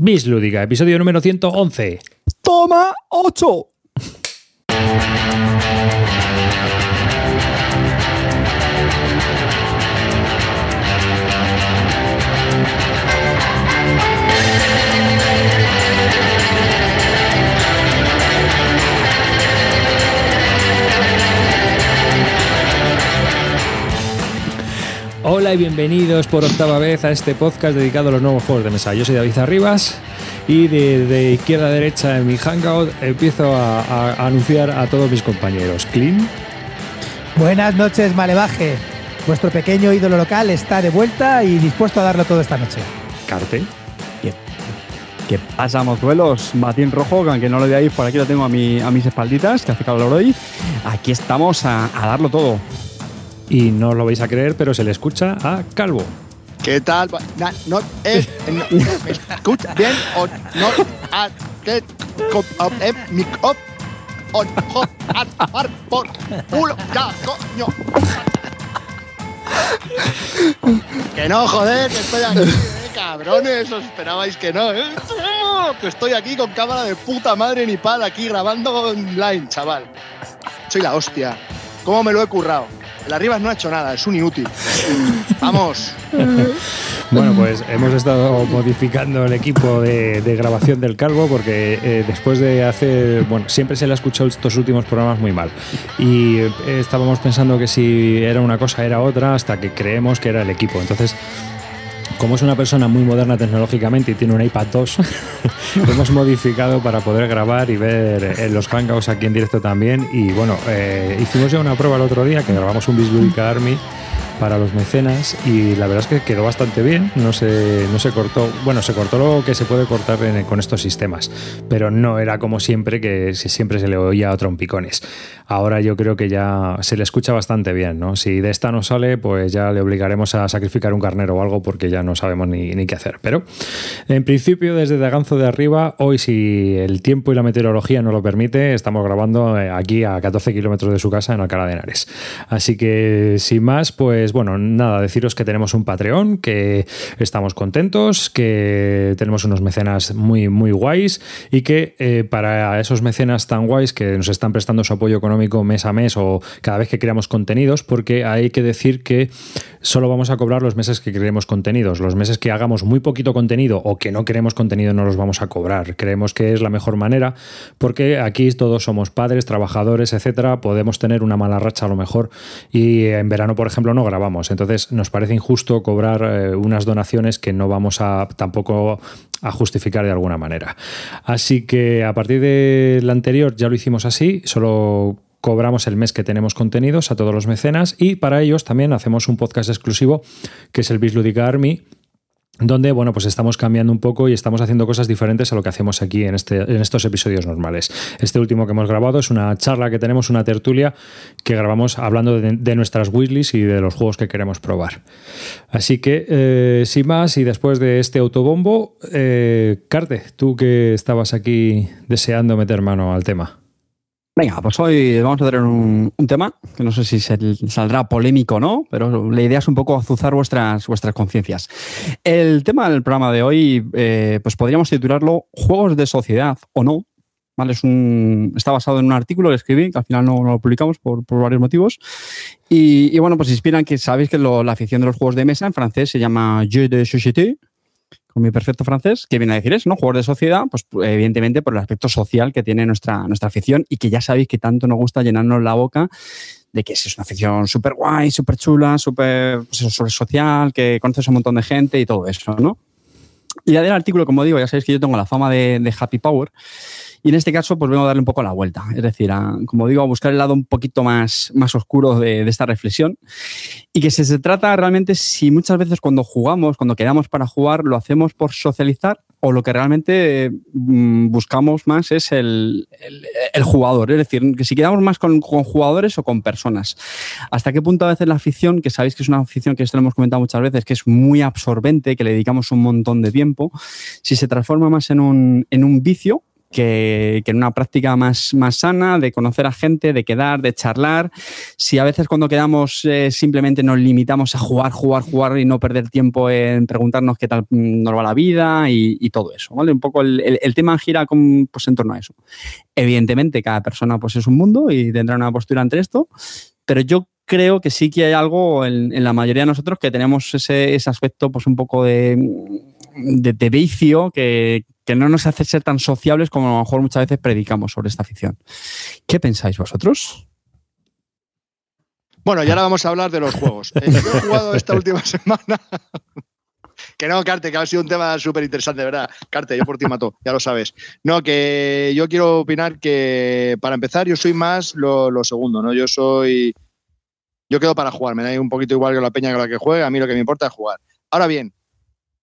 Bis Lúdica, episodio número 111. ¡Toma 8! Hola y bienvenidos por octava vez a este podcast dedicado a los nuevos juegos de mesa. Yo soy David Arribas y de, izquierda a derecha en mi Hangout empiezo a, a anunciar a todos mis compañeros. Clean. Buenas noches, Malevaje. Vuestro pequeño ídolo local está de vuelta y dispuesto a darlo todo esta noche. Carte. ¿Qué pasa, mozuelos? Matín Rojo, que aunque no lo veáis, por aquí lo tengo a, mi- a mis espalditas, que hace calor hoy. Aquí estamos a, a darlo todo. Y no lo vais a creer, pero se le escucha a Calvo. ¿Qué tal? Na- no, eh, no, ¿Me escucha bien o no? Co- ah, eh, mi- oh, oh, jo- ah, ar- por culo, ya, coño. Que no, joder, que estoy aquí, eh, cabrones, os esperabais que no, eh. Que estoy aquí con cámara de puta madre ni pal aquí grabando online, chaval. Soy la hostia. ¿Cómo me lo he currado? El Arribas no ha hecho nada, es un inútil. Vamos. Bueno, pues hemos estado modificando el equipo de, grabación del Calvo porque eh, después de hacer, bueno, siempre se le ha escuchado estos últimos programas muy mal y eh, estábamos pensando que si era una cosa era otra hasta que creemos que era el equipo. Entonces, como es una persona muy moderna tecnológicamente y tiene un iPad 2, hemos modificado para poder grabar y ver en los hangouts aquí en directo también. Y bueno, eh, hicimos ya una prueba el otro día que grabamos un Bisludica Army para los mecenas y la verdad es que quedó bastante bien, no se, no se cortó, bueno, se cortó lo que se puede cortar con estos sistemas, pero no era como siempre que si- siempre se le oía a trompicones. Ahora yo creo que ya se le escucha bastante bien, ¿no? Si de esta no sale, pues ya le obligaremos a sacrificar un carnero o algo porque ya no sabemos ni, ni qué hacer. Pero en principio, desde Daganzo de arriba, hoy si el tiempo y la meteorología no lo permite, estamos grabando eh, aquí a 14 kilómetros de su casa en Alcalá de Henares. Así que sin más, pues bueno, nada, deciros que tenemos un Patreon, que estamos contentos, que tenemos unos mecenas muy, muy guays y que eh, para esos mecenas tan guays que nos están prestando su apoyo económico mes a mes o cada vez que creamos contenidos, porque hay que decir que solo vamos a cobrar los meses que creemos contenidos. Los meses que hagamos muy poquito contenido o que no queremos contenido no los vamos a cobrar. Creemos que es la mejor manera porque aquí todos somos padres, trabajadores, etcétera. Podemos tener una mala racha a lo mejor y en verano, por ejemplo, no grabamos. Entonces nos parece injusto cobrar eh, unas donaciones que no vamos a tampoco a justificar de alguna manera. Así que a partir del anterior ya lo hicimos así, solo cobramos el mes que tenemos contenidos a todos los mecenas y para ellos también hacemos un podcast exclusivo que es el Bisludica Army donde bueno pues estamos cambiando un poco y estamos haciendo cosas diferentes a lo que hacemos aquí en, este, en estos episodios normales. Este último que hemos grabado es una charla que tenemos, una tertulia que grabamos hablando de, nuestras wishlists y de los juegos que queremos probar. Así que eh, sin más y después de este autobombo, eh, Carte, tú que estabas aquí deseando meter mano al tema. Venga, pues hoy vamos a tener un, un tema que no sé si sal- saldrá polémico o no, pero la idea es un poco azuzar vuestras, vuestras conciencias. El tema del programa de hoy, eh, pues podríamos titularlo Juegos de sociedad o no. ¿Vale? Es un, está basado en un artículo que escribí, que al final no, no lo publicamos por, por varios motivos. Y, y bueno, pues inspiran que sabéis que lo- la afición de los juegos de mesa en francés se llama jeu de société, con mi perfecto francés, que viene a decir eso, ¿no? Juegos de sociedad, pues evidentemente por el aspecto social que tiene nuestra, nuestra afición y que ya sabéis que tanto nos gusta llenarnos la boca de que es una afición súper guay, súper chula, súper pues social, que conoces a un montón de gente y todo eso, ¿no? Y ya del artículo, como digo, ya sabéis que yo tengo la fama de, de Happy Power. Y en este caso, pues vengo a darle un poco la vuelta. Es decir, a, como digo, a buscar el lado un poquito más, más oscuro de, de esta reflexión. Y que se, trata realmente si muchas veces cuando jugamos, cuando quedamos para jugar, lo hacemos por socializar o lo que realmente mm, buscamos más es el, el- el jugador. Es decir, que si quedamos más con, con jugadores o con personas. ¿Hasta qué punto a veces la afición, que sabéis que es una afición que esto lo hemos comentado muchas veces, que es muy absorbente, que le dedicamos un montón de tiempo, si se transforma más en un, en un vicio que, en una práctica más, más sana, de conocer a gente, de quedar, de charlar. Si a veces cuando quedamos eh, simplemente nos limitamos a jugar, jugar, jugar y no perder tiempo en preguntarnos qué tal nos va la vida y, todo eso, ¿vale? Un poco el, tema gira con, pues, en torno a eso. Evidentemente, cada persona pues, es un mundo y tendrá una postura entre esto, pero yo creo que sí que hay algo en, la mayoría de nosotros que tenemos ese, aspecto pues un poco de, de, vicio que, no nos hace ser tan sociables como a lo mejor muchas veces predicamos sobre esta afición. ¿Qué pensáis vosotros? Bueno, y ahora vamos a hablar de los juegos. Eh, yo he jugado esta última semana. que no, Carte, que ha sido un tema súper interesante, ¿verdad? Carte, yo por ti mato, ya lo sabes. No, que yo quiero opinar que para empezar yo soy más lo, lo segundo, ¿no? Yo soy yo quedo para jugar, me da un poquito igual que la peña que la que juegue, a mí lo que me importa es jugar. Ahora bien,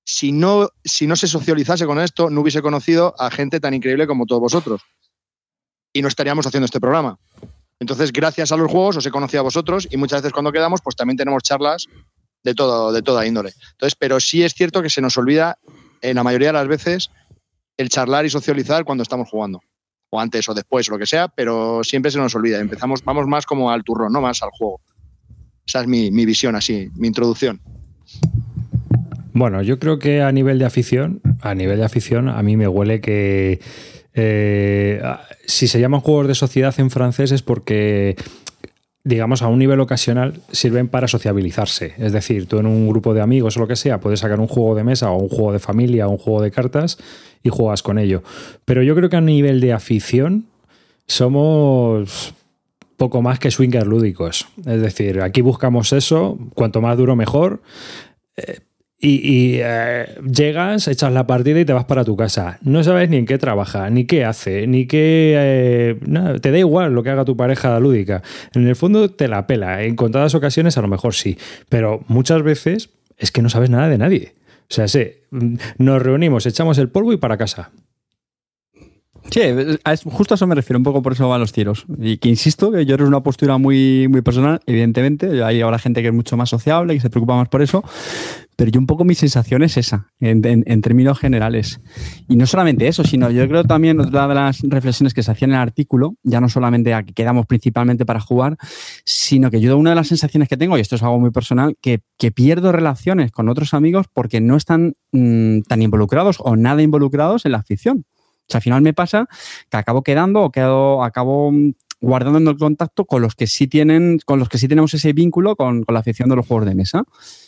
si no, si no se socializase con esto, no hubiese conocido a gente tan increíble como todos vosotros. Y no estaríamos haciendo este programa. Entonces, gracias a los juegos os he conocido a vosotros y muchas veces cuando quedamos, pues también tenemos charlas de todo, de toda índole. Entonces, pero sí es cierto que se nos olvida, en la mayoría de las veces, el charlar y socializar cuando estamos jugando. O antes o después o lo que sea, pero siempre se nos olvida. Empezamos, vamos más como al turrón, no más al juego. Esa es mi, visión así, mi introducción. Bueno, yo creo que a nivel de afición, a nivel de afición, a mí me huele que eh, si se llaman juegos de sociedad en francés es porque digamos, a un nivel ocasional sirven para sociabilizarse. Es decir, tú en un grupo de amigos o lo que sea, puedes sacar un juego de mesa o un juego de familia o un juego de cartas y juegas con ello. Pero yo creo que a nivel de afición somos poco más que swingers lúdicos. Es decir, aquí buscamos eso, cuanto más duro mejor. Eh, y, eh, llegas, echas la partida y te vas para tu casa. No sabes ni en qué trabaja, ni qué hace, ni qué... Eh, te da igual lo que haga tu pareja lúdica. En el fondo te la pela. En contadas ocasiones a lo mejor sí. Pero muchas veces es que no sabes nada de nadie. O sea, sí, nos reunimos, echamos el polvo y para casa. Sí, justo a eso me refiero, un poco por eso van los tiros. Y que insisto, que yo eres una postura muy, muy personal, evidentemente. Hay ahora gente que es mucho más sociable y se preocupa más por eso. Pero yo un poco mi sensación es esa, en, términos generales. Y no solamente eso, sino yo creo también otra de las reflexiones que se hacían en el artículo, ya no solamente a que quedamos principalmente para jugar, sino que yo una de las sensaciones que tengo, y esto es algo muy personal, que, que pierdo relaciones con otros amigos porque no están mm, tan involucrados o nada involucrados en la afición. O sea, al final me pasa que acabo quedando o quedo, acabo guardando el contacto con los que sí tienen, con los que sí tenemos ese vínculo con, la afición de los juegos de mesa.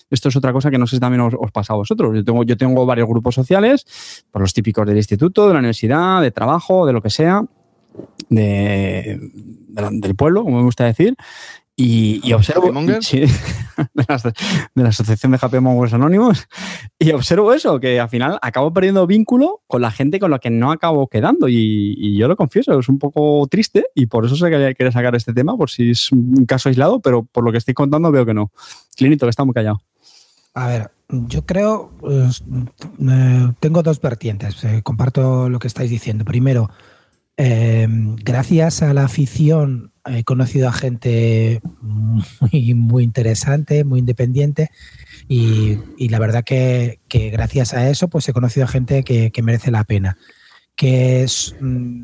Esto es otra cosa que no sé si también os, pasa a vosotros. Yo tengo, yo tengo varios grupos sociales, por los típicos del instituto, de la universidad, de trabajo, de lo que sea, de, del pueblo, como me gusta decir, y, observo. de, la, Asociación de Happy Mongers Anónimos. Y observo eso, que al final acabo perdiendo vínculo con la gente con la que no acabo quedando. Y, yo lo confieso, es un poco triste y por eso sé que quería sacar este tema, por si es un caso aislado, pero por lo que estoy contando veo que no. Clinito, que está muy callado. A ver, yo creo, pues, eh, tengo dos vertientes. Eh, comparto lo que estáis diciendo. Primero, eh, gracias a la afición he conocido a gente muy, muy interesante, muy independiente y, la verdad que, gracias a eso pues he conocido a gente que, merece la pena. Que es... Mm,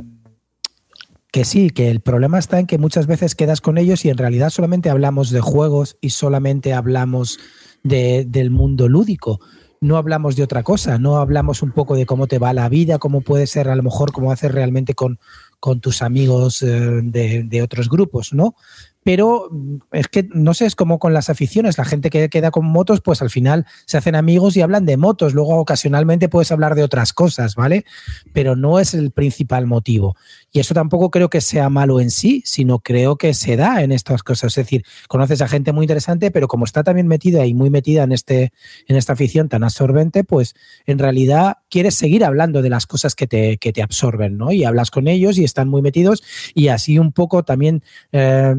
que sí, que el problema está en que muchas veces quedas con ellos y en realidad solamente hablamos de juegos y solamente hablamos del mundo lúdico no hablamos de otra cosa, no hablamos un poco de cómo te va la vida, cómo puede ser a lo mejor, cómo hacer realmente con, con tus amigos eh, de, de, otros grupos, ¿no? pero mm, es que no sé, es como con las aficiones, la gente que queda con motos, pues al final se hacen amigos y hablan de motos, luego ocasionalmente puedes hablar de otras cosas, ¿vale? Pero no es el principal motivo. Y eso tampoco creo que sea malo en sí, sino creo que se da en estas cosas. Es decir, conoces a gente muy interesante, pero como está también metida y muy metida en, este, en esta afición tan absorbente, pues en realidad quieres seguir hablando de las cosas que te, que te absorben, ¿no? Y hablas con ellos y están muy metidos y así un poco también eh,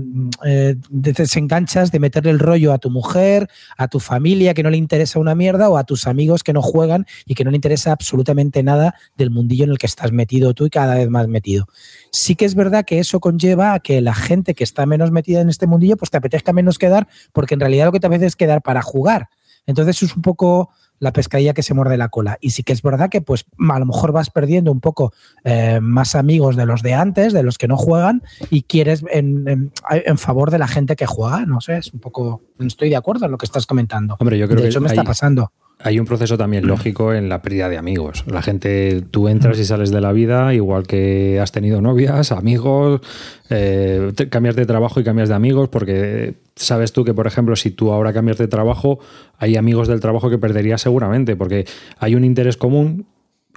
eh, desenganchas de meterle el rollo a tu mujer, a tu familia que no le interesa una mierda o a tus amigos que no juegan y que no le interesa absolutamente nada del mundillo en el que estás metido tú y cada vez más metido. Sí que es verdad que eso conlleva a que la gente que está menos metida en este mundillo pues te apetezca menos quedar porque en realidad lo que te apetece es quedar para jugar. Entonces es un poco la pescadilla que se muerde la cola. Y sí que es verdad que pues a lo mejor vas perdiendo un poco eh, más amigos de los de antes, de los que no juegan, y quieres en, en, favor de la gente que juega. No sé, es un poco. Estoy de acuerdo en lo que estás comentando. Hombre, yo creo de hecho, me está pasando hay un proceso también lógico en la pérdida de amigos. La gente, tú entras y sales de la vida, igual que has tenido novias, amigos, eh, cambias de trabajo y cambias de amigos, porque sabes tú que, por ejemplo, si tú ahora cambias de trabajo, hay amigos del trabajo que perderías seguramente, porque hay un interés común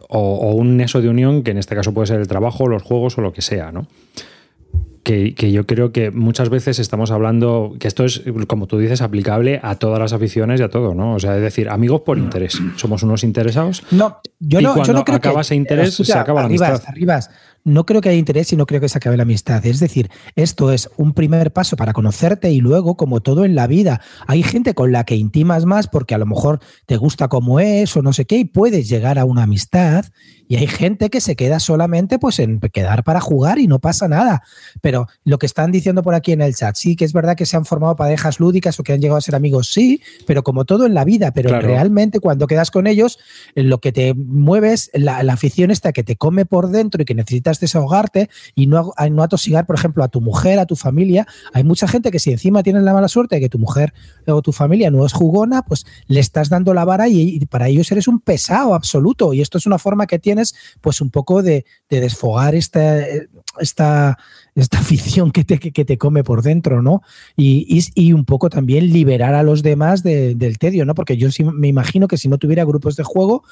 o, o un nexo de unión, que en este caso puede ser el trabajo, los juegos o lo que sea, ¿no? Que, yo creo que muchas veces estamos hablando que esto es, como tú dices, aplicable a todas las aficiones y a todo, ¿no? O sea, es decir, amigos por interés. Somos unos interesados. No, yo no, yo no creo acaba ese interés, se acaba la amistad. Arribas, no creo que haya interés y no creo que se acabe la amistad. Es decir, esto es un primer paso para conocerte y luego, como todo en la vida, hay gente con la que intimas más porque a lo mejor te gusta como es o no sé qué y puedes llegar a una amistad y hay gente que se queda solamente pues en quedar para jugar y no pasa nada. Pero lo que están diciendo por aquí en el chat, sí que es verdad que se han formado parejas lúdicas o que han llegado a ser amigos, sí, pero como todo en la vida, pero realmente cuando quedas con ellos, lo que te mueves, la, la afición está que te come por dentro y que necesitas desahogarte y no, no atosigar, por ejemplo, a tu mujer, a tu familia. Hay mucha gente que si encima tienes la mala suerte de que tu mujer o tu familia no es jugona, pues le estás dando la vara y, para ellos eres un pesado absoluto. Y esto es una forma que pues un poco de, desfogar esta, esta, esta afición que te, que te come por dentro, ¿no? Y, y, un poco también liberar a los demás del tedio, ¿no? Porque yo me imagino que si no tuviera grupos de juego,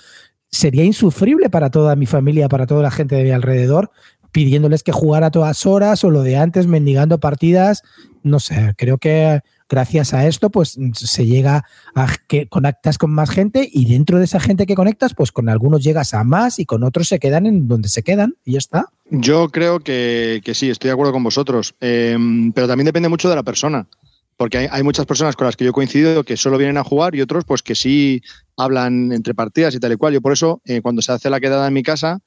sería insufrible para toda mi familia, para toda la gente de mi alrededor, pidiéndoles que jugara a todas horas o lo de antes, mendigando partidas. No sé, creo que gracias a esto, pues se llega a que conectas con más gente y dentro de esa gente que conectas, pues con algunos llegas a más y con otros se quedan en donde se quedan y ya está. Yo creo que, sí, estoy de acuerdo con vosotros, em, pero también depende mucho de la persona. Porque hay, muchas personas con las que yo he coincidido que solo vienen a jugar y otros pues que sí hablan entre partidas y tal y cual. Yo por eso, eh, cuando se hace la quedada en mi casa,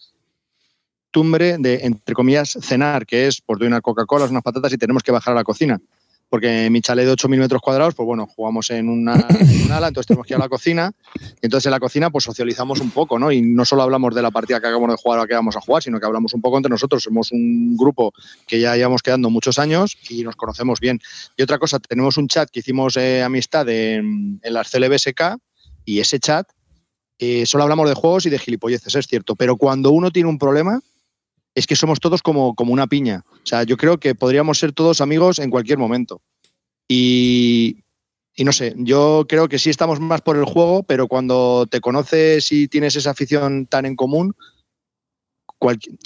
tumbre de, entre comillas, cenar, que es, pues doy una Coca-Cola, unas patatas y tenemos que bajar a la cocina. Porque mi chalet de 8.000 metros cuadrados, pues bueno, jugamos en una, ala, entonces tenemos que ir a la cocina. entonces en la cocina, pues socializamos un poco, ¿no? Y no solo hablamos de la partida que acabamos de jugar o que vamos a jugar, sino que hablamos un poco entre nosotros. Somos un grupo que ya llevamos quedando muchos años y nos conocemos bien. Y otra cosa, tenemos un chat que hicimos eh, amistad en, en las CLBSK, y ese chat, eh, solo hablamos de juegos y de gilipolleces, es cierto, pero cuando uno tiene un problema, es que somos todos como, como una piña. O sea, yo creo que podríamos ser todos amigos en cualquier momento. Y, no sé, yo creo que sí estamos más por el juego, pero cuando te conoces y tienes esa afición tan en común,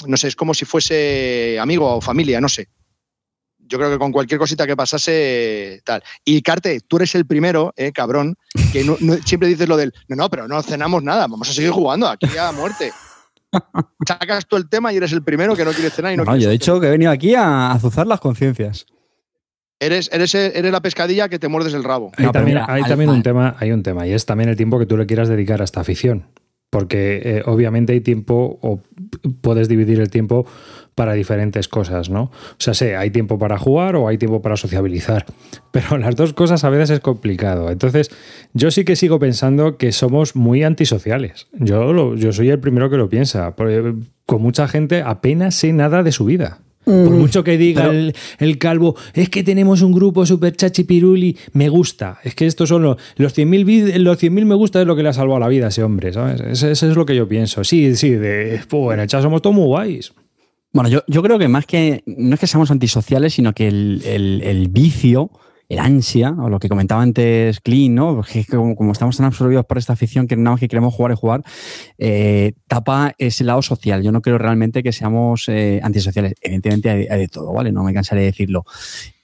no sé, es como si fuese amigo o familia, no sé yo creo que con cualquier cosita que pasase, tal. Y Carte, tú eres el primero, eh, cabrón, que siempre dices lo del, no, no, pero no cenamos nada, vamos a seguir jugando aquí a muerte. Sacas tú el tema y eres el primero que no quiere cenar y no, no Yo he dicho que he venido aquí a azuzar las conciencias. Eres, eres, eres, la pescadilla que te muerdes el rabo. Hay también, hay también un tema, hay un tema, y es también el tiempo que tú le quieras dedicar a esta afición. Porque eh, obviamente hay tiempo, o puedes dividir el tiempo para diferentes cosas, ¿no? O sea, sé, hay tiempo para jugar o hay tiempo para sociabilizar, pero las dos cosas a veces es complicado. Entonces, yo sí que sigo pensando que somos muy antisociales. Yo, yo soy el primero que lo piensa, porque con mucha gente apenas sé nada de su vida. Por mm. mucho que diga el, calvo, es que tenemos un grupo super chachipiruli, me gusta. Es que estos son los, los 100.000 los 100 me gusta, es lo que le ha salvado la vida a ese hombre, ¿sabes? Eso, es lo que yo pienso. Sí, sí, de, pues en el chat somos todos muy guays. Bueno, yo, creo que más que no es que seamos antisociales, sino que el, vicio, el ansia, o lo que comentaba antes Clean, ¿no? Porque como, estamos tan absorbidos por esta afición que nada más que queremos jugar y jugar, eh, tapa ese lado social. Yo no creo realmente que seamos eh, antisociales. Evidentemente hay, de todo, ¿vale? No me cansaré de decirlo.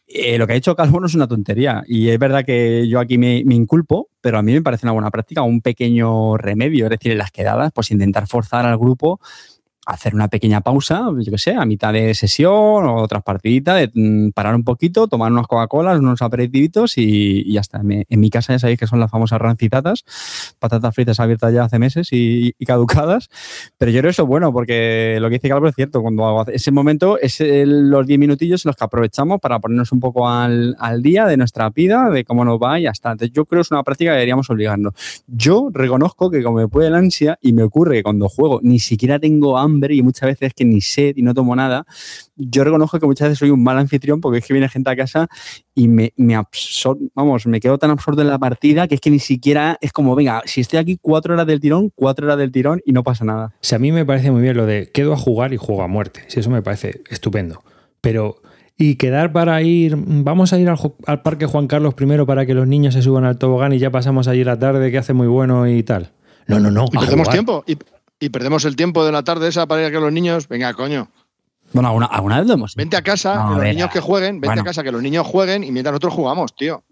Eh, lo que ha dicho Calvo no es una tontería. Y es verdad que yo aquí me, me, inculpo, pero a mí me parece una buena práctica, un pequeño remedio. Es decir, en las quedadas, pues intentar forzar al grupo hacer una pequeña pausa, yo qué sé, a mitad de sesión o otras partiditas, de mm, parar un poquito, tomar unas Coca-Colas, unos aperitivitos y, y ya está. En mi casa ya sabéis que son las famosas rancitatas, patatas fritas abiertas ya hace meses y, y caducadas. Pero yo creo eso es bueno, porque lo que dice Calvo es cierto. Cuando hago- ese momento es el- los 10 minutillos en los que aprovechamos para ponernos un poco al, al día de nuestra vida, de cómo nos va y ya está. Entonces, yo creo que es una práctica que deberíamos obligarnos. Yo reconozco que como me puede el ansia y me ocurre que cuando juego ni siquiera tengo hambre y muchas veces que ni sed y no tomo nada, yo reconozco que muchas veces soy un mal anfitrión porque es que viene gente a casa y me, me absor- vamos, me quedo tan absorto en la partida que es que ni siquiera es como, venga, si estoy aquí cuatro horas del tirón, cuatro horas del tirón y no pasa nada. Si a mí me parece muy bien lo de quedo a jugar y juego a muerte. Si eso me parece estupendo. Pero, y quedar para ir, vamos a ir al, Parque Juan Carlos primero para que los niños se suban al tobogán y ya pasamos allí la tarde que hace muy bueno y tal. No, no, no. Y perdemos jugar. tiempo. Y, y perdemos el tiempo de la tarde esa para ir a que los niños. Venga, coño. Bueno, alguna, alguna vez lo hemos Vente a casa, No, a los ver, niños que jueguen. Vente bueno. a casa, que los niños jueguen y mientras nosotros jugamos, tío.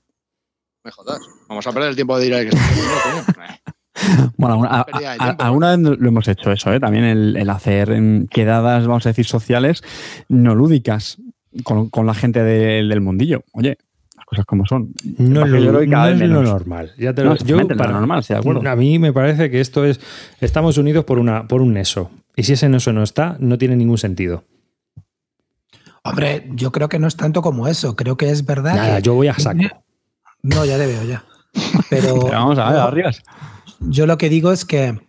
Me jodas. Vamos a perder el tiempo de ir a que Bueno, alguna, a- a- alguna vez lo hemos hecho eso, ¿eh? También el, el hacer quedadas, vamos a decir, sociales, no lúdicas con, con la gente de- del mundillo. Oye, cosas como son. No es Yo lo, creo que cada no vez es lo menos. normal. Ya te No, lo, exactamente, lo normal, estoy de acuerdo. A mí me parece que esto es. Estamos unidos por, una, por un neso. Y si ese neso no está, no tiene ningún sentido. Hombre, yo creo que no es tanto como eso. Creo que es verdad Nada, que. yo voy a saco. No, ya te veo ya. Pero, Pero vamos a ver, Arribas. yo lo que digo es que,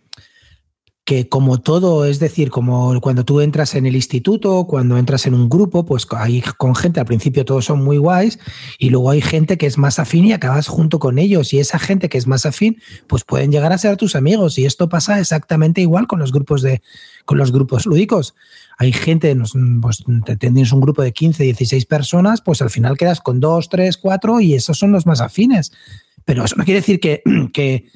que como todo, es decir, como cuando tú entras en el instituto, cuando entras en un grupo, pues hay con gente, al principio todos son muy guays, y luego hay gente que es más afín y acabas junto con ellos, y esa gente que es más afín, pues pueden llegar a ser tus amigos, y esto pasa exactamente igual con los grupos de, con los grupos lúdicos. Hay gente, pues tienes un grupo de 15, 16 personas, pues al final quedas con dos, tres, cuatro, y esos son los más afines. Pero eso no quiere decir que, que,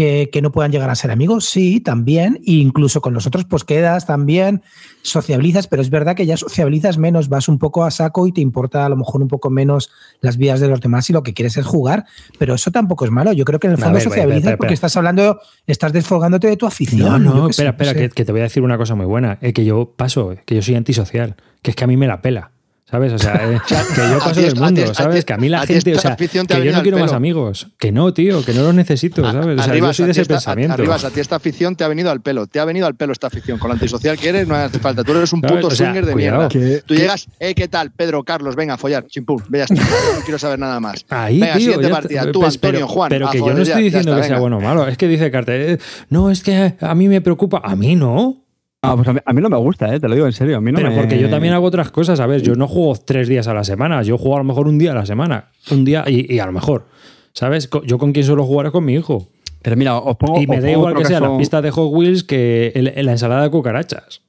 que, que no puedan llegar a ser amigos, sí, también, e incluso con nosotros pues quedas también, sociabilizas, pero es verdad que ya sociabilizas menos, vas un poco a saco y te importa a lo mejor un poco menos las vidas de los demás y lo que quieres es jugar, pero eso tampoco es malo, yo creo que en el fondo ver, sociabilizas espera, porque espera. estás hablando, estás desfolgándote de tu afición. No, no, sé, espera, no espera, sé. que, que te voy a decir una cosa muy buena. Es que yo paso, que yo soy antisocial. Que es que a mí me la pela. ¿Sabes? O sea, eh, que yo paso del mundo, es- ¿sabes? Que a mí la gente, o sea, que yo no quiero más amigos. Que no, tío, que no los necesito, ¿sabes? O sea, yo Arribas, soy a de ese pensamiento. Arribas, a ti esta afición te ha venido al pelo. Te ha venido al pelo esta afición. Con la antisocial que eres, no hace falta. Tú eres un ¿Sabes? puto O sea, swinger de cuidado. mierda. Tú llegas, eh, ¿qué tal? Pedro, Carlos, venga, a follar. Chimpum, ya está. No quiero saber nada más. Ahí, venga, tío, siguiente partida. Tú, Pues, Antonio, pero, Juan. Pero que yo joder, no estoy diciendo que sea bueno o malo. Es que dice Carter, eh, no, es que a mí me preocupa. A mí no. Ah, pues a, mí, a mí no me gusta, ¿eh? te lo digo en serio. A mí no Pero me- porque yo también hago otras cosas, a ver, yo no juego tres días a la semana, yo juego a lo mejor un día a la semana, un día y, y a lo mejor, ¿sabes? Yo con quién suelo jugar es con mi hijo. Pero mira, os pongo. Y me da igual que sea la pista de Hot Wheels que el- la ensalada de cucarachas.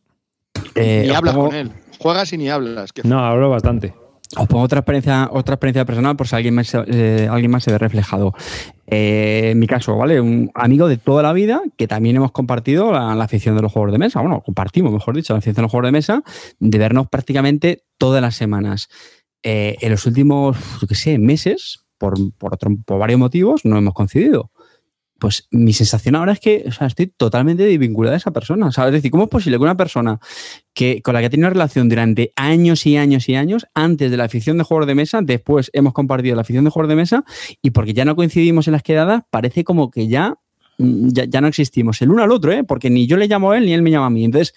eh, Ni os hablas pongo- con él. Juegas y ni hablas. Que No, hablo bastante. Os pongo otra experiencia, otra experiencia personal por si alguien más, eh, alguien más se ve reflejado. Eh, en mi caso, ¿vale? Un amigo de toda la vida que también hemos compartido la, la afición de los juegos de mesa. Bueno, compartimos, mejor dicho, la afición de los juegos de mesa, de vernos prácticamente todas las semanas. Eh, en los últimos, yo qué sé, meses, por, por, otro- por varios motivos, no hemos coincidido. Pues mi sensación ahora es que o sea, estoy totalmente desvinculada de esa persona. O sea, es decir, ¿cómo es posible que una persona que, con la que he tenido una relación durante años y años y años, antes de la afición de juegos de mesa, después hemos compartido la afición de juegos de mesa y porque ya no coincidimos en las quedadas, parece como que ya, ya, ya no existimos el uno al otro, ¿eh? porque ni yo le llamo a él ni él me llama a mí. Entonces,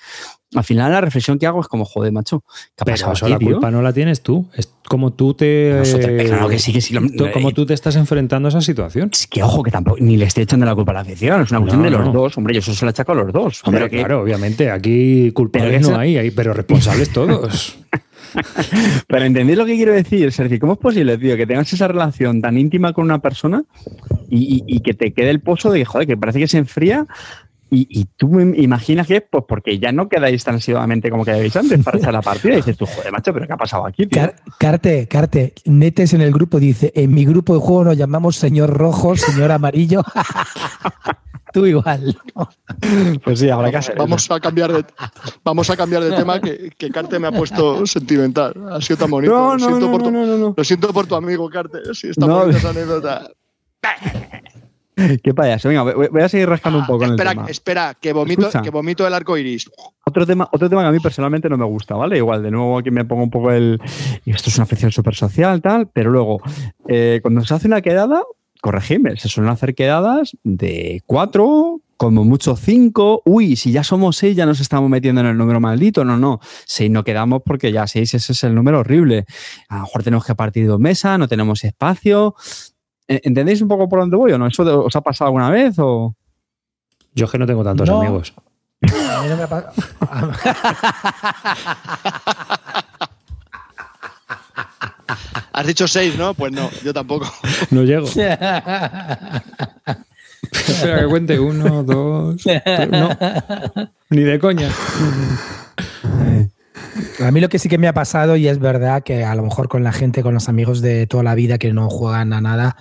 al final la reflexión que hago es como, joder, macho, ¿qué ha pasado aquí, la tío? culpa no la tienes tú. Es como tú te. Nosotros- claro que sí, que sí, lo- tú- como tú te estás enfrentando a esa situación. Es que ojo, que tampoco, ni le estoy echando la culpa a la afición, es una cuestión No, de los no. dos. Hombre, yo eso se lo achaco a los dos. Hombre, Pero que- claro, obviamente, aquí culpables no hay, hay, pero responsables todos. Pero entendéis lo que quiero decir. Decir, ¿cómo es posible, tío, que tengas esa relación tan íntima con una persona y, que te quede el pozo de que, joder, que parece que se enfría y, y tú imaginas que es pues porque ya no quedáis tan asiduamente como quedabais antes para echar la partida y dices tú, joder, macho, pero ¿qué ha pasado aquí, tío? Car- Carte, Carte, Netes en el grupo dice, en mi grupo de juego nos llamamos señor rojo, señor amarillo. Tú igual. Pues sí, habrá que hacer Vamos a cambiar de vamos a cambiar de tema que, que Carte me ha puesto sentimental. Ha sido tan bonito. No, lo, no, siento no, por no, tu, no, no, no. lo siento por tu amigo Carte. Sí, está No. bonita esa anécdota. Qué payaso. Venga, voy a seguir rascando un Ah, poco en el espera, tema. espera, que vomito, Escucha. que vomito el arco iris. Otro tema, otro tema que a mí personalmente no me gusta, ¿vale? Igual, de nuevo aquí me pongo un poco el. y Esto es una afición súper social, tal, pero luego, eh, cuando se hace una quedada, corregidme, se suelen hacer quedadas de cuatro, como mucho cinco. Uy, si ya somos seis, ya nos estamos metiendo en el número maldito. No, no. Seis no quedamos porque ya seis, ese es el número horrible. A lo mejor tenemos que partir dos mesas, no tenemos espacio. ¿Entendéis un poco por dónde voy o no? ¿Eso os ha pasado alguna vez o.? Yo es que no tengo tantos No. amigos. A mí no me ha pa- Has dicho seis, ¿no? Pues no, yo tampoco. No llego. Espera que cuente. Uno, dos. tres. No. Ni de coña. A mí lo que sí que me ha pasado, y es verdad que a lo mejor con la gente, con los amigos de toda la vida que no juegan a nada,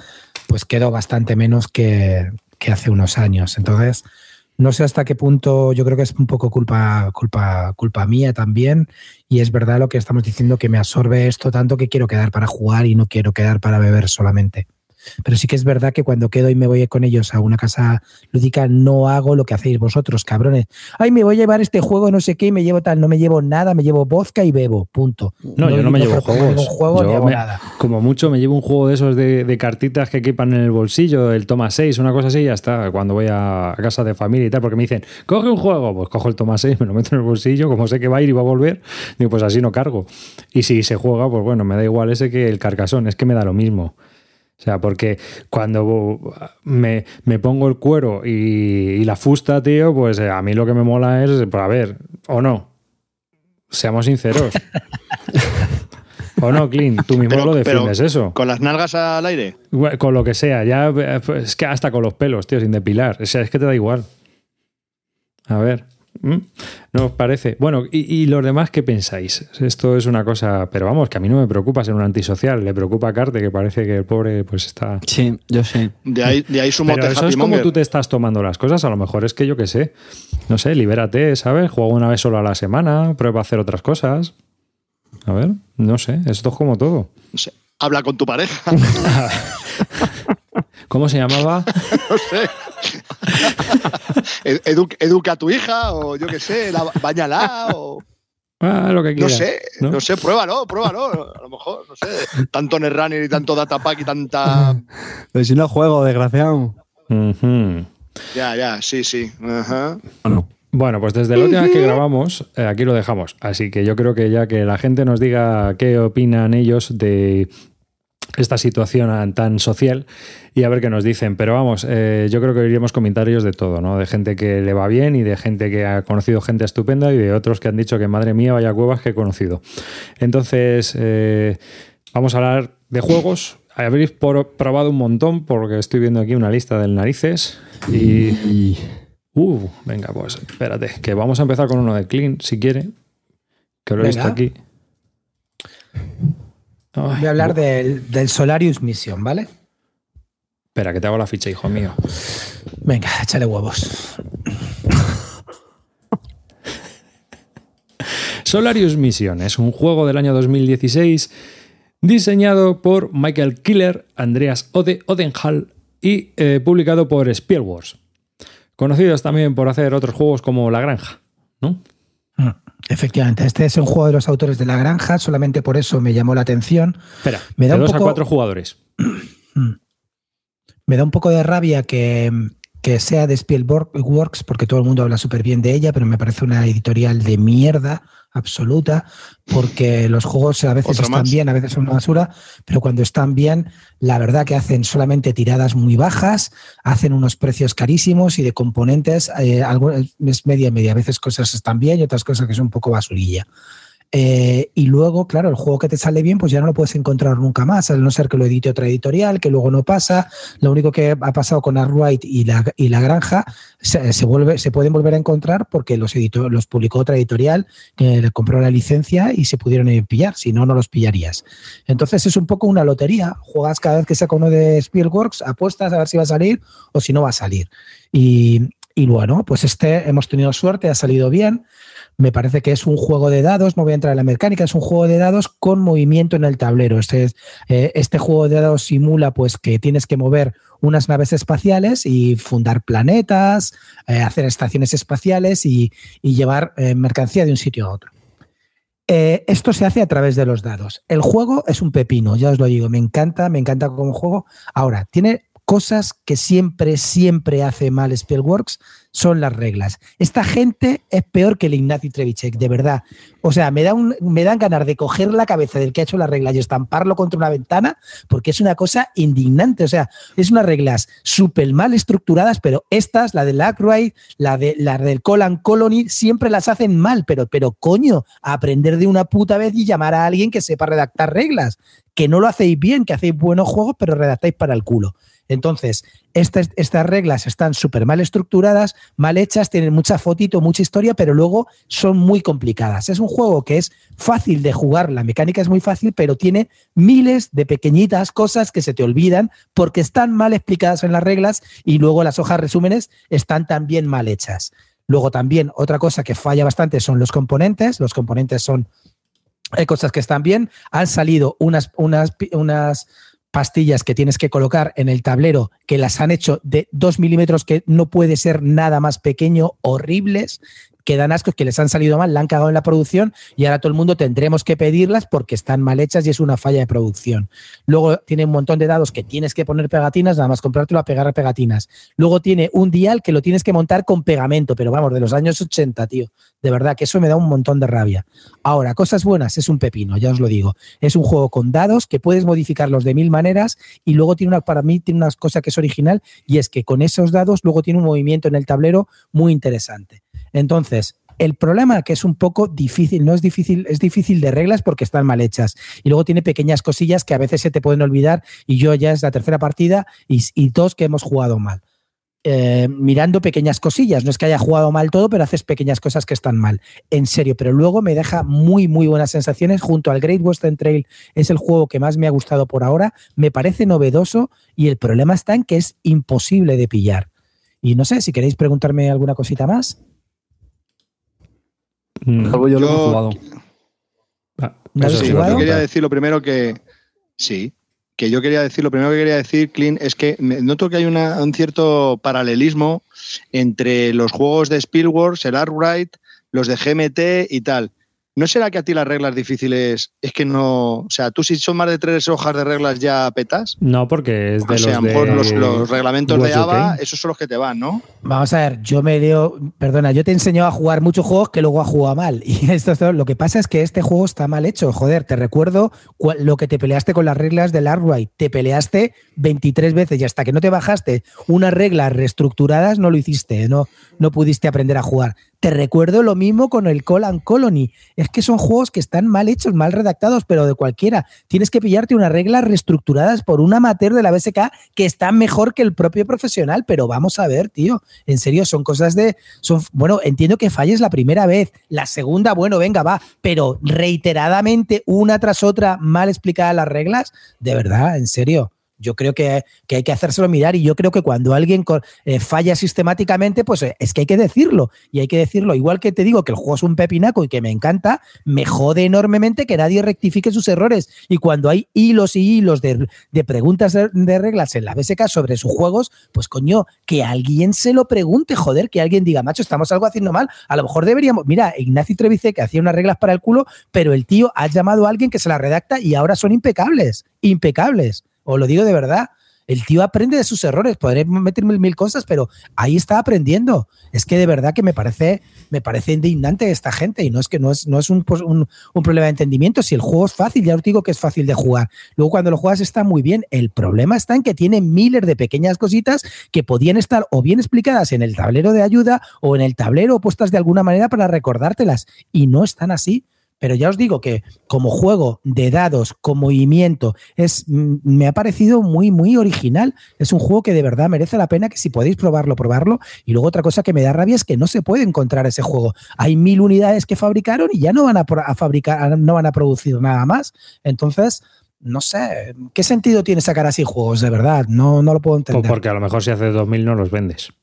pues quedo bastante menos que, que hace unos años. Entonces, no sé hasta qué punto, yo creo que es un poco culpa, culpa, culpa mía también. Y es verdad lo que estamos diciendo, que me absorbe esto tanto que quiero quedar para jugar y no quiero quedar para beber solamente. Pero sí que es verdad que cuando quedo y me voy con ellos a una casa lúdica, no hago lo que hacéis vosotros, cabrones. Ay, me voy a llevar este juego, no sé qué, y me llevo tal, no me llevo nada, me llevo vodka y bebo, punto. No, yo no me llevo juegos. ningún juego Yo me- nada. Como mucho me llevo un juego de esos de, de cartitas que equipan en el bolsillo, el toma 6, una cosa así, y ya está. Cuando voy a, a casa de familia y tal, porque me dicen, coge un juego, pues cojo el toma 6, me lo meto en el bolsillo, como sé que va a ir y va a volver, digo, pues así no cargo. Y si se juega, pues bueno, me da igual ese que el carcasón, es que me da lo mismo. O sea, porque cuando me, me pongo el cuero y, y la fusta, tío, pues eh, a mí lo que me mola es, pues a ver, o no, seamos sinceros. o no, Clint, tú mismo Pero- lo defiendes eso. Con las nalgas al aire. Con lo que sea, ya eh, pues, es que hasta con los pelos, tío, sin depilar. O sea, es que te da igual. A ver. ¿Mm? ¿No os parece? Bueno, y, y los demás qué pensáis? Esto es una cosa, pero vamos, que a mí no me preocupa ser un antisocial, le preocupa a Carte, que parece que el pobre pues está... Sí, yo sí. De ahí, de ahí su Pero mote eso es como tú te estás tomando las cosas, a lo mejor es que yo qué sé, no sé, libérate, ¿sabes? Juega una vez solo a la semana, prueba a hacer otras cosas. A ver, no sé, esto es como todo. No sé, Habla con tu pareja. ¿Cómo se llamaba? no sé. Ed- edu- educa a tu hija o yo qué sé, la, bañala o Ah, lo que no quieras. sé, ¿no? no sé, pruébalo, pruébalo. A lo mejor, no sé, tanto Netrunner y tanto Datapack y tanta. Pero si no juego, desgraciado. Ya, ya, sí, sí. Bueno, Bueno, pues desde la última vez que grabamos, eh, aquí lo dejamos. Así que yo creo que ya que la gente nos diga qué opinan ellos de esta situación tan social y a ver qué nos dicen. Pero vamos, eh, yo creo que oiríamos comentarios de todo, ¿no? De gente que le va bien y de gente que ha conocido gente estupenda y de otros que han dicho que madre mía, vaya cuevas que he conocido. Entonces, eh, vamos a hablar de juegos. Habréis probado un montón porque estoy viendo aquí una lista del narices y... Uh, venga, pues espérate, que vamos a empezar con uno de Clean, si quiere. Que lo he visto aquí. Ay, Voy a hablar del, del Solarius Mission, ¿vale? Espera, que te hago la ficha, hijo mío. Venga, échale huevos. Solarius Mission es un juego del año 2016 diseñado por Michael Killer, Andreas Ode Odenhall y eh, publicado por Spielworks. Conocidos también por hacer otros juegos como La Granja, ¿no? Mm, Efectivamente, este es un juego de los autores de La Granja, solamente por eso me llamó la atención. Espera, Me da de un dos a cuatro jugadores. Me da un poco de rabia que, que sea de Spielworks, porque todo el mundo habla súper bien de ella, pero me parece una editorial de mierda absoluta, porque los juegos a veces están más. bien, a veces son una basura, pero cuando están bien, la verdad que hacen solamente tiradas muy bajas, hacen unos precios carísimos y de componentes, eh, algo, es media media, a veces cosas están bien y otras cosas que son un poco basurilla. Eh, y luego, claro, el juego que te sale bien, pues ya no lo puedes encontrar nunca más, al no ser que lo edite otra editorial, que luego no pasa. Lo único que ha pasado con Arkwright y la, y la Granja se, vuelve, se pueden volver a encontrar porque los, edito- los publicó otra editorial que le compró la licencia y se pudieron pillar, si no, no los pillarías. Entonces es un poco una lotería. Juegas cada vez que saca uno de Spielworks, apuestas a ver si va a salir o si no va a salir. Y, Y bueno, pues este hemos tenido suerte, ha salido bien. Me parece que es un juego de dados, no voy a entrar en la mecánica, es un juego de dados con movimiento en el tablero. Este, eh, este juego de dados simula pues que tienes que mover unas naves espaciales y fundar planetas, eh, hacer estaciones espaciales y, llevar eh, mercancía de un sitio a otro. esto se hace a través de los dados. El juego es un pepino, ya os lo digo, me encanta, me encanta como juego. Ahora, tiene cosas que siempre, siempre hace mal Spellworks son las reglas. Esta gente es peor que el Ignacy Trevichek, de verdad. O sea, me, da me dan ganas de coger la cabeza del que ha hecho las reglas y estamparlo contra una ventana, porque es una cosa indignante. O sea, es unas reglas súper mal estructuradas, pero estas, la del Ackroyd, la, de, la del Colon Colony, siempre las hacen mal. Pero, pero coño, aprender de una puta vez y llamar a alguien que sepa redactar reglas. Que no lo hacéis bien, que hacéis buenos juegos, pero redactáis para el culo. Entonces, estas, estas reglas están súper mal estructuradas, mal hechas, tienen mucha fotito, mucha historia, pero luego son muy complicadas. Es un juego que es fácil de jugar, la mecánica es muy fácil, pero tiene miles de pequeñitas cosas que se te olvidan porque están mal explicadas en las reglas y luego las hojas resúmenes están también mal hechas. Luego también otra cosa que falla bastante son los componentes. Los componentes son hay cosas que están bien. Han salido unas, unas, unas pastillas que tienes que colocar en el tablero que las han hecho de dos milímetros que no puede ser nada más pequeño, horribles, que dan ascos, que les han salido mal, la han cagado en la producción y ahora todo el mundo tendremos que pedirlas porque están mal hechas y es una falla de producción. Luego tiene un montón de dados que tienes que poner pegatinas, nada más comprártelo a pegar pegatinas. Luego tiene un dial que lo tienes que montar con pegamento, pero vamos, de los años 80, tío. De verdad que eso me da un montón de rabia. Ahora, cosas buenas, es un pepino, ya os lo digo. Es un juego con dados que puedes modificarlos de mil maneras y luego tiene una, para mí, tiene una cosa que es original y es que con esos dados luego tiene un movimiento en el tablero muy interesante. Entonces, el problema que es un poco difícil, no es difícil, es difícil de reglas porque están mal hechas. Y luego tiene pequeñas cosillas que a veces se te pueden olvidar y yo ya es la tercera partida y, dos que hemos jugado mal. Eh, mirando pequeñas cosillas, no es que haya jugado mal todo, pero haces pequeñas cosas que están mal. En serio, pero luego me deja muy, muy buenas sensaciones. Junto al Great Western Trail es el juego que más me ha gustado por ahora. Me parece novedoso y el problema está en que es imposible de pillar. Y no sé si queréis preguntarme alguna cosita más. Yo, lo he jugado. Ah, yo quería decir lo primero que. Sí, que yo quería decir, lo primero que quería decir, Clint, es que noto que hay un cierto paralelismo entre los juegos de Spielberg, el Arkwright, los de GMT y tal. ¿No será que a ti las reglas difíciles es que no. O sea, tú si son más de tres hojas de reglas ya petas? No, porque es de los. de los, reglamentos de ABA, esos son los que te van, ¿no? Vamos a ver, yo me leo. Perdona, yo te he enseñado a jugar muchos juegos que luego ha jugado mal. Y esto, lo que pasa es que este juego está mal hecho. Joder, te recuerdo lo que te peleaste con las reglas del Arkwright. Te peleaste 23 veces y hasta que no te bajaste unas reglas reestructuradas no lo hiciste, no, no pudiste aprender a jugar. Te recuerdo lo mismo con el Call and Colony. Es que son juegos que están mal hechos, mal redactados, pero de cualquiera. Tienes que pillarte unas reglas reestructuradas por un amateur de la BSK que está mejor que el propio profesional. Pero vamos a ver, tío. En serio, son cosas de. Son, bueno, entiendo que falles la primera vez. La segunda, bueno, venga, va. Pero reiteradamente, una tras otra, mal explicadas las reglas. De verdad, en serio. Yo creo que, hay que hacérselo mirar y yo creo que cuando alguien eh, falla sistemáticamente, pues eh, es que hay que decirlo. Y hay que decirlo. Igual que te digo que el juego es un pepinaco y que me encanta, me jode enormemente que nadie rectifique sus errores. Y cuando hay hilos y hilos de, preguntas de, reglas en la BSK sobre sus juegos, pues coño, que alguien se lo pregunte, joder, que alguien diga, macho, estamos algo haciendo mal. A lo mejor deberíamos. Mira, Ignacio Trevice que hacía unas reglas para el culo, pero el tío ha llamado a alguien que se las redacta y ahora son impecables. Impecables. Os lo digo de verdad. El tío aprende de sus errores, podré meterme mil cosas, pero ahí está aprendiendo. Es que de verdad que me parece, me parece indignante esta gente y no es que no es, no es un, un, un, problema de entendimiento. Si el juego es fácil, ya os digo que es fácil de jugar. Luego cuando lo juegas está muy bien. El problema está en que tiene miles de pequeñas cositas que podían estar o bien explicadas en el tablero de ayuda o en el tablero puestas de alguna manera para recordártelas y no están así. Pero ya os digo que como juego de dados con movimiento es, mm, me ha parecido muy, muy original. Es un juego que de verdad merece la pena que si podéis probarlo, probarlo. Y luego otra cosa que me da rabia es que no se puede encontrar ese juego. Hay mil unidades que fabricaron y ya no van a, fabricar, no van a producir nada más. Entonces, no sé, ¿qué sentido tiene sacar así juegos de verdad? No, no lo puedo entender. porque a lo mejor si hace 2000 no los vendes.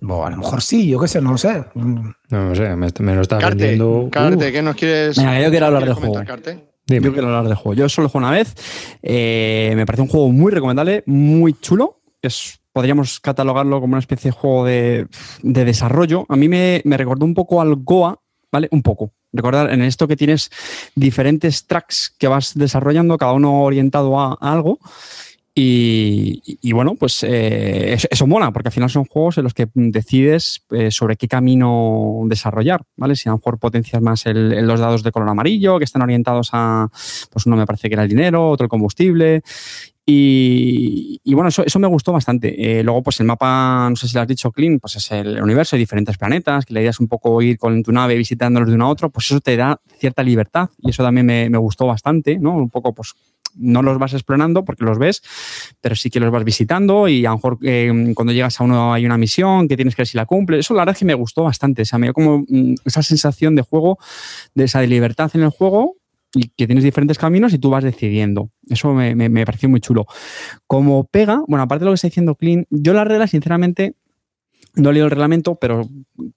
Bueno, a lo mejor sí, yo qué sé, no lo sé. No, no sé, me, me lo estás Carte, vendiendo. Carte, Uh, ¿qué nos quieres Venga, yo quiero hablar del juego. comentar, Carte? dime. Yo quiero hablar del juego. Yo solo juego una vez. Eh, me parece un juego muy recomendable, muy chulo. Es, podríamos catalogarlo como una especie de juego de, de desarrollo. A mí me, me recordó un poco al Goa, ¿vale? Un poco. Recordar en esto que tienes diferentes tracks que vas desarrollando, cada uno orientado a, a algo. Y, bueno, pues eh, eso, eso mola, porque al final son juegos en los que decides eh, sobre qué camino desarrollar, ¿vale? Si a lo mejor potencias más el- el- los dados de color amarillo, que están orientados a, pues uno me parece que era el dinero, otro el combustible. Y, y bueno, eso, eso me gustó bastante. Eh, luego, pues el mapa, no sé si lo has dicho, Clean, pues es el universo, hay diferentes planetas, que la idea es un poco ir con tu nave visitándolos de uno a otro, pues eso te da cierta libertad y eso también me, me gustó bastante, ¿no? Un poco, pues no los vas explorando porque los ves, pero sí que los vas visitando y a lo mejor eh, cuando llegas a uno hay una misión que tienes que ver si la cumple. Eso la verdad es que me gustó bastante. O sea, me dio como mm, esa sensación de juego, de esa libertad en el juego y que tienes diferentes caminos y tú vas decidiendo. Eso me, pareció muy chulo. Como pega, bueno, aparte de lo que está diciendo Clean, yo la regla, sinceramente, no he leído el reglamento, pero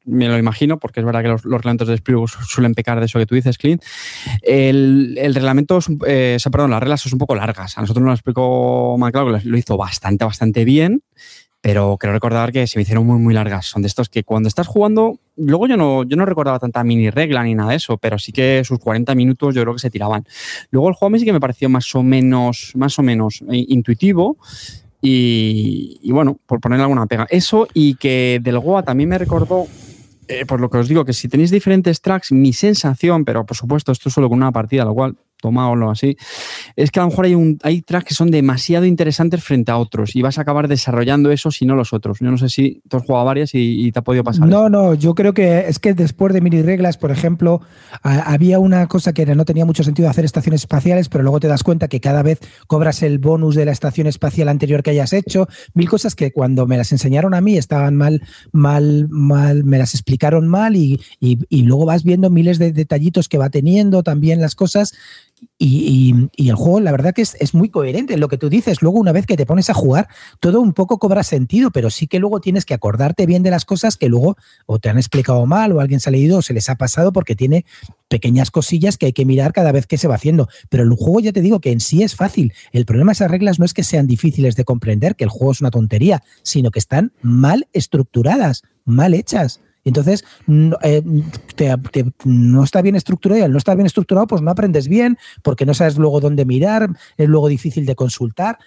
me lo imagino, porque es verdad que los, reglamentos de Spielberg suelen pecar de eso que tú dices, Clint. El, el reglamento, es eh, perdón, las reglas son un poco largas. A nosotros nos lo explicó McLeod, que lo hizo bastante, bastante bien, pero creo recordar que se me hicieron muy, muy largas. Son de estos que cuando estás jugando, luego yo no, yo no recordaba tanta mini regla ni nada de eso, pero sí que sus 40 minutos yo creo que se tiraban. Luego el juego a mí sí que me pareció más o menos, más o menos eh, intuitivo. Y, bueno, por ponerle alguna pega. Eso y que del Goa también me recordó, eh, por lo que os digo, que si tenéis diferentes tracks, mi sensación, pero por supuesto esto es solo con una partida, lo cual tomáoslo así, es que a lo mejor hay, un, hay tracks que son demasiado interesantes frente a otros y vas a acabar desarrollando eso si no los otros. Yo no sé si tú has jugado varias y, y te ha podido pasar. No, no, yo creo que es que después de mini reglas, por ejemplo, a- había una cosa que no tenía mucho sentido hacer estaciones espaciales, pero luego te das cuenta que cada vez cobras el bonus de la estación espacial anterior que hayas hecho. Mil cosas que cuando me las enseñaron a mí estaban mal, mal, mal, me las explicaron mal y, y- y luego vas viendo miles de detallitos que va teniendo también las cosas. Y, y- y el juego, la verdad que es, es muy coherente en lo que tú dices. Luego, una vez que te pones a jugar, todo un poco cobra sentido, pero sí que luego tienes que acordarte bien de las cosas que luego o te han explicado mal o alguien se ha leído o se les ha pasado porque tiene pequeñas cosillas que hay que mirar cada vez que se va haciendo. Pero el juego ya te digo que en sí es fácil. El problema de esas reglas no es que sean difíciles de comprender, que el juego es una tontería, sino que están mal estructuradas, mal hechas. Entonces, no, eh, te- te- no está bien estructurado y al no estar bien estructurado, pues no aprendes bien, porque no sabes luego dónde mirar, es luego difícil de consultar.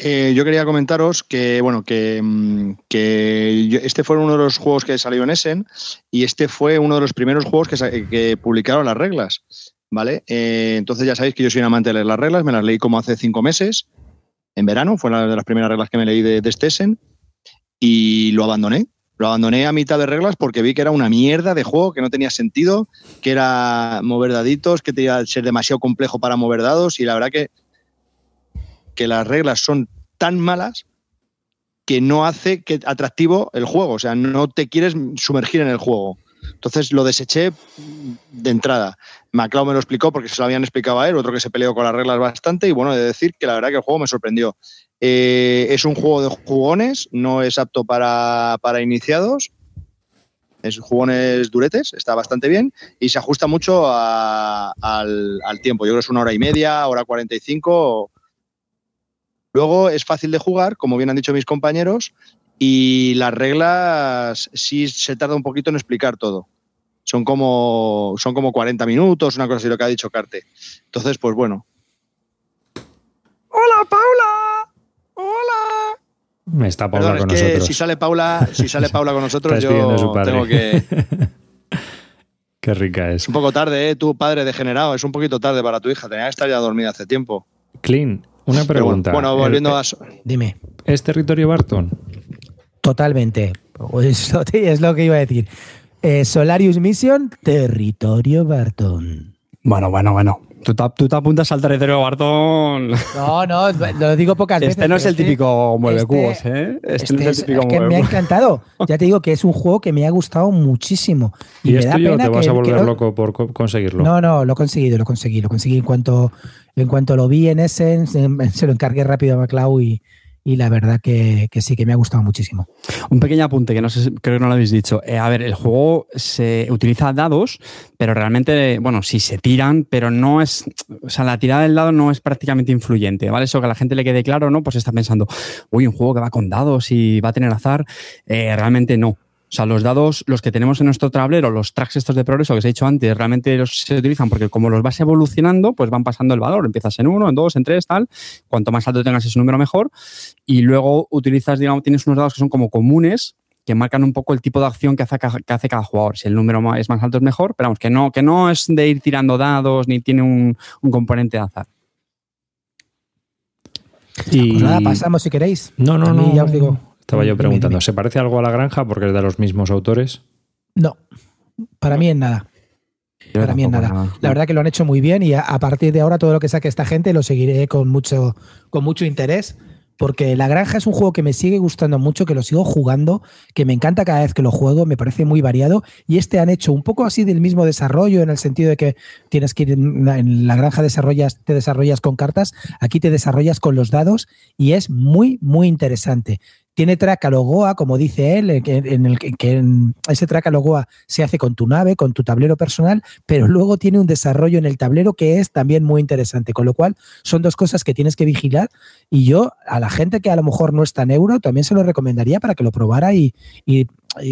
Eh, yo quería comentaros que, bueno, que, mm, que yo- este fue uno de los juegos que salió en Essen y este fue uno de los primeros juegos que publicaron las reglas, ¿vale? Eh, entonces ya sabéis que yo soy un amante de leer las reglas, me las leí como hace cinco meses, en verano, fue una de las primeras reglas que me leí de, de este Essen y lo abandoné. Lo abandoné a mitad de reglas porque vi que era una mierda de juego, que no tenía sentido, que era mover daditos, que tenía que ser demasiado complejo para mover dados y la verdad que que las reglas son tan malas que no hace que atractivo el juego, o sea, no te quieres sumergir en el juego. Entonces lo deseché de entrada. Maclau me lo explicó porque se lo habían explicado a él, otro que se peleó con las reglas bastante y bueno, de decir que la verdad que el juego me sorprendió. Eh, es un juego de jugones, no es apto para, para iniciados, es jugones duretes, está bastante bien y se ajusta mucho al, al tiempo. Yo creo que es una hora y media, hora 45. Luego es fácil de jugar, como bien han dicho mis compañeros, y las reglas sí se tarda un poquito en explicar todo. Son como, son como 40 minutos, una cosa así lo que ha dicho Carte. Entonces, pues bueno. ¡Hola, Paula! Está Paula Perdón, con es que nosotros. si sale Paula, si sale Paula con nosotros, yo tengo que. Qué rica Es es. un poco tarde, ¿eh? Tu padre degenerado, es un poquito tarde para tu hija. Tenía que estar ya dormida hace tiempo. Clean, una Pero bueno, pregunta. bueno, El- volviendo a. Dime. ¿Es territorio Barton? Totalmente. Es lo, es lo que iba a decir. Eh, Solarius Mission, territorio Barton. Bueno, bueno, bueno. Tú te, tú te apuntas al territorio Bartón. No, no, lo digo pocas veces. Este no es el típico mueve este- cubos, ¿eh? Este, Este no es es- el típico es que mueve me ha encantado. Ya te digo que es un juego que me ha gustado muchísimo. Y, ¿Y, me es da tuyo o pena te vas que- a volver que loco por co- conseguirlo? No, no, lo he conseguido, lo conseguí, lo conseguí en cuanto, en cuanto lo vi en Essen, se, se lo encargué rápido a MacLeod y, y la verdad que, sí, que me ha gustado muchísimo. Un pequeño apunte que no sé, creo que no lo habéis dicho. Eh, a ver, el juego se utiliza dados, pero realmente, bueno, sí se tiran, pero no es, o sea, la tirada del dado no es prácticamente influyente, ¿vale? Eso que a la gente le quede claro, ¿no? Pues está pensando, uy, un juego que va con dados y va a tener azar. Eh, realmente no. O sea, los dados, los que tenemos en nuestro tablero, los tracks estos de progreso que os he dicho antes, realmente los se utilizan porque como los vas evolucionando, pues van pasando el valor. Empiezas en uno, en dos, en tres, tal. Cuanto más alto tengas ese número, mejor. Y luego utilizas, digamos, tienes unos dados que son como comunes, que marcan un poco el tipo de acción que hace, que hace cada jugador. Si el número es más alto es mejor, pero vamos, que no, que no es de ir tirando dados ni tiene un, componente de azar. Y pues nada, pasamos si queréis. No, no, no. Ya os digo. Estaba yo preguntando, ¿se parece algo a la granja porque es de los mismos autores? No, para mí en nada. para mí en nada. La verdad que lo han hecho muy bien y a, partir de ahora todo lo que saque esta gente lo seguiré con mucho, con mucho interés porque La Granja es un juego que me sigue gustando mucho, que lo sigo jugando, que me encanta cada vez que lo juego, me parece muy variado. Y este han hecho un poco así del mismo desarrollo, en el sentido de que tienes que ir en La Granja desarrollas, te desarrollas con cartas, aquí te desarrollas con los dados y es muy, muy interesante. Tiene Tracalogoa, como dice él, en el que ese Tracalogoa se hace con tu nave, con tu tablero personal, pero luego tiene un desarrollo en el tablero que es también muy interesante. Con lo cual, son dos cosas que tienes que vigilar. Y yo, a la gente que a lo mejor no es tan euro, también se lo recomendaría para que lo probara y,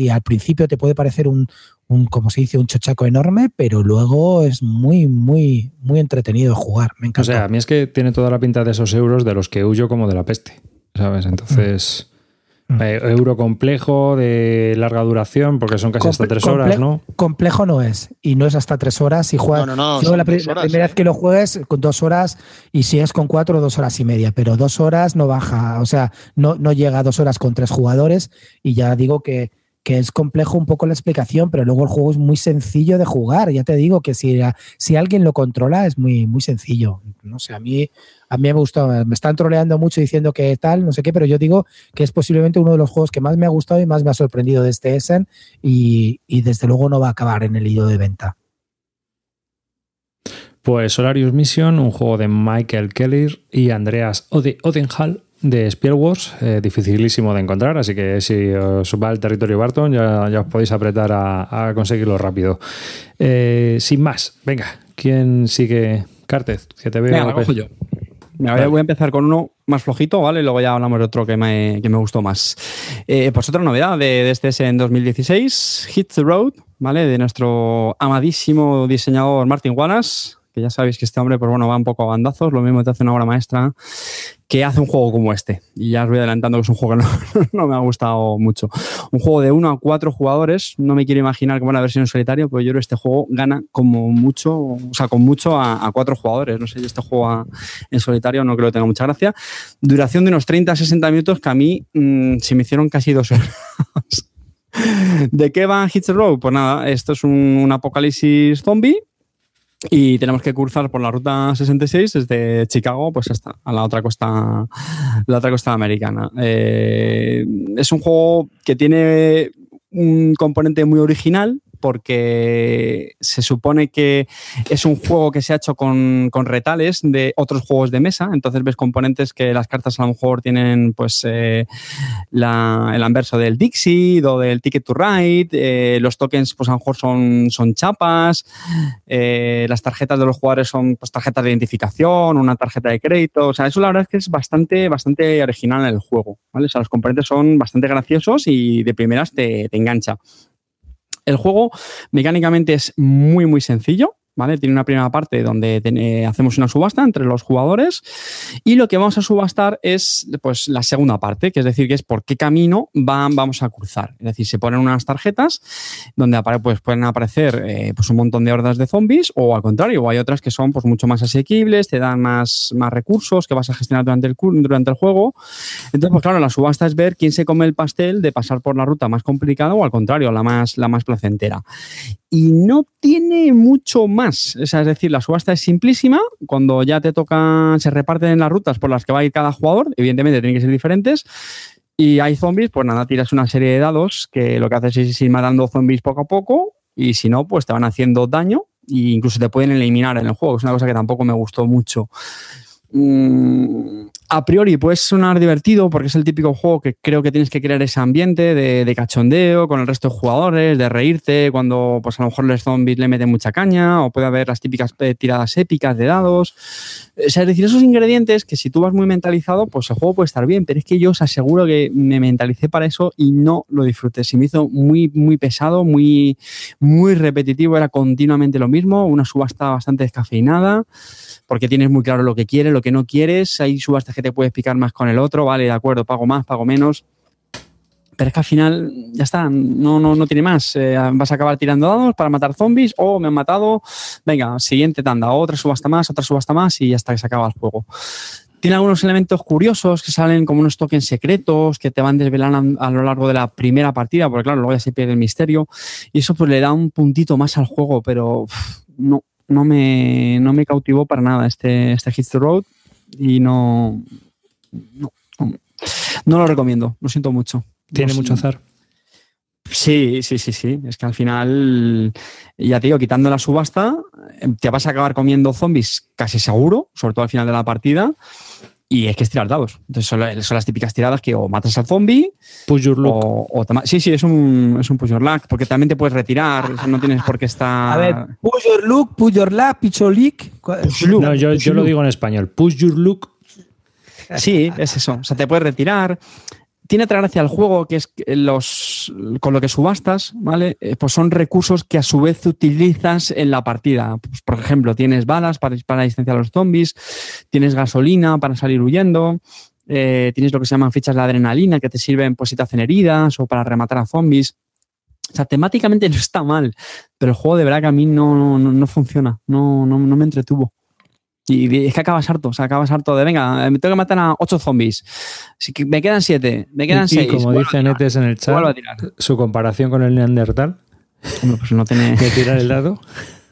al principio te puede parecer un, un, como se dice, un chochaco enorme, pero luego es muy, muy, muy entretenido jugar. Me encanta. O sea, a mí es que tiene toda la pinta de esos euros de los que huyo como de la peste, ¿sabes? Entonces... Mm. Eh, euro complejo, de larga duración, porque son casi hasta tres horas, ¿no? Complejo no es, y no es hasta tres horas. Si juegas, no, no, no, la, primera vez ¿eh? que lo juegues, con dos horas, y si es con cuatro, dos horas y media, pero dos horas no baja, o sea, no, no llega a dos horas con tres jugadores, y ya digo que, que es complejo un poco la explicación, pero luego el juego es muy sencillo de jugar. Ya te digo que si, si alguien lo controla, es muy, muy sencillo. No sé, a mí a mí me gustado, me están troleando mucho diciendo que tal, no sé qué, pero yo digo que es posiblemente uno de los juegos que más me ha gustado y más me ha sorprendido de este Essen y, desde luego no va a acabar en el hilo de venta. Pues Solarius Mission, un juego de Michael Keller y Andreas Odenhall de Spielworks, eh, dificilísimo de encontrar, así que si os va al territorio Barton ya, os podéis apretar a, conseguirlo rápido. Eh, sin más, venga, ¿quién sigue? Cartez, que te veo. Venga, yo voy, a, empezar con uno más flojito, ¿vale? Y luego ya hablamos de otro que me, que me gustó más. Eh, pues otra novedad de, de este es en 2016, Hit the Road, ¿vale? De nuestro amadísimo diseñador Martin Wallace, que ya sabéis que este hombre, pues bueno, va un poco a bandazos, lo mismo te hace una obra maestra que hace un juego como este. Y ya os voy adelantando que es un juego que no, me ha gustado mucho. Un juego de uno a cuatro jugadores, no me quiero imaginar como la versión en solitario, pero yo creo que este juego gana como mucho, o sea, con mucho a, cuatro jugadores. No sé, yo este juego en solitario no creo que tenga mucha gracia. Duración de unos 30-60 minutos que a mí mm, se me hicieron casi dos horas. ¿De qué va Hits Row? Pues nada, esto es un apocalipsis zombie y tenemos que cruzar por la ruta 66 desde Chicago pues hasta a la otra costa la otra costa americana. Eh, es un juego que tiene un componente muy original porque se supone que es un juego que se ha hecho con, retales de otros juegos de mesa. Entonces ves componentes que las cartas a lo mejor tienen pues eh, el anverso del Dixie o del Ticket to Ride. Eh, los tokens pues a lo mejor son, son chapas. Eh, las tarjetas de los jugadores son pues, tarjetas de identificación, una tarjeta de crédito. O sea, eso la verdad es que es bastante, bastante original en el juego. ¿vale? O sea, los componentes son bastante graciosos y de primeras te, te engancha. El juego mecánicamente es muy, muy sencillo. ¿Vale? Tiene una primera parte donde hacemos una subasta entre los jugadores y lo que vamos a subastar es pues, la segunda parte, que es decir, que es por qué camino vamos a cruzar. Es decir, se ponen unas tarjetas donde pues, pueden aparecer eh, pues, un montón de hordas de zombies o al contrario, o hay otras que son pues, mucho más asequibles, te dan más, más recursos que vas a gestionar durante el, durante el juego. Entonces, pues claro, la subasta es ver quién se come el pastel de pasar por la ruta más complicada o al contrario, la más, la más placentera y no tiene mucho más. Es decir, la subasta es simplísima. Cuando ya te toca, se reparten en las rutas por las que va a ir cada jugador. Evidentemente tienen que ser diferentes. Y hay zombies, pues nada, tiras una serie de dados que lo que haces es ir matando zombies poco a poco. Y si no, pues te van haciendo daño e incluso te pueden eliminar en el juego. Es una cosa que tampoco me gustó mucho. Mm, a priori puede sonar divertido porque es el típico juego que creo que tienes que crear ese ambiente de, cachondeo con el resto de jugadores, de reírte cuando pues a lo mejor los zombies le meten mucha caña o puede haber las típicas eh, tiradas épicas de dados. O sea, es decir, esos ingredientes que si tú vas muy mentalizado, pues el juego puede estar bien, pero es que yo os aseguro que me mentalicé para eso y no lo disfruté. Se me hizo muy, muy pesado, muy, muy repetitivo, era continuamente lo mismo, una subasta bastante descafeinada porque tienes muy claro lo que quieres, lo que no quieres. Hay subastas que te puedes picar más con el otro, vale, de acuerdo, pago más, pago menos. Pero es que al final ya está, no, no, no tiene más. Eh, vas a acabar tirando dados para matar zombies o me han matado. Venga, siguiente tanda, otra subasta más, otra subasta más y hasta que se acaba el juego. Tiene algunos elementos curiosos que salen como unos tokens secretos que te van desvelando a, lo largo de la primera partida, porque claro, luego ya se pierde el misterio. Y eso pues le da un puntito más al juego, pero no, no me, no me cautivó para nada este, este Hit the Road y no, no, lo recomiendo, lo siento mucho. ¿Tiene mucho azar? Sí, sí, sí, sí. Es que al final, ya te digo, quitando la subasta, te vas a acabar comiendo zombies casi seguro, sobre todo al final de la partida. Y es que es tirar dados. Entonces son, las típicas tiradas que o matas al zombie. Push your luck. O, sí, sí, es un, es un push your luck. Porque también te puedes retirar. no tienes por qué estar. A ver, push your luck, push your luck, picholic. No, yo, yo lo digo en español. Push your luck. Sí, es eso. O sea, te puedes retirar tiene otra gracia el juego, que es los con lo que subastas, ¿vale? Eh, pues son recursos que a su vez utilizas en la partida. Pues, por ejemplo, tienes balas para disparar a a los zombies, tienes gasolina para salir huyendo, eh, tienes lo que se llaman fichas de adrenalina que te sirven pues, si te hacen heridas o para rematar a zombies. O sea, temáticamente no está mal, pero el juego de verdad que a mí no, no, funciona, no, no, no me entretuvo. Y es que acabas harto, o sea, acabas harto de, venga, me tengo que matar a ocho zombies. Así que me quedan siete, me quedan seis. Y como dice Netes en el chat, su comparación con el Neandertal. Hombre, pues no tiene. ¿De tirar el dado?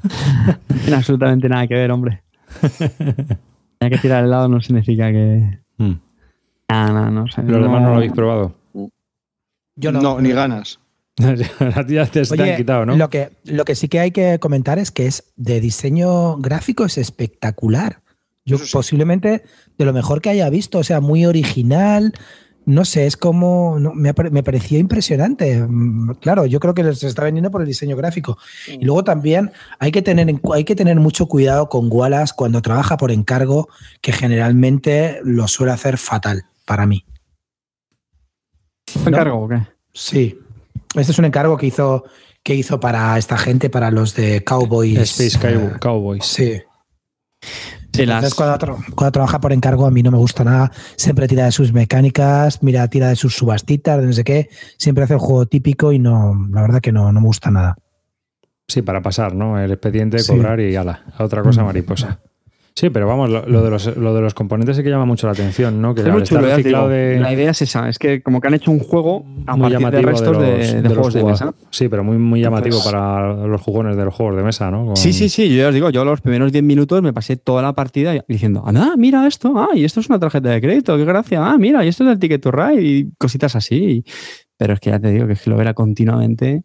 no tiene absolutamente nada que ver, hombre. Hay que tirar el dado no significa que. Mm. Ah, no, no, sé. Los demás no lo habéis probado. Yo no. No, ni ganas. ya te, han quitado, ¿no? Lo que, lo que sí que hay que comentar es que es de diseño gráfico es espectacular. Yo posiblemente de lo mejor que haya visto, o sea, muy original. No sé, es como. me, me, pareció impresionante. Mm, claro, yo creo que se está vendiendo por el diseño gráfico. Y luego también hay que, tener, hay que tener mucho cuidado con Wallace cuando trabaja por encargo, que generalmente lo suele hacer fatal para mí. ¿Encargo o qué? Sí. Este es un encargo que hizo, que hizo para esta gente, para los de Cowboys. Space eh, Cowboys. Sí. cuando, trabaja por encargo, a mí no me gusta nada. Siempre tira de sus mecánicas, mira, tira de sus subastitas, de no sé qué. Siempre hace el juego típico y no, la verdad que no, no me gusta nada. Sí, para pasar, ¿no? El expediente, cobrar y ala, a otra cosa mm. mariposa. Sí, pero vamos, lo, de los, lo de los componentes sí que llama mucho la atención, ¿no? Que es muy chulo, de... La idea es esa, es que como que han hecho un juego a muy partir de restos de, juegos de mesa. Sí, pero muy, muy llamativo para los jugones de los juegos de mesa, ¿no? Sí, sí, sí, yo os digo, yo los primeros 10 minutos me pasé toda la partida diciendo, ah, mira esto, ah, y esto es una tarjeta de crédito, qué gracia, ah, mira, y esto es el Ticket to Ride y cositas así. Pero es que ya te digo que es que lo verá continuamente.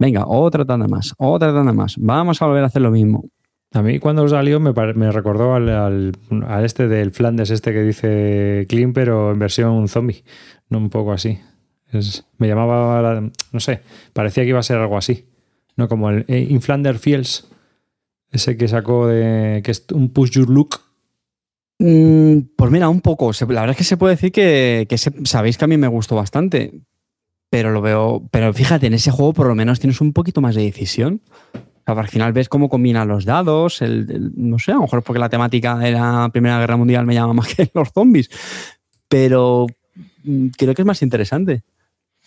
Venga, otra tanda más, otra tanda más. Vamos a volver a hacer lo mismo. A mí cuando salió me, recordó al, al, este del Flandes, este que dice Clean, pero en versión zombie. No un poco así. me llamaba, no sé, parecía que iba a ser algo así. No como el eh, Inflander Fields, ese que sacó de. que es un push your look. Mm, pues mira, un poco. La verdad es que se puede decir que, que sabéis que a mí me gustó bastante. Pero lo veo. Pero fíjate, en ese juego por lo menos tienes un poquito más de decisión al final ves cómo combinan los dados, el, no sé, a lo mejor porque la temática de la Primera Guerra Mundial me llama más que los zombies, pero mm, creo que es más interesante.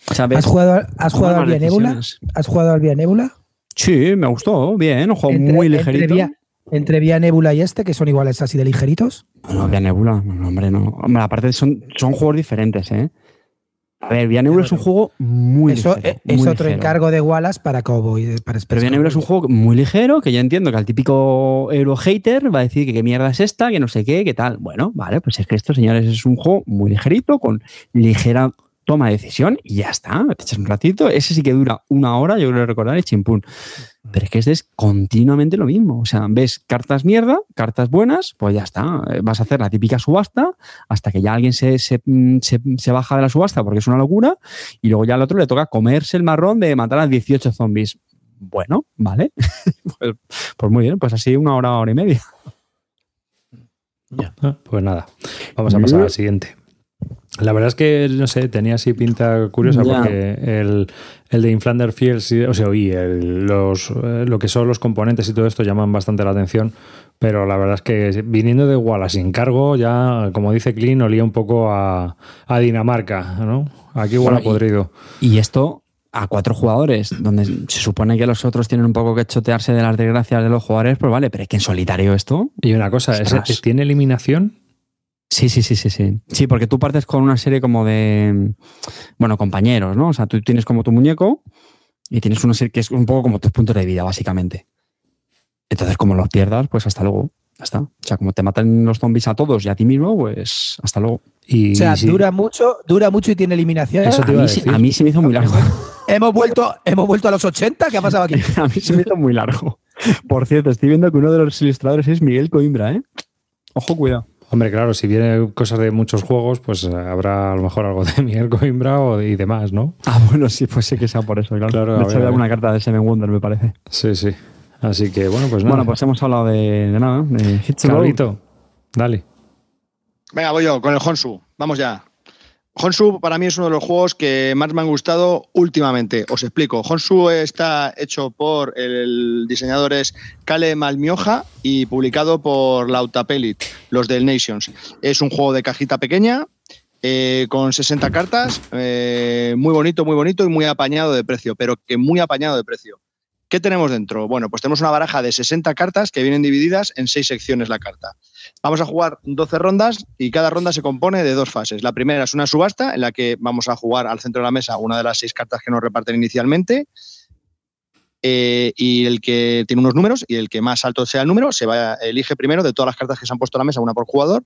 ¿Has jugado, has jugado al Via Nebula? ¿Has jugado al Via Nebula? Sí, me gustó, bien, un juego muy ligerito. Entre Via, Nebula y este, que son iguales así de ligeritos. No, Via Nebula, hombre, no. Hombre, aparte son, son juegos diferentes, ¿eh? A ver, Vianebula es un juego muy Eso ligero. Es otro encargo de Wallace para Cowboy. Para Pero Vianebula es un juego muy ligero, que ya entiendo que al típico euro hater va a decir que qué mierda es esta, que no sé qué, qué tal. Bueno, vale, pues es que esto, señores, es un juego muy ligerito, con ligera toma decisión y ya está. Te echas un ratito. Ese sí que dura una hora, yo creo recordar, y chimpún. Pero es que este es continuamente lo mismo. O sea, ves cartas mierda, cartas buenas, pues ya está. Vas a hacer la típica subasta hasta que ya alguien se, se, se, se baja de la subasta porque es una locura y luego ya al otro le toca comerse el marrón de matar a 18 zombies. Bueno, vale. pues, pues muy bien, pues así una hora, hora y media. Ah, Pues nada, vamos a pasar al siguiente. La verdad es que, no sé, tenía así pinta curiosa Ya. porque el, el de Inflander Fields, o sea, el- los, eh, lo que son los componentes y todo esto llaman bastante la atención, pero la verdad es que viniendo de Wallace sin cargo, ya, como dice Clean, olía un poco a, a Dinamarca, ¿no? Aquí a Bueno, y- podrido. Y esto a cuatro jugadores, donde se supone que los otros tienen un poco que chotearse de las desgracias de los jugadores, pues vale, pero es que en solitario esto. Y una cosa, ¿ese- Ostras. ¿tiene eliminación? Sí, sí, sí, sí, sí. Sí, porque tú partes con una serie como de, bueno, compañeros, ¿no? O sea, tú tienes como tu muñeco y tienes una serie que es un poco como tus puntos de vida, básicamente. Entonces, como los pierdas, pues hasta luego. Ya está. O sea, como te matan los zombies a todos y a ti mismo, pues hasta luego. Y O sea, dura mucho, dura mucho y tiene eliminación. Eso A te iba mí, a sí- decir. a mí se me hizo muy largo. Hemos vuelto, hemos vuelto a los 80. ¿Qué ha pasado aquí? a mí se me hizo muy largo. Por cierto, estoy viendo que uno de los ilustradores es Miguel Coimbra, ¿eh? Ojo, cuidado. Hombre, claro, si viene cosas de muchos juegos, pues eh, habrá a lo mejor algo de Miguel Coimbra o de- y demás, ¿no? Ah, bueno, sí, pues sí que sea por eso, claro. Claro, de ver. alguna carta de Seven Wonder, me parece. Sí, sí. Así que, bueno, pues nada. Bueno, pues hemos hablado de, de nada, de Hits and Roll. Carlito, dale. Venga, voy yo con el Honsu. Vamos ya. Honsu para mí es uno de los juegos que más me han gustado últimamente. Os explico. Honsu está hecho por el diseñador es Kale Malmioja y publicado por Lautapelit, los del Nations. Es un juego de cajita pequeña eh, con 60 cartas, eh, muy bonito, muy bonito y muy apañado de precio, pero que muy apañado de precio. ¿Qué tenemos dentro? Bueno, pues tenemos una baraja de 60 cartas que vienen divididas en seis secciones la carta. Vamos a jugar 12 rondas y cada ronda se compone de dos fases. La primera es una subasta en la que vamos a jugar al centro de la mesa una de las seis cartas que nos reparten inicialmente. Eh, y el que tiene unos números y el que más alto sea el número se va elige primero de todas las cartas que se han puesto a la mesa, una por jugador,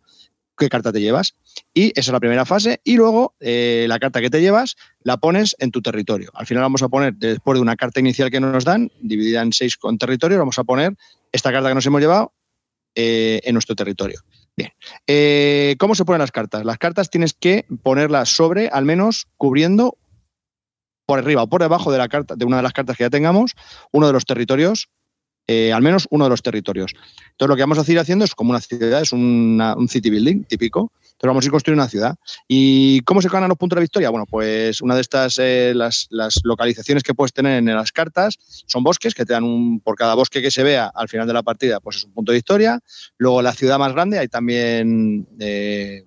qué carta te llevas. Y esa es la primera fase. Y luego eh, la carta que te llevas la pones en tu territorio. Al final vamos a poner, después de una carta inicial que nos dan, dividida en seis con territorio, vamos a poner esta carta que nos hemos llevado eh, en nuestro territorio. Bien. Eh, ¿Cómo se ponen las cartas? Las cartas tienes que ponerlas sobre, al menos cubriendo por arriba o por debajo de la carta, de una de las cartas que ya tengamos, uno de los territorios, eh, al menos uno de los territorios. Entonces lo que vamos a ir haciendo es como una ciudad, es una- un city building típico. Entonces vamos a ir construyendo una ciudad. ¿Y cómo se ganan los puntos de victoria? Bueno, pues una de estas, eh, las, localizaciones que puedes tener en las cartas son bosques que te dan un, por cada bosque que se vea al final de la partida, pues es un punto de victoria. Luego la ciudad más grande, hay también eh,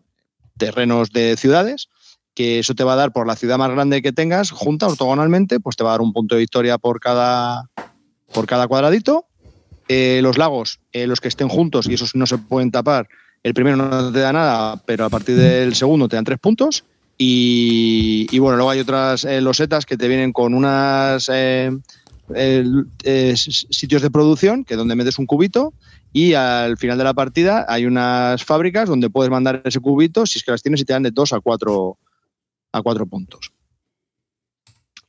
terrenos de ciudades, que eso te va a dar por la ciudad más grande que tengas, junta ortogonalmente, pues te va a dar un punto de victoria por cada, por cada cuadradito. Eh, los lagos, eh, los que estén juntos y esos no se pueden tapar, el primero no te da nada, pero a partir del segundo te dan tres puntos. Y, bueno, luego hay otras eh, losetas que te vienen con unas sitios de producción, que donde metes un cubito, y al final de la partida hay unas fábricas donde puedes mandar ese cubito, si es que las tienes, y te dan de 2 a 4 a cuatro puntos.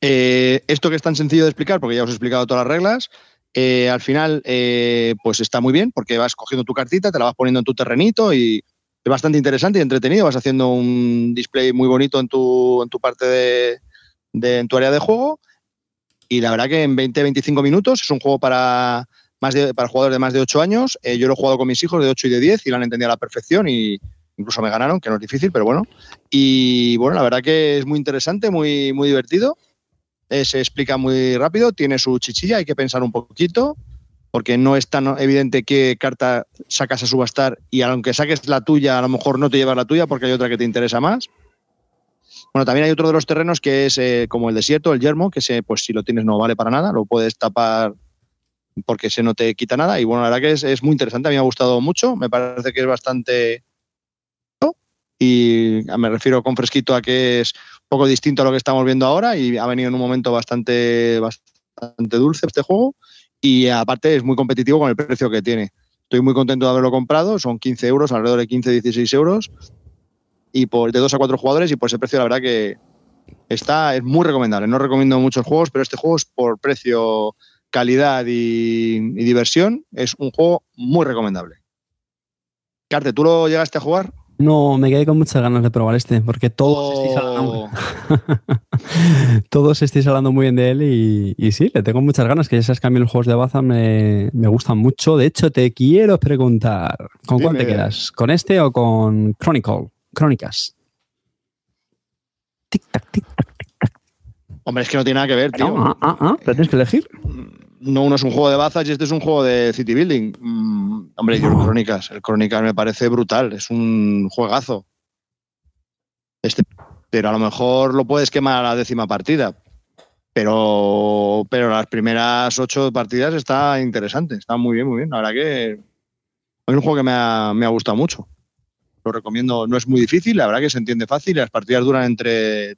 Esto que es tan sencillo de explicar, porque ya os he explicado todas las reglas, eh, al final eh, pues está muy bien, porque vas cogiendo tu cartita, te la vas poniendo en tu terrenito y es bastante interesante y entretenido, vas haciendo un display muy bonito en tu, en tu parte de, en tu área de juego y la verdad que en 20-25 minutos es un juego para, más de, para jugadores de más de 8 años. Eh, yo lo he jugado con mis hijos de 8 y de 10 y lo han entendido a la perfección y incluso me ganaron, que no es difícil, pero bueno. Y bueno, la verdad que es muy interesante, muy, muy divertido. Eh, se explica muy rápido, tiene su chichilla, hay que pensar un poquito, porque no es tan evidente qué carta sacas a subastar y aunque saques la tuya, a lo mejor no te llevas la tuya porque hay otra que te interesa más. Bueno, también hay otro de los terrenos que es eh, como el desierto, el yermo, que se, pues si lo tienes no vale para nada, lo puedes tapar porque se no te quita nada. Y bueno, la verdad que es, es muy interesante, a mí me ha gustado mucho, me parece que es bastante... Y me refiero con fresquito a que es poco distinto a lo que estamos viendo ahora y ha venido en un momento bastante, bastante dulce este juego. Y aparte es muy competitivo con el precio que tiene. Estoy muy contento de haberlo comprado, son 15 euros, alrededor de 15-16 euros y por de dos a cuatro jugadores y por ese precio la verdad que, Está, es muy recomendable. No recomiendo muchos juegos, pero este juego es por precio, calidad y, y diversión. Es un juego muy recomendable. Carte, ¿tú lo llegaste a jugar? No, me quedé con muchas ganas de probar este, porque todos, estáis, hablando, Oh, todos estáis hablando muy bien de él y, y sí, le tengo muchas ganas, que ya sabes que a mí los juegos de Baza me, me gustan mucho. De hecho, te quiero preguntar, ¿con cuál te Dime. quedas? ¿Con este o con Chronicle? Crónicas. Tic tac, tic hombre, es que no tiene nada que ver, tío. Ah, ah, ah, pero tienes que elegir. No, uno es un juego de bazas y este es un juego de city building. Mm, hombre, yo Crónicas. El Crónicas me parece brutal. Es un juegazo. Este, pero a lo mejor lo puedes quemar a la décima partida. Pero, pero las primeras ocho partidas está interesante. Está muy bien, muy bien. La verdad que es un juego que me ha, me ha gustado mucho. Lo recomiendo. No es muy difícil. La verdad que se entiende fácil. Las partidas duran entre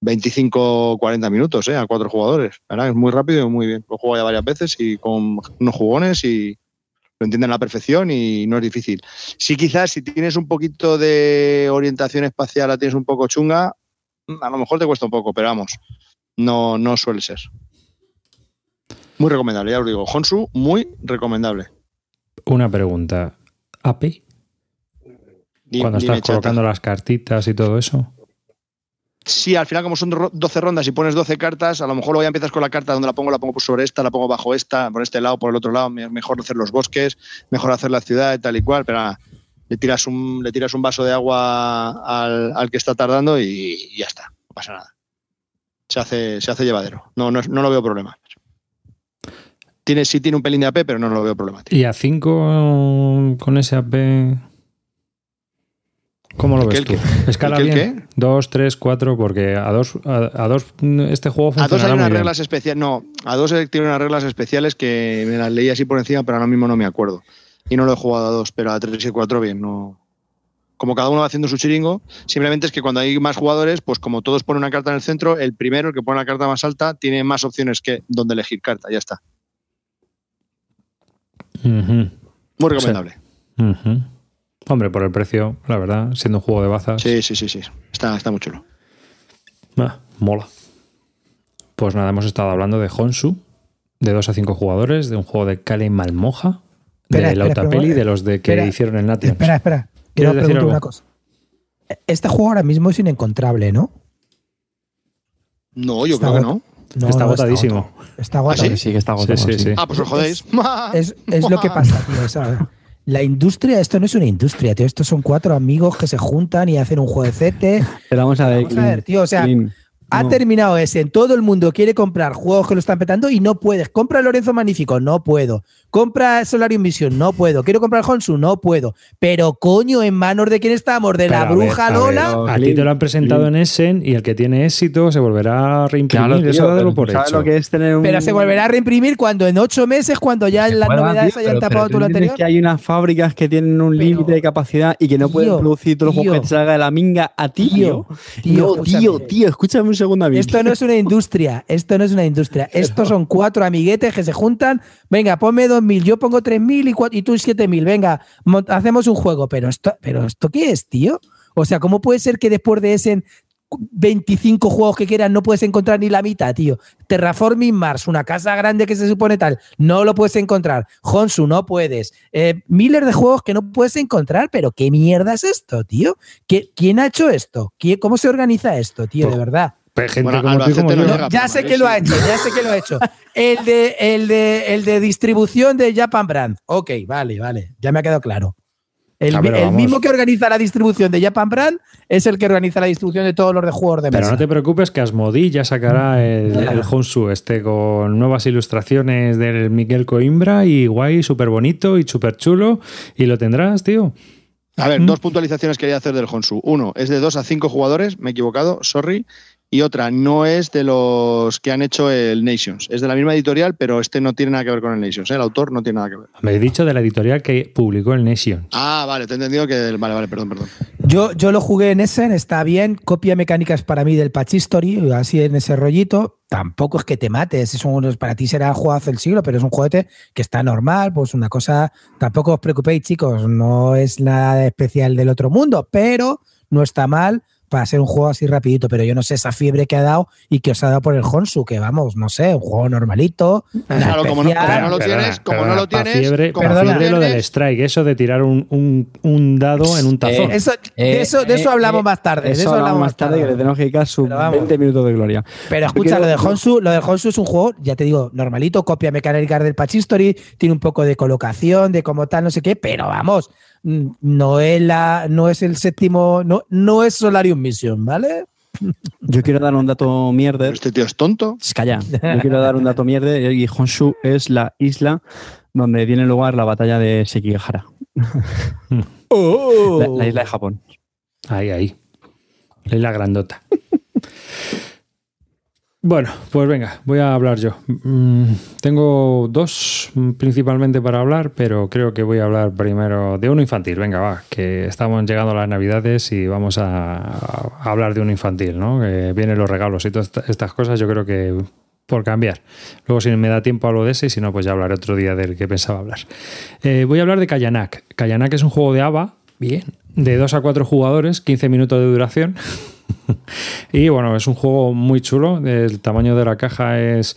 25 40 minutos ¿eh? a cuatro jugadores. Verdad, es muy rápido y muy bien. Lo juego ya varias veces y con unos jugones y lo entienden a la perfección y no es difícil. Sí, quizás si tienes un poquito de orientación espacial, la tienes un poco chunga, a lo mejor te cuesta un poco, pero vamos, no, no suele ser. Muy recomendable, ya os digo. Honsu, muy recomendable. Una pregunta. Di- Cuando dime, estás chata. colocando las cartitas y todo eso. Sí, al final, como son ro- 12 rondas y pones 12 cartas, a lo mejor luego ya empiezas con la carta donde la pongo, la pongo sobre esta, la pongo bajo esta, por este lado, por el otro lado. me- Mejor hacer los bosques, mejor hacer la ciudad y tal y cual, pero le tiras un, le tiras un vaso de agua al, que está tardando y, ya está, no pasa nada. Se hace, se hace llevadero. No, no, no lo veo problema. Tiene, sí tiene un pelín de AP, pero no lo veo problemático. ¿Y a 5 con ese AP? ¿Cómo lo ¿El ves tú? el qué? ¿Escala ¿El qué, bien? qué? 2, 3, 4, porque a 2 a, a dos, este juego A dos hay unas reglas especiales. No, a dos tiene unas reglas especiales que me las leí así por encima, pero ahora mismo no me acuerdo. Y no lo he jugado a dos, pero a tres y cuatro bien. No. Como cada uno va haciendo su chiringo, simplemente es que cuando hay más jugadores, pues como todos ponen una carta en el centro, el primero, el que pone la carta más alta, tiene más opciones que donde elegir carta. Ya está. Ujú, Muy recomendable. ujú. Hombre, por el precio, la verdad, siendo un juego de bazas, Sí, sí, sí, sí. Está, está muy chulo. ah, mola. Pues nada, hemos estado hablando de Honsu, de 2 a 5 jugadores, de un juego de Kale Malmoja, de Espera, espera, Lautapeli, de los de que espera, hicieron el Nation. Espera, espera. Quiero ¿Quieres decir preguntar algo? una cosa. Este juego ahora mismo es inencontrable, ¿no? No, yo Está creo que no. No, Está agotadísimo. Está agotado. ¿Ah, Sí, que está Sí, agotado. sí, sí. Ah, pues os jodéis. Es, es lo que pasa, tío. sea, la industria, esto no es una industria, tío. Estos son cuatro amigos que se juntan y hacen un jueguecete. Pero vamos a ver. Vamos a ver, tío. O sea, Clean. ha No. terminado ese. Todo el mundo quiere comprar juegos que lo están petando y no puedes. Compra Lorenzo Magnífico, no puedo. Compra Solarium Vision, no puedo. Quiero comprar Honsu, no puedo. Pero coño, en manos de quién estamos, de la ver, bruja a ver, Lola. A ti te lo han presentado en Essen y el que tiene éxito se volverá a reimprimir. Claro, tío, Eso dalo pero por ¿sabes hecho. lo que es tener un... Pero se volverá a reimprimir cuando en ocho meses, cuando ya las novedades tío, hayan pero- tapado pero todo lo anterior. que hay unas fábricas que tienen un límite de capacidad y que no pueden producir todos los juegos que tío, te salga de la minga a ti, tío. tío, tío, tío, tío, escúchame un segundo a mí. Esto no es una industria, esto no es una industria. Estos son cuatro amiguetes que se juntan. Venga, ponme dos mil, yo pongo tres mil y, cua- y tú siete mil. Venga, mon- hacemos un juego. Pero esto, pero esto qué es, tío? O sea, ¿cómo puede ser que después de ese 25 juegos que quieran no puedes encontrar ni la mitad, tío? Terraforming Mars, una casa grande que se supone tal, no lo puedes encontrar. Honsu, no puedes. Eh, miles de juegos que no puedes encontrar, pero ¿qué mierda es esto, tío? ¿Qué- ¿Quién ha hecho esto? ¿Quién- ¿Cómo se organiza esto, tío? De Pues, verdad. Pero gente Bueno, como tú como no. Ya sé que lo ha hecho, ya sé que lo ha hecho. El de, el de, el de distribución de Japan Brand. Ok, vale, vale. Ya me ha quedado claro. El, Ah, pero el mismo que organiza la distribución de Japan Brand es el que organiza la distribución de todos los de juegos de Pero mesa. no te preocupes que Asmodee ya sacará el, el Honsu este con nuevas ilustraciones del Miguel Coimbra y guay, súper bonito y súper chulo. Y lo tendrás, tío. A ver, dos puntualizaciones quería hacer del Honsu. Uno, es de dos a cinco jugadores, me he equivocado, sorry. Y otra, no es de los que han hecho el Nations. Es de la misma editorial, pero este no tiene nada que ver con el Nations. ¿eh? El autor no tiene nada que ver. Me he dicho de la editorial que publicó el Nation. Ah, vale, te he entendido que. Vale, vale, perdón, perdón. Yo, yo lo jugué en Essen, está bien. Copia mecánicas para mí del Patch History, así en ese rollito. Tampoco es que te mates, es un- para ti será el juegazo del siglo, pero es un juguete que está normal, pues una cosa. Tampoco os preocupéis, chicos, no es nada especial del otro mundo, pero no está mal para ser un juego así rapidito, pero yo no sé esa fiebre que ha dado y que os ha dado por el Honsu, que vamos, no sé, un juego normalito. Claro, como no, como no lo tienes, como no lo tienes, fiebre, lo fiebre lo del strike, eso de tirar un, un- un dado en un tazón. Eso, Eh, de eso, de eso eh, hablamos eh, más tarde. de Eso hablamos más tarde, que le tenemos que dedicar sus Pero vamos. 20 minutos de gloria. Pero escucha, lo del Honsu, lo del Honsu es un juego, ya te digo, normalito, copia mecánica del Patch History, tiene un poco de colocación, de como tal, no sé qué, pero vamos, no es la, no es el séptimo, no, no es Solarium Mission, ¿vale? Yo quiero dar un dato mierder. Este tío es tonto. Calla. Yo quiero dar un dato mierder y Honshu es la isla donde tiene lugar la batalla de Sekigahara. Oh. La, la isla de Japón. Ahí, ahí. La grandota. Bueno, pues venga, voy a hablar yo. Mm, tengo dos mm, principalmente para hablar, pero creo que voy a hablar primero de uno infantil. Venga, va, que estamos llegando a las navidades y vamos a, hablar de uno infantil, ¿no? Que vienen los regalos y todas esta- estas cosas, yo creo que por cambiar. Luego, si me da tiempo, hablo de ese y si no, pues ya hablaré otro día del que pensaba hablar. Eh, voy a hablar de Kayanak. Kayanak es un juego de ABA, bien, de 2 a 4 jugadores, 15 minutos de duración. y bueno, es un juego muy chulo. El tamaño de la caja es.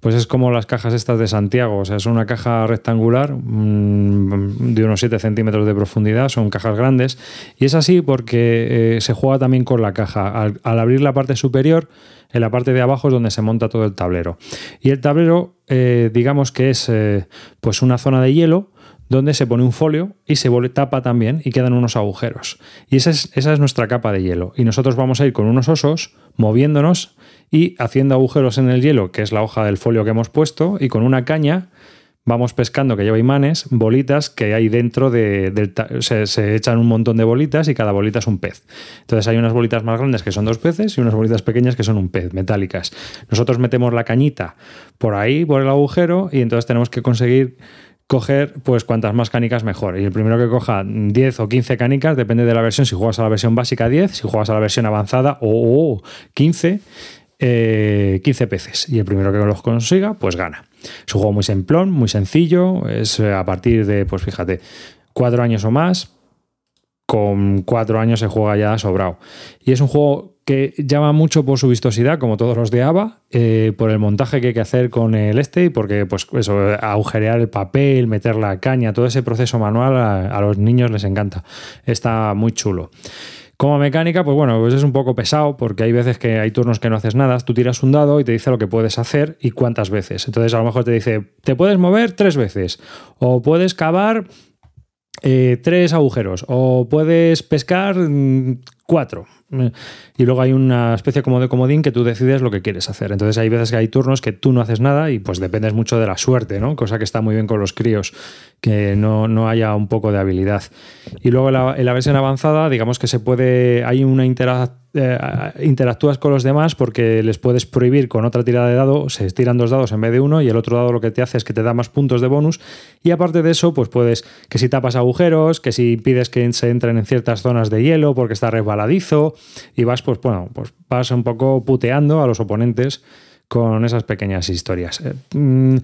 Pues es como las cajas estas de Santiago, o sea, es una caja rectangular mm, de unos 7 centímetros de profundidad, son cajas grandes, y es así porque eh, se juega también con la caja. Al, abrir la parte superior, en la parte de abajo es donde se monta todo el tablero. Y el tablero, eh, digamos que es eh, pues una zona de hielo donde se pone un folio y se tapa también y quedan unos agujeros. Y esa es, esa es nuestra capa de hielo. Y nosotros vamos a ir con unos osos moviéndonos y haciendo agujeros en el hielo, que es la hoja del folio que hemos puesto, y con una caña vamos pescando que lleva imanes, bolitas que hay dentro de, del... Se, se echan un montón de bolitas y cada bolita es un pez. Entonces hay unas bolitas más grandes que son dos peces y unas bolitas pequeñas que son un pez, metálicas. Nosotros metemos la cañita por ahí, por el agujero, y entonces tenemos que conseguir coger pues cuantas más canicas mejor. Y el primero que coja 10 o 15 canicas, depende de la versión, si juegas a la versión básica 10, si juegas a la versión avanzada o 15, eh, 15 peces. Y el primero que los consiga, pues gana. Es un juego muy simplón, muy sencillo, es eh, a partir de, pues fíjate, cuatro años o más. Con cuatro años se juega ya sobrado. Y es un juego que llama mucho por su vistosidad, como todos los de ABA, eh, por el montaje que hay que hacer con el este y porque, pues, eso, agujerear el papel, meter la caña, todo ese proceso manual a, a los niños les encanta. Está muy chulo. Como mecánica, pues bueno, pues es un poco pesado porque hay veces que hay turnos que no haces nada, tú tiras un dado y te dice lo que puedes hacer y cuántas veces. Entonces a lo mejor te dice, te puedes mover tres veces o puedes cavar eh, tres agujeros o puedes pescar mm, cuatro. Eh, Y luego hay una especie como de comodín que tú decides lo que quieres hacer. Entonces hay veces que hay turnos que tú no haces nada y pues dependes mucho de la suerte, ¿no? Cosa que está muy bien con los críos, que no, no haya un poco de habilidad. Y luego la, en la versión avanzada, digamos que se puede, hay una interac- eh, interactúas con los demás porque les puedes prohibir con otra tirada de dado, se tiran dos dados en vez de uno y el otro dado lo que te hace es que te da más puntos de bonus y aparte de eso, pues puedes que si tapas agujeros, que si pides que se entren en ciertas zonas de hielo porque está resbaladizo y vas pues bueno, pues vas un poco puteando a los oponentes con esas pequeñas historias. Eh, mm,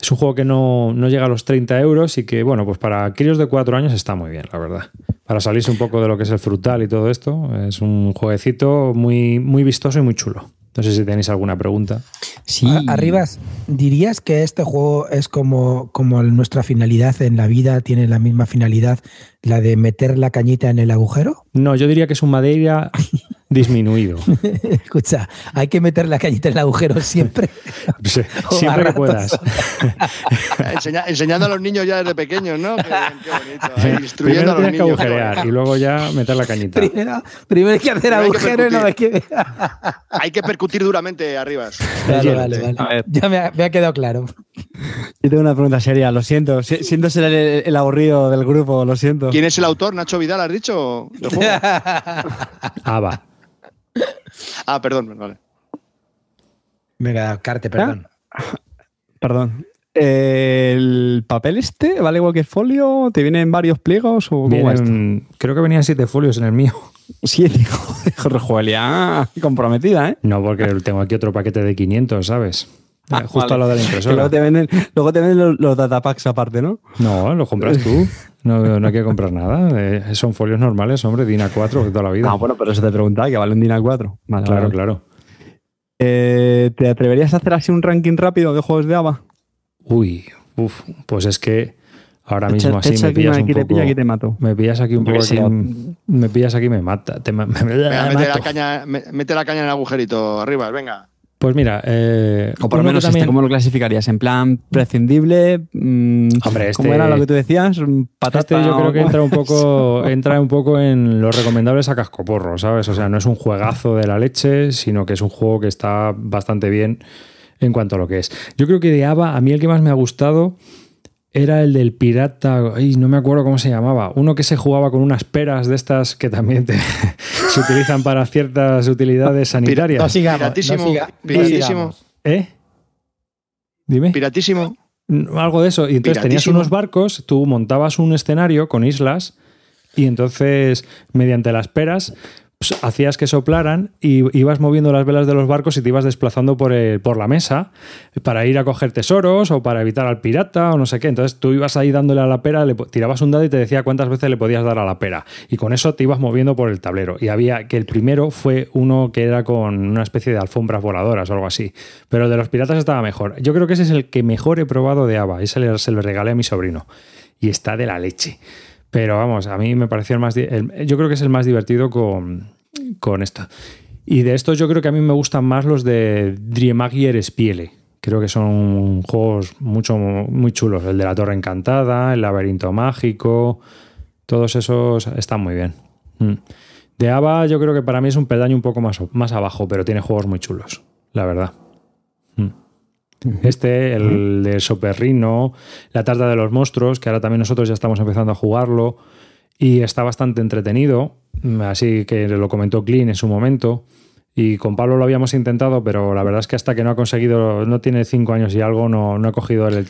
es un juego que no, no llega a los 30 euros y que, bueno, pues para críos de 4 años está muy bien, la verdad. Para salirse un poco de lo que es el frutal y todo esto, es un jueguecito muy, muy vistoso y muy chulo. No sé si tenéis alguna pregunta. Sí. Arribas, ¿dirías que este juego es como, como nuestra finalidad en la vida, tiene la misma finalidad, la de meter la cañita en el agujero? No, yo diría que es un Madeira disminuido. Escucha, hay que meter la cañita en el agujero siempre. Sí, Siempre que puedas. Enseña- enseñando a los niños ya desde pequeños, ¿no? Qué, qué bonito. ahí, instruyendo Primero a los tienes que niños. agujerear y luego ya meter la cañita. primero, primero hay que hacer Primero agujero y no hay que. Hay que percutir duramente arriba. Vale, vale, vale. Ya me ha, me ha quedado claro. Yo tengo una pregunta seria, lo siento. Si- Siento ser el, el aburrido del grupo, lo siento. ¿Quién es el autor? ¿Nacho Vidal, has dicho? Ah, va. Ah, perdón, vale. Venga, Carte, perdón. Perdón. ¿El papel este vale igual que el folio? ¿Te vienen varios pliegos o cómo creo que venían siete folios en el mío. Siete, joder, Joelia, comprometida, ¿eh? No, porque tengo aquí otro paquete de 500, ¿sabes? Eh, justo Vale. al lado de la impresora. luego te venden, luego te venden los, los datapacks aparte, ¿no? No, lo compras tú. No, no hay que comprar nada. Eh, son folios normales, hombre, DIN A4 de toda la vida. Ah, bueno, pero eso te preguntaba, que vale un DIN A4. Vale, claro, vale. claro. Eh, ¿Te atreverías a hacer así un ranking rápido de juegos de ABA? Uy, uf, pues es que ahora Echa- mismo así echa me pillas un aquí te poco. pilla, aquí te mato. Me pillas aquí un Yo poco. aquí- me pillas aquí y me mata. te ma- me- me Venga, mete, mato. la caña, me- mete la caña en el agujerito, arriba, venga. Pues mira, eh, O por lo menos también- este, ¿cómo lo clasificarías? ¿En plan prescindible? Mm, Hombre, ¿Cómo este- era lo que tú decías? ¿Patata? Este yo creo que entra un poco, entra un poco en los recomendables a cascoporro, ¿sabes? O sea, no es un juegazo de la leche, sino que es un juego que está bastante bien en cuanto a lo que es. Yo creo que de ABA, a mí el que más me ha gustado era el del pirata, ay, no me acuerdo cómo se llamaba, uno que se jugaba con unas peras de estas que también te- se utilizan para ciertas utilidades sanitarias. No sigamos. Piratísimo, no siga- piratísimo. ¿Eh? Dime. Piratísimo. Mm, Algo de eso. Y entonces tenías unos barcos, tú montabas un escenario con islas y entonces, mediante las peras, hacías que soplaran y ibas moviendo las velas de los barcos y te ibas desplazando por, el- por la mesa para ir a coger tesoros o para evitar al pirata o no sé qué. Entonces tú ibas ahí dándole a la pera, le tirabas un dado y te decía cuántas veces le podías dar a la pera. Y con eso te ibas moviendo por el tablero. Y había que el primero fue uno que era con una especie de alfombras voladoras o algo así. Pero el de los piratas estaba mejor. Yo creo que ese es el que mejor he probado de ABA. Ese se lo regalé a mi sobrino. Y está de la leche. Pero vamos, a mí me pareció el más. yo creo que es el más divertido con, con esto. Y de estos, yo creo que a mí me gustan más los de Driemagier Spiele. Creo que son juegos mucho, muy chulos. El de la Torre Encantada, el Laberinto Mágico. Todos esos están muy bien. Mm. De ABA, yo creo que para mí es un peldaño un poco más, más abajo, pero tiene juegos muy chulos, la verdad. Este, el de Soperrino, La Tarta de los Monstruos, que ahora también nosotros ya estamos empezando a jugarlo y está bastante entretenido, así que lo comentó Clean en su momento. Y con Pablo lo habíamos intentado, pero la verdad es que hasta que no ha conseguido, no tiene cinco años y algo, no, no ha cogido el-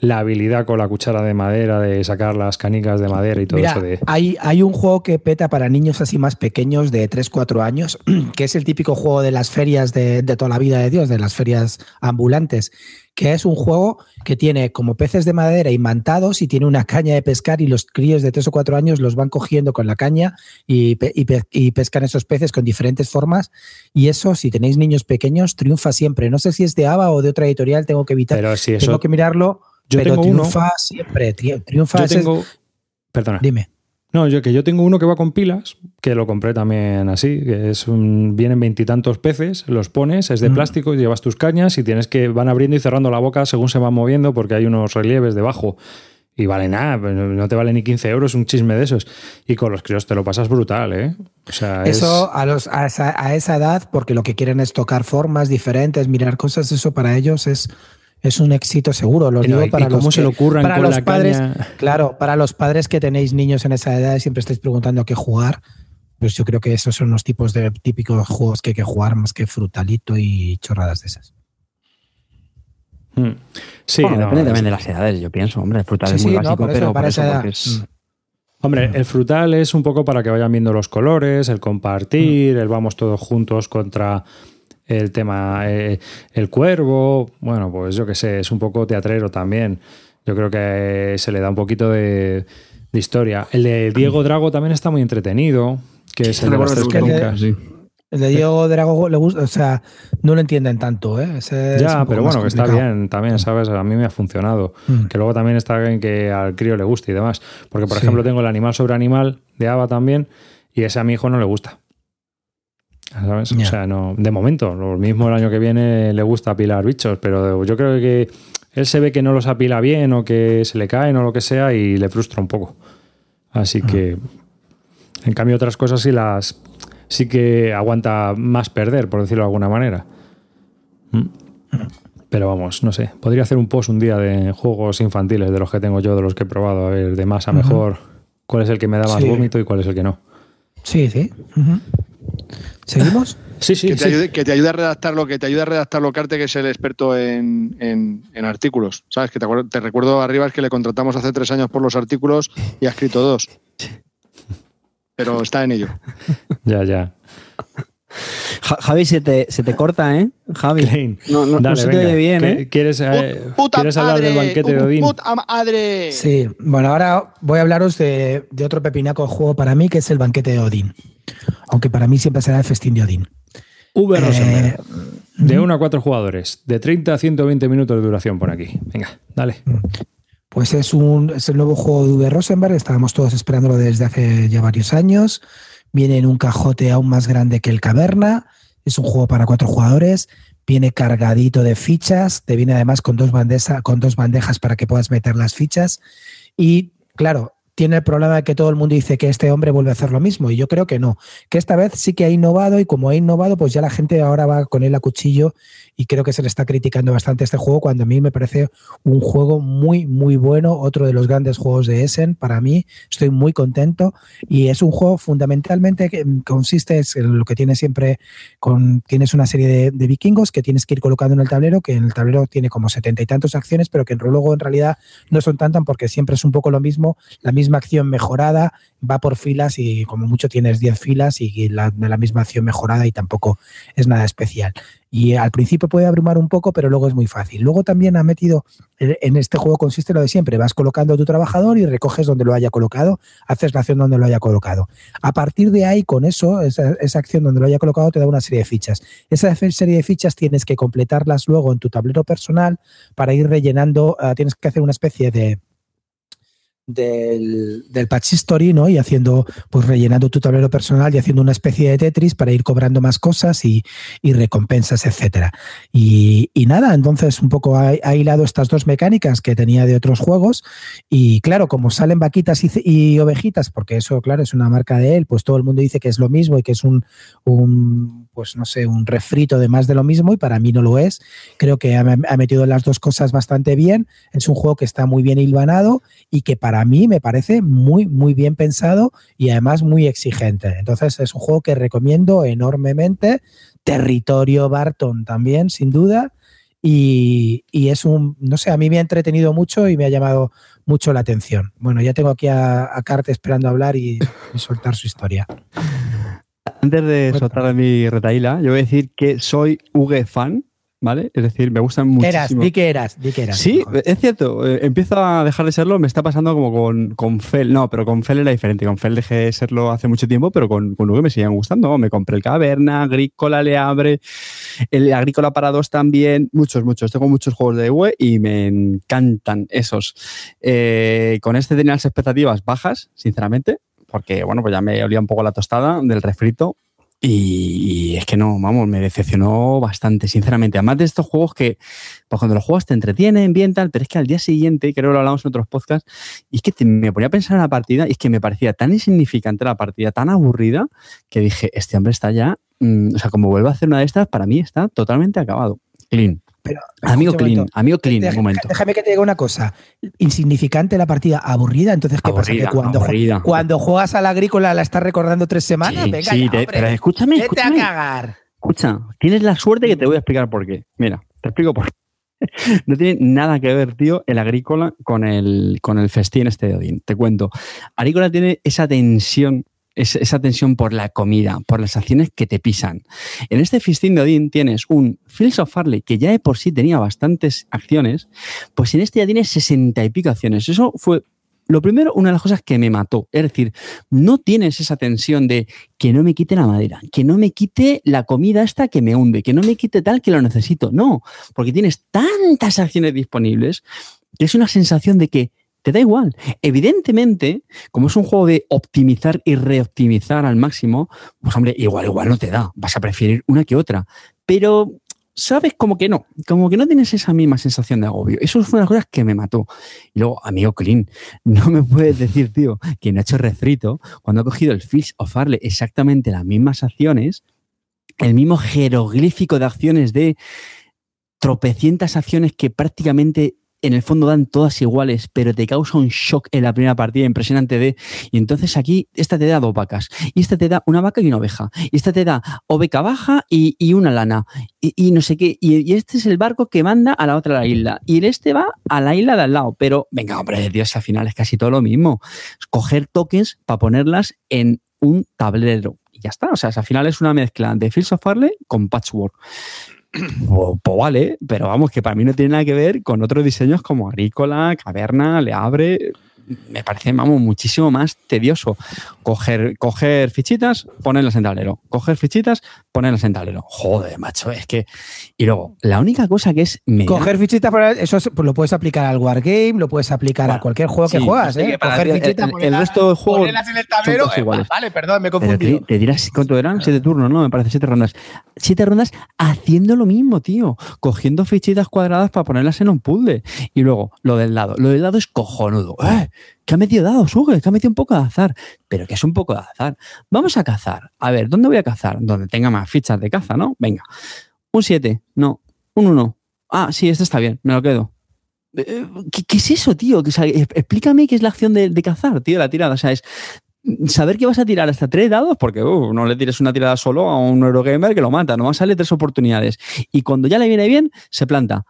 la habilidad con la cuchara de madera de sacar las canicas de madera y todo Mira, eso de. hay, hay un juego que peta para niños así más pequeños de 3-4 años, que es el típico juego de las ferias de, de toda la vida de Dios, de las ferias ambulantes, que es un juego que tiene como peces de madera imantados y tiene una caña de pescar y los críos de 3 o 4 años los van cogiendo con la caña y, pe- y pe- y pescan esos peces con diferentes formas. Y eso, si tenéis niños pequeños, triunfa siempre. No sé si es de ABA o de otra editorial, tengo que evitar. Pero si eso. tengo que mirarlo, yo pero tengo uno. triunfa siempre. tri- Triunfa. Yo ese tengo. Perdona. Dime. No, yo que yo tengo uno que va con pilas, que lo compré también así, que es un, vienen veintitantos peces, los pones, es de Mm. plástico, llevas tus cañas y tienes que van abriendo y cerrando la boca según se van moviendo porque hay unos relieves debajo. Y vale nada, pues no te vale ni 15 euros un chisme de esos. Y con los críos te lo pasas brutal, ¿eh? O sea, es- Eso a, los, a, esa, a esa edad, porque lo que quieren es tocar formas diferentes, mirar cosas, eso para ellos es, es un éxito seguro. Lo Pero, digo ¿y para cómo los se que- para con los la padres, caña? Claro, para los padres que tenéis niños en esa edad y siempre estáis preguntando a qué jugar, pues yo creo que esos son los tipos de típicos juegos que hay que jugar más que frutalito y chorradas de esas. Mm. Sí, Bueno, no, depende también de las edades, yo pienso. Hombre, el frutal Sí, es muy sí, no, básico, por eso, pero para por esa eso, edad. porque es- Mm. Hombre, el frutal es un poco para que vayan viendo los colores, el compartir, el vamos todos juntos contra el tema, eh, el cuervo. Bueno, pues yo qué sé, es un poco teatrero también. Yo creo que se le da un poquito de, de historia. El de Diego Drago también está muy entretenido, que es el de las Recuerdo tres que que- crónicas. sí. El de Diego Drago le gusta, o sea, no lo entienden tanto, ¿eh? Ese Ya, pero bueno, que está bien, también, ¿sabes? A mí me ha funcionado. Mm. Que luego también está en que al crío le guste y demás. Porque, por Sí. ejemplo, tengo el animal sobre animal de Ava también, y ese a mi hijo no le gusta. O sea, no, de momento, lo mismo el año que viene le gusta apilar bichos, pero yo creo que él se ve que no los apila bien o que se le caen o lo que sea y le frustra un poco. Así Ah. que, en cambio, otras cosas sí las sí que aguanta más perder, por decirlo de alguna manera. Mm. Pero vamos, no sé. Podría hacer un post un día de juegos infantiles de los que tengo yo, de los que he probado, a ver, de más a mejor, cuál es el que me da más Sí. vómito y cuál es el que no. Sí, sí. ¿Seguimos? Sí, sí, que, te sí. ayude, que te ayude a redactarlo, que te ayude a redactarlo Carte, que es el experto en, en- en artículos. ¿Sabes? Que te, te recuerdo arriba es que le contratamos hace tres años por los artículos y ha escrito dos. Pero está en ello. Ya, ya. Javi, se te, se te corta, ¿eh? Javi. No, no, Dale, no se te ve bien, ¿eh? ¿Quieres, eh, ¿quieres hablar del banquete de Odín? Puta madre. Sí, bueno, ahora voy a hablaros de, de otro pepinaco juego para mí, que es el banquete de Odín. Aunque para mí siempre será el festín de Odín. V. Rosenberg. Eh, de 1 a 4 jugadores. De 30 a 120 minutos de duración por aquí. Venga, dale. Pues es, un, es el nuevo juego de V. Rosenberg. Estábamos todos esperándolo desde hace ya varios años. Viene en un cajote aún más grande que el Caverna. Es un juego para cuatro jugadores. Viene cargadito de fichas. Te viene además con dos, con dos bandejas para que puedas meter las fichas. Y claro, tiene el problema de que todo el mundo dice que este hombre vuelve a hacer lo mismo y yo creo que no, que esta vez sí que ha innovado y como ha innovado pues ya la gente ahora va con él a cuchillo y creo que se le está criticando bastante este juego cuando a mí me parece un juego muy muy bueno, otro de los grandes juegos de Essen para mí, estoy muy contento y es un juego fundamentalmente que consiste en lo que tiene siempre con tienes una serie de, de vikingos que tienes que ir colocando en el tablero, que en el tablero tiene como setenta y tantas acciones, pero que luego en realidad no son tantas porque siempre es un poco lo mismo, la misma misma acción mejorada, va por filas y como mucho tienes 10 filas y la, la misma acción mejorada y tampoco es nada especial. Y al principio puede abrumar un poco, pero luego es muy fácil. Luego también ha metido, en este juego consiste lo de siempre, vas colocando a tu trabajador y recoges donde lo haya colocado, haces la acción donde lo haya colocado. A partir de ahí, con eso, esa, acción donde lo haya colocado te da una serie de fichas. Esa serie de fichas tienes que completarlas luego en tu tablero personal para ir rellenando, uh, tienes que hacer una especie de del, del patch history, ¿no? Y haciendo, pues rellenando tu tablero personal y haciendo una especie de Tetris para ir cobrando más cosas y, y recompensas, etcétera. Y, y, nada, entonces un poco ha, ha, hilado estas dos mecánicas que tenía de otros juegos. Y claro, como salen vaquitas y, y, ovejitas, porque eso, claro, es una marca de él, pues todo el mundo dice que es lo mismo y que es un, un pues no sé, un refrito de más de lo mismo y para mí no lo es. Creo que ha, ha metido las dos cosas bastante bien. Es un juego que está muy bien hilvanado y que para para mí me parece muy, muy bien pensado y además muy exigente. Entonces es un juego que recomiendo enormemente. Territorio Barton también, sin duda. Y, y, es un, no sé, a mí me ha entretenido mucho y me ha llamado mucho la atención. Bueno, ya tengo aquí a, a Carte esperando hablar y, y soltar su historia. Antes de soltar a mi retaíla, yo voy a decir que soy UG fan ¿vale? Es decir, me gustan mucho. Eras, di que eras, di que eras. Sí, es cierto. Eh, empiezo a dejar de serlo, me está pasando como con, con Fel. No, pero con Fel era diferente. Con Fel dejé de serlo hace mucho tiempo, pero con, con me siguen gustando. Me compré el Caverna, Agrícola le abre, el Agrícola para dos también, muchos, muchos. Tengo muchos juegos de UE y me encantan esos. Eh, con este tenía las expectativas bajas, sinceramente, porque, bueno, pues ya me olía un poco la tostada del refrito y, es que no, vamos, me decepcionó bastante, sinceramente. Además de estos juegos que, pues cuando los juegos te entretienen, bien tal, pero es que al día siguiente, creo que lo hablamos en otros podcasts, y es que me ponía a pensar en la partida y es que me parecía tan insignificante la partida, tan aburrida, que dije, este hombre está ya, mmm, o sea, como vuelva a hacer una de estas, para mí está totalmente acabado. Clean. Pero, amigo Clean, amigo Clean, déjame, un momento. Déjame que te diga una cosa. Insignificante la partida, aburrida. Entonces, ¿qué aburrida, pasa? Que cuando, aburrida. cuando juegas a la agrícola la estás recordando tres semanas. Sí, Venga, sí ya, te, hombre, pero escúchame, vete escúchame. a cagar. Escucha, tienes la suerte que te voy a explicar por qué. Mira, te explico por qué. No tiene nada que ver, tío, el agrícola con el, con el festín este de Odín. Te cuento. Agrícola tiene esa tensión esa tensión por la comida, por las acciones que te pisan. En este festín de Odín tienes un Fields of Farley que ya de por sí tenía bastantes acciones, pues en este ya tienes sesenta y pico acciones. Eso fue lo primero, una de las cosas que me mató. Es decir, no tienes esa tensión de que no me quite la madera, que no me quite la comida esta que me hunde, que no me quite tal que lo necesito. No, porque tienes tantas acciones disponibles que es una sensación de que te da igual. Evidentemente, como es un juego de optimizar y reoptimizar al máximo, pues hombre, igual, igual no te da. Vas a preferir una que otra. Pero sabes como que no, como que no tienes esa misma sensación de agobio. Eso fue una de las cosas que me mató. Y luego, amigo Clean, no me puedes decir, tío, que hecho refrito cuando ha cogido el Fish of Arle exactamente las mismas acciones, el mismo jeroglífico de acciones de tropecientas acciones que prácticamente en el fondo dan todas iguales, pero te causa un shock en la primera partida impresionante de. Y entonces aquí, esta te da dos vacas, y esta te da una vaca y una oveja, y esta te da oveja baja y, y una lana, y, y, no sé qué. Y, y, este es el barco que manda a la otra la isla, y el este va a la isla de al lado. Pero venga, hombre, Dios, al final es casi todo lo mismo. Coger tokens para ponerlas en un tablero ya está. O sea, al final es una mezcla de Fields of con Patchwork. Pues vale, pero vamos, que para mí no tiene nada que ver con otros diseños como Agrícola, Caverna, Le Abre, me parece, vamos, muchísimo más tedioso. Coger, coger fichitas, ponerlas en tablero. Coger fichitas, ponerlas en tablero. Joder, macho, es que. Y luego, la única cosa que es. Coger fichitas, eso pues lo puedes aplicar al Wargame, lo puedes aplicar a cualquier juego que juegas, ¿eh? Coger fichitas, el, resto del juego. en el tablero. Eh, vale, perdón, me he confundido. Te, dirás cuánto eran, siete turnos, ¿no? Me parece siete rondas. Siete rondas haciendo lo mismo, tío. Cogiendo fichitas cuadradas para ponerlas en un puzzle. Y luego, lo del lado. Lo del lado es cojonudo. ¡Eh! Que ha metido dados, Suge, que ha metido un poco de azar, pero que es un poco de azar. Vamos a cazar. A ver, ¿dónde voy a cazar? Donde tenga más fichas de caza, ¿no? Venga. Un 7, no. Un 1. Ah, sí, este está bien, me lo quedo. Eh, ¿Qué, es eso, tío? explícame qué es la acción de, cazar, tío, la tirada. O sea, es saber que vas a tirar hasta tres dados, porque uh, no le tires una tirada solo a un Eurogamer que lo mata, no a sale tres oportunidades. Y cuando ya le viene bien, se planta.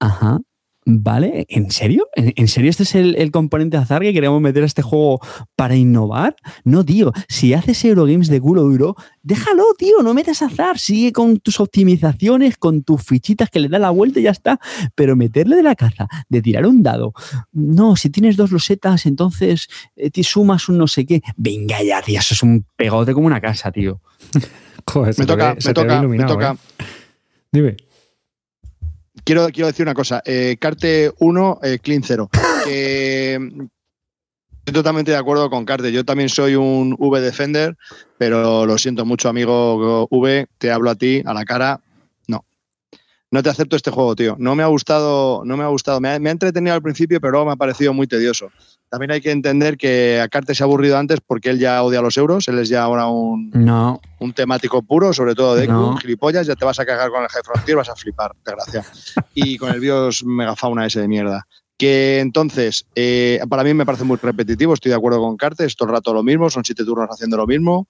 Ajá, ¿Vale? ¿En serio? ¿En, serio este es el, componente azar que queremos meter a este juego para innovar? No, tío. Si haces Eurogames de culo duro, déjalo, tío. No metas azar. Sigue con tus optimizaciones, con tus fichitas que le da la vuelta y ya está. Pero meterle de la caza, de tirar un dado. No, si tienes dos losetas, entonces eh, te sumas un no sé qué. Venga ya, tío. Eso es un pegote como una casa, tío. Joder, me toca, me toca, me toca. ¿eh? Dime quiero, quiero decir una cosa. Eh, Carte 1, eh, Clean 0. estoy totalmente de acuerdo con Carte. Yo también soy un V Defender, pero lo siento mucho, amigo V. Te hablo a ti, a la cara. No. Te acepto este juego, tío. No me ha gustado, no me ha gustado. Me ha, me ha entretenido al principio, pero luego me ha parecido muy tedioso. También hay que entender que a Carte se ha aburrido antes porque él ya odia los euros, él es ya ahora un, no. un temático puro, sobre todo de no. gilipollas, ya te vas a cagar con el High Frontier, vas a flipar, desgracia. y con el BIOS megafauna ese de mierda. Que entonces, eh, para mí me parece muy repetitivo, estoy de acuerdo con Carte, es todo el rato lo mismo, son siete turnos haciendo lo mismo,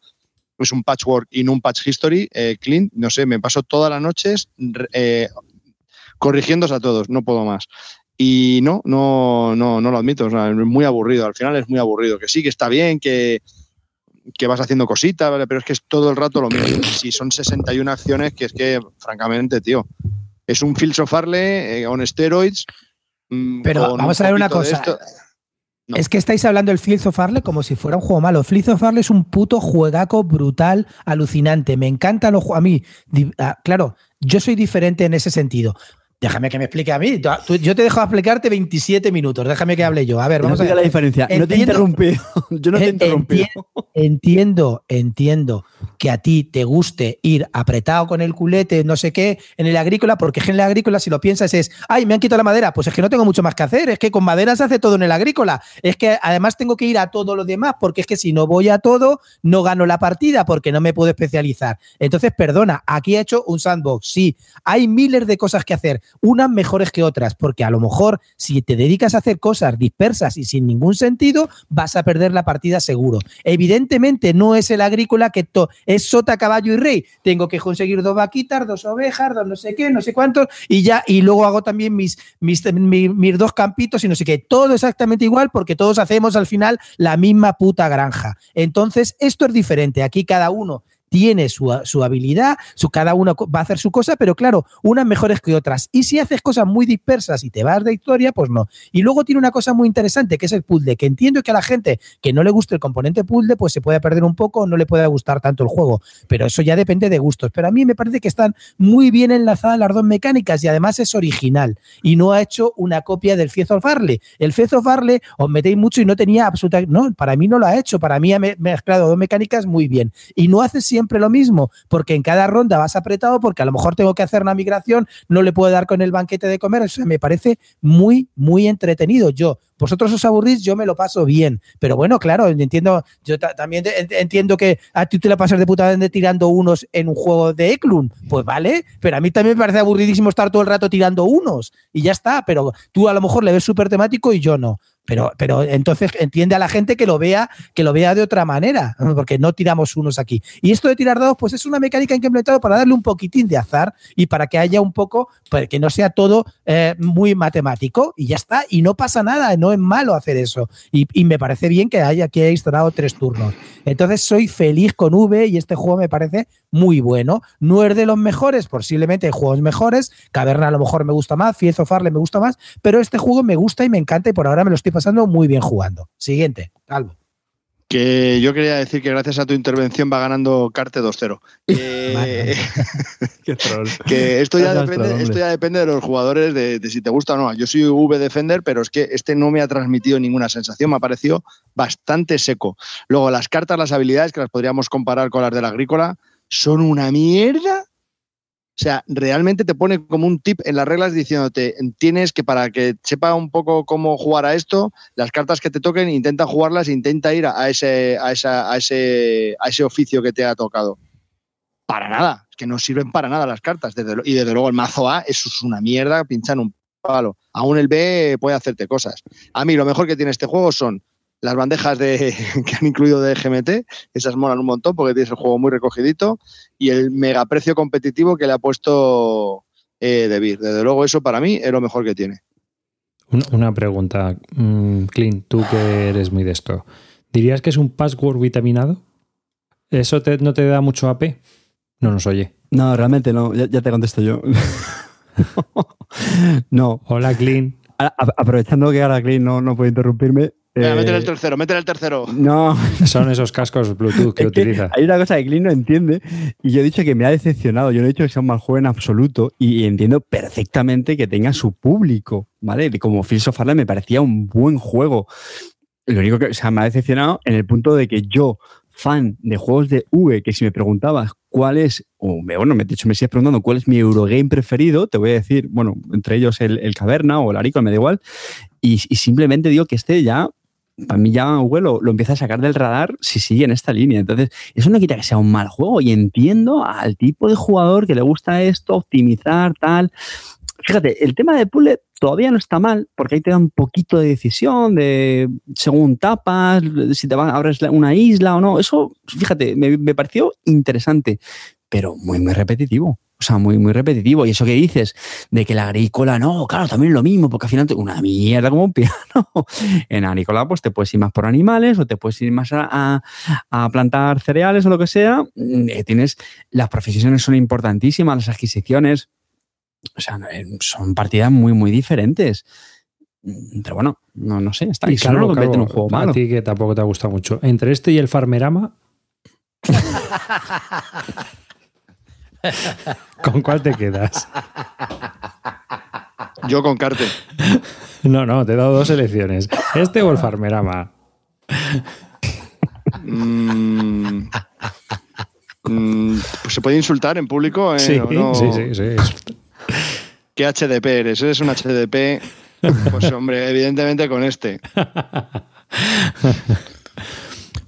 es un patchwork y no un patch history eh, clean, no sé, me paso todas las noches eh, corrigiéndose a todos, no puedo más. Y no, no, no, no lo admito. es muy aburrido. Al final es muy aburrido. Que sí, que está bien, que, que vas haciendo cositas, ¿vale? pero es que es todo el rato lo mismo. Si son 61 acciones, que es que, francamente, tío, es un of eh, on steroids. Mm, pero vamos a ver una cosa. Es que estáis hablando del Fields of Farley como si fuera un juego malo. Fields of Farley es un puto juegaco brutal, alucinante. Me encanta los A mí, ah, claro, yo soy diferente en ese sentido. Déjame que me explique a mí. yo te dejo explicarte 27 minutos. Déjame que hable yo. A ver, vamos a ver. la diferencia. no te he interrumpido. Yo no te he interrumpido. Entiendo, entiendo que a ti te guste ir apretado con el culete, no sé qué, en el agrícola, porque en el agrícola, si lo piensas, es, ay, me han quitado la madera. Pues es que no tengo mucho más que hacer. Es que con madera se hace todo en el agrícola. Es que además tengo que ir a todo lo demás, porque es que si no voy a todo, no gano la partida, porque no me puedo especializar. Entonces, perdona, aquí he hecho un sandbox. Sí, hay miles de cosas que hacer unas mejores que otras, porque a lo mejor si te dedicas a hacer cosas dispersas y sin ningún sentido, vas a perder la partida seguro. Evidentemente no es el agrícola que es sota, caballo y rey. Tengo que conseguir dos vaquitas, dos ovejas, dos no sé qué, no sé cuántos, y ya, y luego hago también mis, mis, mis dos campitos y no sé qué. Todo exactamente igual porque todos hacemos al final la misma puta granja. Entonces, esto es diferente. Aquí cada uno tiene su, habilidad, su, cada uno va a hacer su cosa, pero claro, unas mejores que otras. Y si haces cosas muy dispersas y te vas de historia, pues no. Y luego tiene una cosa muy interesante, que es el puzzle, que entiendo que a la gente que no le guste el componente puzzle, pues se puede perder un poco, no le puede gustar tanto el juego, pero eso ya depende de gustos. Pero a mí me parece que están muy bien enlazadas las dos mecánicas y además es original y no ha hecho una copia del Fiez of Farley. El Fiez of Farley os metéis mucho y no tenía absolutamente, no, para mí no lo ha hecho, para mí ha mezclado dos mecánicas muy bien y no hace siempre lo mismo, porque en cada ronda vas apretado, porque a lo mejor tengo que hacer una migración, no le puedo dar con el banquete de comer. Eso me parece muy, muy entretenido. Yo, vosotros os aburrís, yo me lo paso bien. Pero bueno, claro, entiendo, yo también entiendo que a ti te la pasas de puta de tirando unos en un juego de Eklund. Pues vale, pero a mí también me parece aburridísimo estar todo el rato tirando unos y ya está. Pero tú a lo mejor le ves súper temático y yo no. Pero, pero entonces entiende a la gente que lo vea, que lo vea de otra manera, porque no tiramos unos aquí. Y esto de tirar dados, pues es una mecánica que he implementado para darle un poquitín de azar y para que haya un poco, para que no sea todo eh, muy matemático y ya está. Y no pasa nada, no es malo hacer eso. Y, me parece bien que haya que hayáis dado tres turnos. Entonces soy feliz con V y este juego me parece muy bueno. No es de los mejores, posiblemente hay juegos mejores. Caverna a lo mejor me gusta más, Fields of Farle me gusta más, pero este juego me gusta y me encanta y por ahora me lo estoy pasando muy bien jugando. Siguiente, Calvo. Que yo quería decir que gracias a tu intervención va ganando Carte 2-0. Que, que esto, ya depende, esto ya depende de los jugadores, de, de, si te gusta o no. Yo soy V Defender, pero es que este no me ha transmitido ninguna sensación, me ha parecido bastante seco. Luego, las cartas, las habilidades, que las podríamos comparar con las del agrícola, son una mierda o sea, realmente te pone como un tip en las reglas diciéndote, tienes que para que sepa un poco cómo jugar a esto, las cartas que te toquen, intenta jugarlas, intenta ir a ese, a, esa, a ese, a ese oficio que te ha tocado. Para nada, es que no sirven para nada las cartas. Y desde luego el mazo A, eso es una mierda, pinchan un palo. Aún el B puede hacerte cosas. A mí lo mejor que tiene este juego son las bandejas de, que han incluido de GMT, esas molan un montón porque tienes el juego muy recogidito y el mega precio competitivo que le ha puesto eh. Desde luego eso para mí es lo mejor que tiene. Una pregunta, mm, Clint, tú que eres muy de esto. ¿Dirías que es un password vitaminado? ¿Eso no te da mucho AP? No nos oye. No, realmente no, ya, ya te contesto yo. no. Hola, Clint. aprovechando que ahora Clint no, no puede interrumpirme, Venga, métele el tercero, métele el tercero. No. Son esos cascos Bluetooth que, utiliza. Hay una cosa que Clint no entiende y yo he dicho que me ha decepcionado. Yo no he dicho que sea un mal juego en absoluto y entiendo perfectamente que tenga su público, ¿vale? Como Fields of me parecía un buen juego. Lo único que o sea, me ha decepcionado en el punto de que yo, fan de juegos de V, que si me preguntabas cuál es, o me, bueno, de hecho me sigues preguntando cuál es mi Eurogame preferido, te voy a decir, bueno, entre ellos el, el Caverna o el Arico, me da igual, y, y simplemente digo que este ya para mí ya Google lo, lo, empieza a sacar del radar si sigue en esta línea. Entonces, eso no quita que sea un mal juego y entiendo al tipo de jugador que le gusta esto, optimizar, tal. Fíjate, el tema de puzzle todavía no está mal, porque ahí te da un poquito de decisión de según tapas, si te vas, abres una isla o no. Eso, fíjate, me pareció interesante, pero muy, muy repetitivo. O sea, muy, muy repetitivo. Y eso que dices de que la agrícola, no, claro, también es lo mismo, porque al final una mierda como un piano. En agrícola, pues te puedes ir más por animales o te puedes ir más a, a, a plantar cereales o lo que sea. Eh, tienes, las profesiones son importantísimas, las adquisiciones. O sea, eh, son partidas muy, muy diferentes. Pero bueno, no, no sé, está y claro, no lo claro, en un juego a malo. ti que tampoco te ha gustado mucho. Entre este y el Farmerama, ¿con cuál te quedas? Yo con Carte. No, no, te he dado dos elecciones. ¿Este o el Farmerama? Mm, mm, se puede insultar en público. Eh, Sí, ¿o no? sí, sí, sí. ¿Qué HDP eres? ¿Eres un HDP? Pues hombre, evidentemente con este.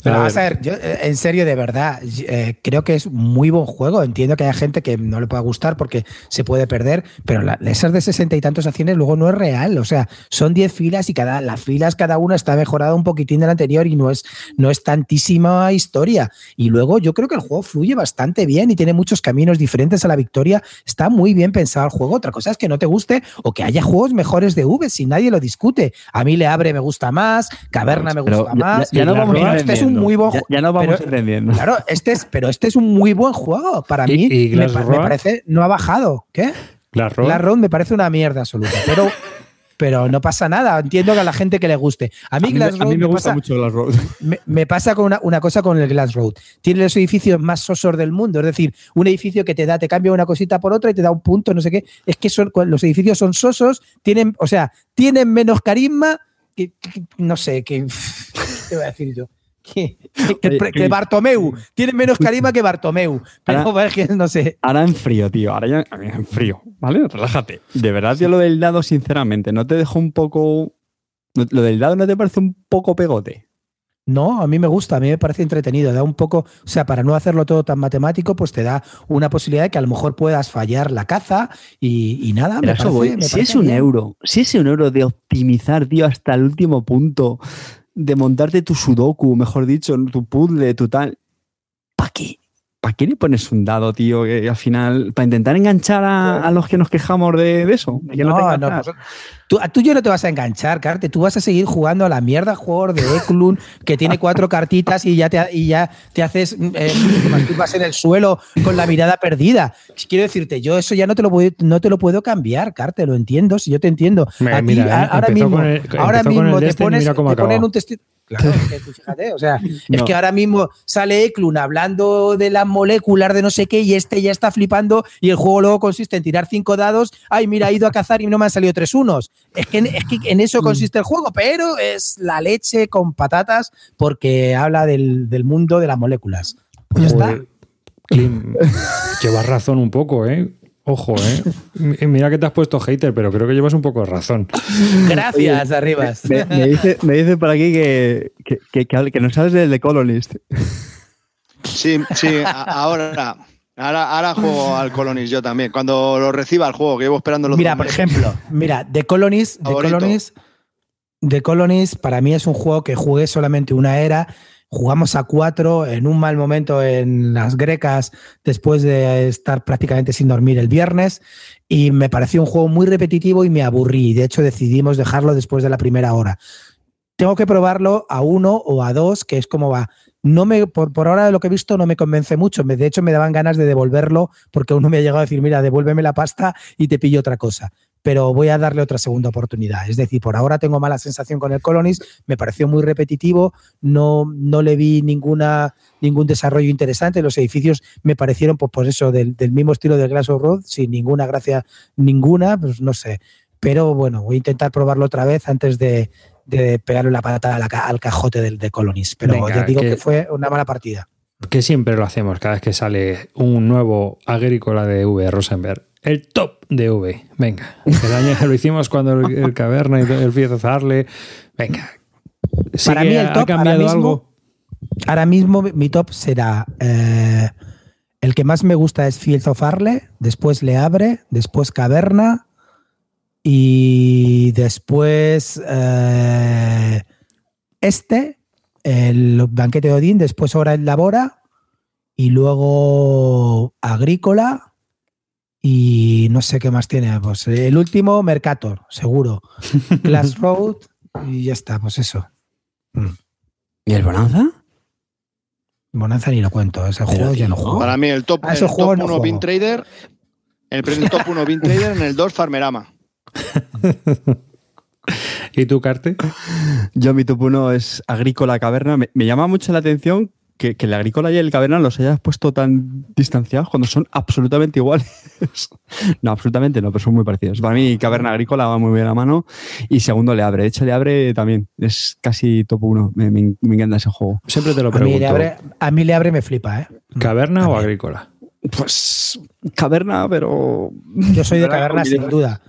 Pero vamos a ver, yo eh, en serio, de verdad, eh, creo que es muy buen juego. Entiendo que haya gente que no le pueda gustar porque se puede perder, pero la, esas de sesenta y tantos acciones luego no es real. O sea, son 10 filas y cada las filas, cada una está mejorada un poquitín de la anterior y no es, no es tantísima historia. Y luego yo creo que el juego fluye bastante bien y tiene muchos caminos diferentes a la victoria. Está muy bien pensado el juego. Otra cosa es que no te guste o que haya juegos mejores de V, si nadie lo discute. A mí Le Abre me gusta más, Caverna me Pero gusta ya- más. ya no Pero vamos este es un muy buen Ya, juego. ya no vamos Pero- entendiendo. Claro, este es, pero este es un muy buen juego. Para ¿Y- mí, y me, me Road? parece, no ha bajado. ¿Qué? Glass Road. La Road me parece una mierda absoluta. Pero, pero no pasa nada. Entiendo que a la gente que le guste. A mí, A mí, Glass a Road mí me me gusta pasa, mucho Glass Road. me, me pasa con una, una cosa con el Glass Road. Tiene los edificios más sosos del mundo. Es decir, un edificio que te da, te cambia una cosita por otra y te da un punto, no sé qué. Es que son, los edificios son sosos, tienen, o sea, tienen menos carisma que, que- no sé, que. ¿Qué voy a decir yo? Que, que- Oye, que Chris. Bartomeu. Tienen menos carisma que Bartomeu. Pero Ahora- es que no sé. Ahora en frío, tío. Ahora ya en frío. ¿Vale? Relájate. De verdad, yo lo del dado, sinceramente, ¿no te dejó un poco. Lo del dado no te parece un poco pegote? No, a mí me gusta, a mí me parece entretenido. Da un poco, o sea, para no hacerlo todo tan matemático, pues te da una posibilidad de que a lo mejor puedas fallar la caza y, y nada. Me parece- me Si parece es un bien. euro, si es un euro de optimizar, tío, hasta el último punto, de montarte tu sudoku, mejor dicho, tu puzzle, tu tal. ¿Para qué? ¿Para qué le pones un dado, tío? Que al final, para intentar enganchar a, los que nos quejamos de, eso. no, no, pues, tú, tú yo no te vas a enganchar, Carte. Tú vas a seguir jugando a la mierda jugador de Eklund que tiene cuatro cartitas y ya te, y ya te haces eh, vas en el suelo con la mirada perdida. Quiero decirte, yo eso ya no te lo puedo, no te lo puedo cambiar, Carte, lo entiendo, si yo te entiendo. Eh, ahora mismo, ahora mismo te, pones, te ponen un testigo Claro, es que fíjate, o sea, es que ahora mismo sale Eklund hablando de la molecular de no sé qué y este ya está flipando y el juego luego consiste en tirar cinco dados. Ay, mira, he ido a cazar y no me han salido tres unos. Es que, es que en eso mm. consiste el juego, pero es la leche con patatas porque habla del, mundo de las moléculas. Pues ya está. llevas razón un poco, ¿eh? Ojo, ¿eh? Mira que te has puesto hater, pero creo que llevas un poco de razón. Gracias, Arribas. Me, dice, me, por aquí que, que, que, no sabes del The Colonist. Sí, sí, ahora. Ahora, ahora juego al Colonist yo también. Cuando lo reciba el juego, que llevo esperando los Mira, por ejemplo, mira, The Colonist, The Colonist, The Colonist para mí es un juego que jugué solamente una era Jugamos a cuatro en un mal momento en las grecas después de estar prácticamente sin dormir el viernes y me pareció un juego muy repetitivo y me aburrí. De hecho, decidimos dejarlo después de la primera hora. Tengo que probarlo a uno o a dos, que es como va. No me, por, por ahora de lo que he visto no me convence mucho. De hecho, me daban ganas de devolverlo porque uno me ha llegado a decir, mira, devuélveme la pasta y te pillo otra cosa pero voy a darle otra segunda oportunidad. Es decir, por ahora tengo mala sensación con el Colonies, me pareció muy repetitivo, no, no le vi ninguna, ningún desarrollo interesante, los edificios me parecieron, pues, eso, del, mismo estilo de Glass of Road, sin ninguna gracia ninguna, pues no sé. Pero bueno, voy a intentar probarlo otra vez antes de, pegarle la patada al cajote del de Colonies. Pero ya digo que, fue una mala partida. Que siempre lo hacemos cada vez que sale un nuevo agrícola de V. Rosenberg el top de V. Venga, el año lo hicimos cuando el, caverna y el Fiat Venga. Para mí el top ahora mismo, algo? ahora mismo mi top será eh, el que más me gusta es Fields of Arle, después Le Abre, después Caverna y después eh, este, el banquete de Odín, después ahora el Labora y luego Agrícola y no sé qué más tiene. Pues el último, Mercator, seguro. Glass Road y ya está, pues eso. Mm. ¿Y el Bonanza? Bonanza ni lo cuento, ese juego ya no juego. Para mí el top, 1 Bin Trader, el, top 1 Bin Trader, en el 2 Farmerama. ¿Y tú, Carte? Yo mi top 1 es Agrícola Caverna. me, llama mucho la atención que, que, el agrícola y el caverna los hayas puesto tan distanciados cuando son absolutamente iguales. no, absolutamente no, pero son muy parecidos. Para mí, caverna agrícola va muy bien a mano. Y segundo, le abre. De hecho, le abre también. Es casi top uno. Me, me, encanta ese juego. Siempre te lo pregunto. A mí le abre, a mí le abre me flipa, ¿eh? ¿Caverna o agrícola? Pues caverna, pero. Yo soy de caverna, sin duda.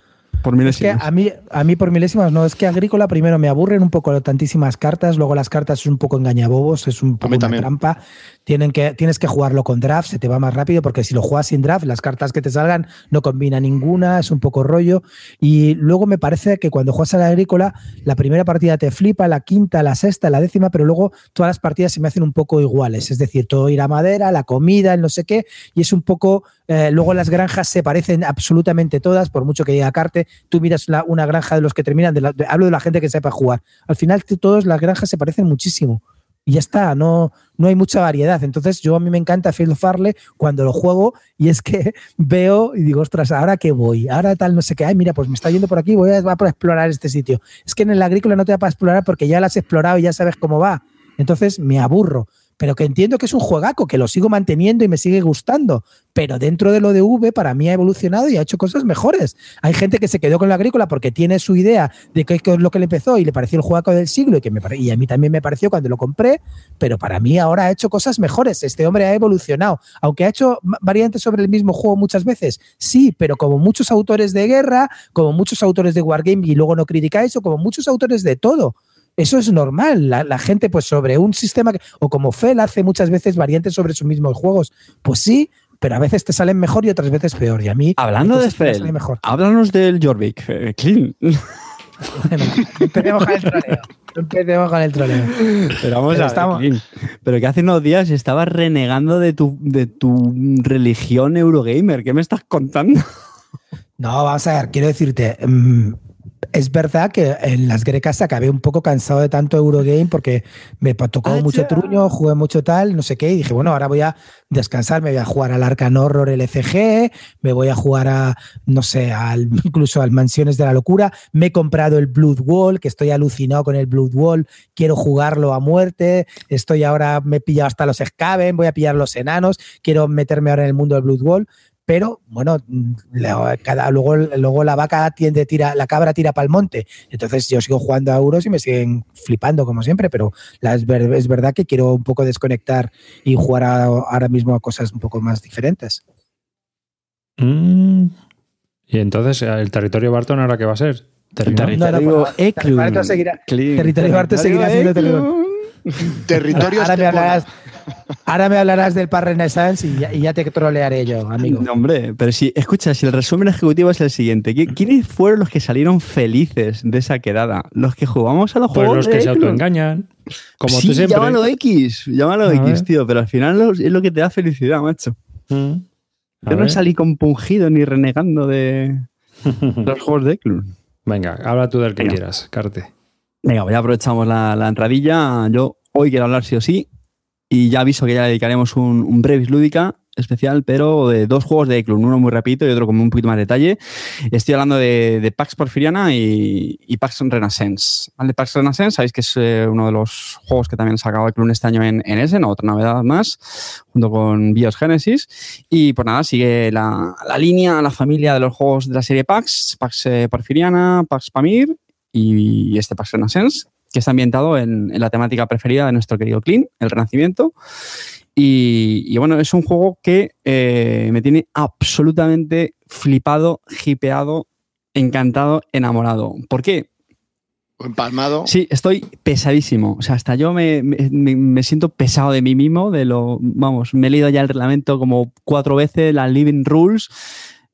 Por milésimas. Es que a mí, a mí por milésimas no. Es que Agrícola primero me aburren un poco tantísimas cartas, luego las cartas es un poco engañabobos, es un poco una trampa. Tienen que, tienes que jugarlo con draft, se te va más rápido, porque si lo juegas sin draft, las cartas que te salgan no combina ninguna, es un poco rollo. Y luego me parece que cuando juegas a la Agrícola, la primera partida te flipa, la quinta, la sexta, la décima, pero luego todas las partidas se me hacen un poco iguales. Es decir, todo ir a madera, la comida, el no sé qué, y es un poco. Eh, luego las granjas se parecen absolutamente todas, por mucho que diga Carte, tú miras una granja de los que terminan, de hablo de la gente que sepa jugar. Al final, todas las granjas se parecen muchísimo. Y ya está, no, no hay mucha variedad. Entonces, yo a mí me encanta Field Farley cuando lo juego y es que veo y digo, ostras, ¿ahora qué voy? Ahora tal, no sé qué. Ay, mira, pues me está yendo por aquí, voy a, a explorar este sitio. Es que en el agrícola no te da para explorar porque ya lo has explorado y ya sabes cómo va. Entonces, me aburro pero que entiendo que es un juegaco, que lo sigo manteniendo y me sigue gustando. Pero dentro de lo de V, para mí ha evolucionado y ha hecho cosas mejores. Hay gente que se quedó con la agrícola porque tiene su idea de qué es lo que le empezó y le pareció el jugaco del siglo y, que me, y a mí también me pareció cuando lo compré, pero para mí ahora ha hecho cosas mejores. Este hombre ha evolucionado. Aunque ha hecho variantes sobre el mismo juego muchas veces, sí, pero como muchos autores de guerra, como muchos autores de Wargame y luego no criticáis, o como muchos autores de todo. Eso es normal. La, gente, pues sobre un sistema, o como Fel hace muchas veces variantes sobre sus mismos juegos, pues sí, pero a veces te salen mejor y otras veces peor. Y a mí. Hablando de Fel, háblanos del Jorvik, eh, Clean. Bueno, empecemos con el troleo. Empecemos con el troleo. Pero vamos a estamos, pero que hace unos días estabas renegando de tu, de tu religión Eurogamer. ¿Qué me estás contando? No, vamos a ver, quiero decirte, mm, es verdad que en las grecas acabé un poco cansado de tanto Eurogame porque me tocó Ah, mucho truño, jugué mucho tal, no sé qué, y dije, bueno, ahora voy a descansar, me voy a jugar al Arcan Horror LCG, me voy a jugar a, no sé, al, incluso al Mansiones de la Locura, me he comprado el Blood Wall, que estoy alucinado con el Blood Wall, quiero jugarlo a muerte, estoy ahora, me he pillado hasta los Skaven, voy a pillar los enanos, quiero meterme ahora en el mundo del Blood Wall, pero bueno, mm, la- cada, luego, luego la vaca tiende tira, la cabra tira para el monte. Entonces yo sigo jugando a euros y me siguen flipando como siempre, pero la- es, ver- es verdad que quiero un poco desconectar y jugar a- ahora mismo a cosas un poco más diferentes. Mm. Y entonces, ¿el territorio Barton ahora qué va a ser? ¿Terminado? No, no, Territorio. Territorio seguirá-. Territorio Barton seguirá siendo Eklund. Territorio Ahora me, hablarás, ahora me hablarás del Par Renaissance y ya, y ya te trolearé yo, amigo. No, hombre, pero si, escucha, si el resumen ejecutivo es el siguiente, ¿qui- ¿quiénes fueron los que salieron felices de esa quedada? Los que jugamos a los Pues juegos los de que se Eklund. autoengañan. Como sí, tú siempre. llámalo X, llámalo A X, ver. tío, pero al final lo- es lo que te da felicidad, macho. Mm. Yo no ver. salí compungido ni renegando de los juegos de Eklund. Venga, habla tú del que Venga. quieras, Carte. Venga, pues ya aprovechamos la, la entradilla. Yo hoy quiero hablar sí o sí. Y ya aviso que ya dedicaremos un, un Brevis Lúdica especial, pero de dos juegos de Eklund, uno muy rapidito y otro con un poquito más de detalle. Estoy hablando de, de Pax Porfiriana y, y Pax Renaissance. ¿Vale? Pax Renaissance, sabéis que es eh, uno de los juegos que también ha sacado Eklund este año en, en Essen, otra novedad más, junto con Bios Genesis. Y pues nada, sigue la, la línea, la familia de los juegos de la serie Pax, Pax eh, Porfiriana, Pax Pamir y este Pax Renaissance, que está ambientado en, en la temática preferida de nuestro querido Clean, el Renacimiento. Y, y bueno, es un juego que eh, me tiene absolutamente flipado, hipeado, encantado, enamorado. ¿Por qué? Empalmado. Sí, estoy pesadísimo. O sea, hasta yo me, me- me- me siento pesado de mí mismo, de lo, vamos, me he leído ya el reglamento como cuatro veces, las Living Rules.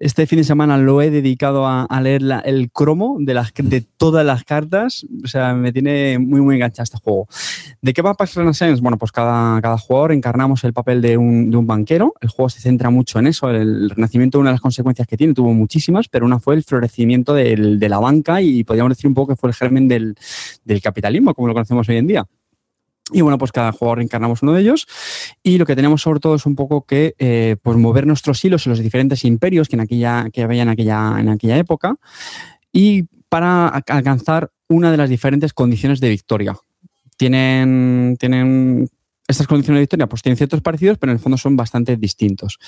Este fin de semana lo he dedicado a, a leer la- el cromo de, las, de todas las cartas. O sea, me tiene muy, muy enganchado este juego. ¿De qué va Pax Renaissance? Bueno, pues cada, cada jugador encarnamos el papel de un, de un banquero. El juego se centra mucho en eso. El renacimiento, una de las consecuencias que tiene, tuvo muchísimas, pero una fue el florecimiento del- de la banca y podríamos decir un poco que fue el germen del, del capitalismo, como lo conocemos hoy en día. Y bueno, pues cada jugador encarnamos uno de ellos. Y lo que tenemos sobre todo es un poco que eh, pues mover nuestros hilos en los diferentes imperios que, en aquella, que había en aquella, en aquella época y para alcanzar una de las diferentes condiciones de victoria. Tienen, tienen estas condiciones de victoria, pues tienen ciertos parecidos, pero en el fondo son bastante distintos.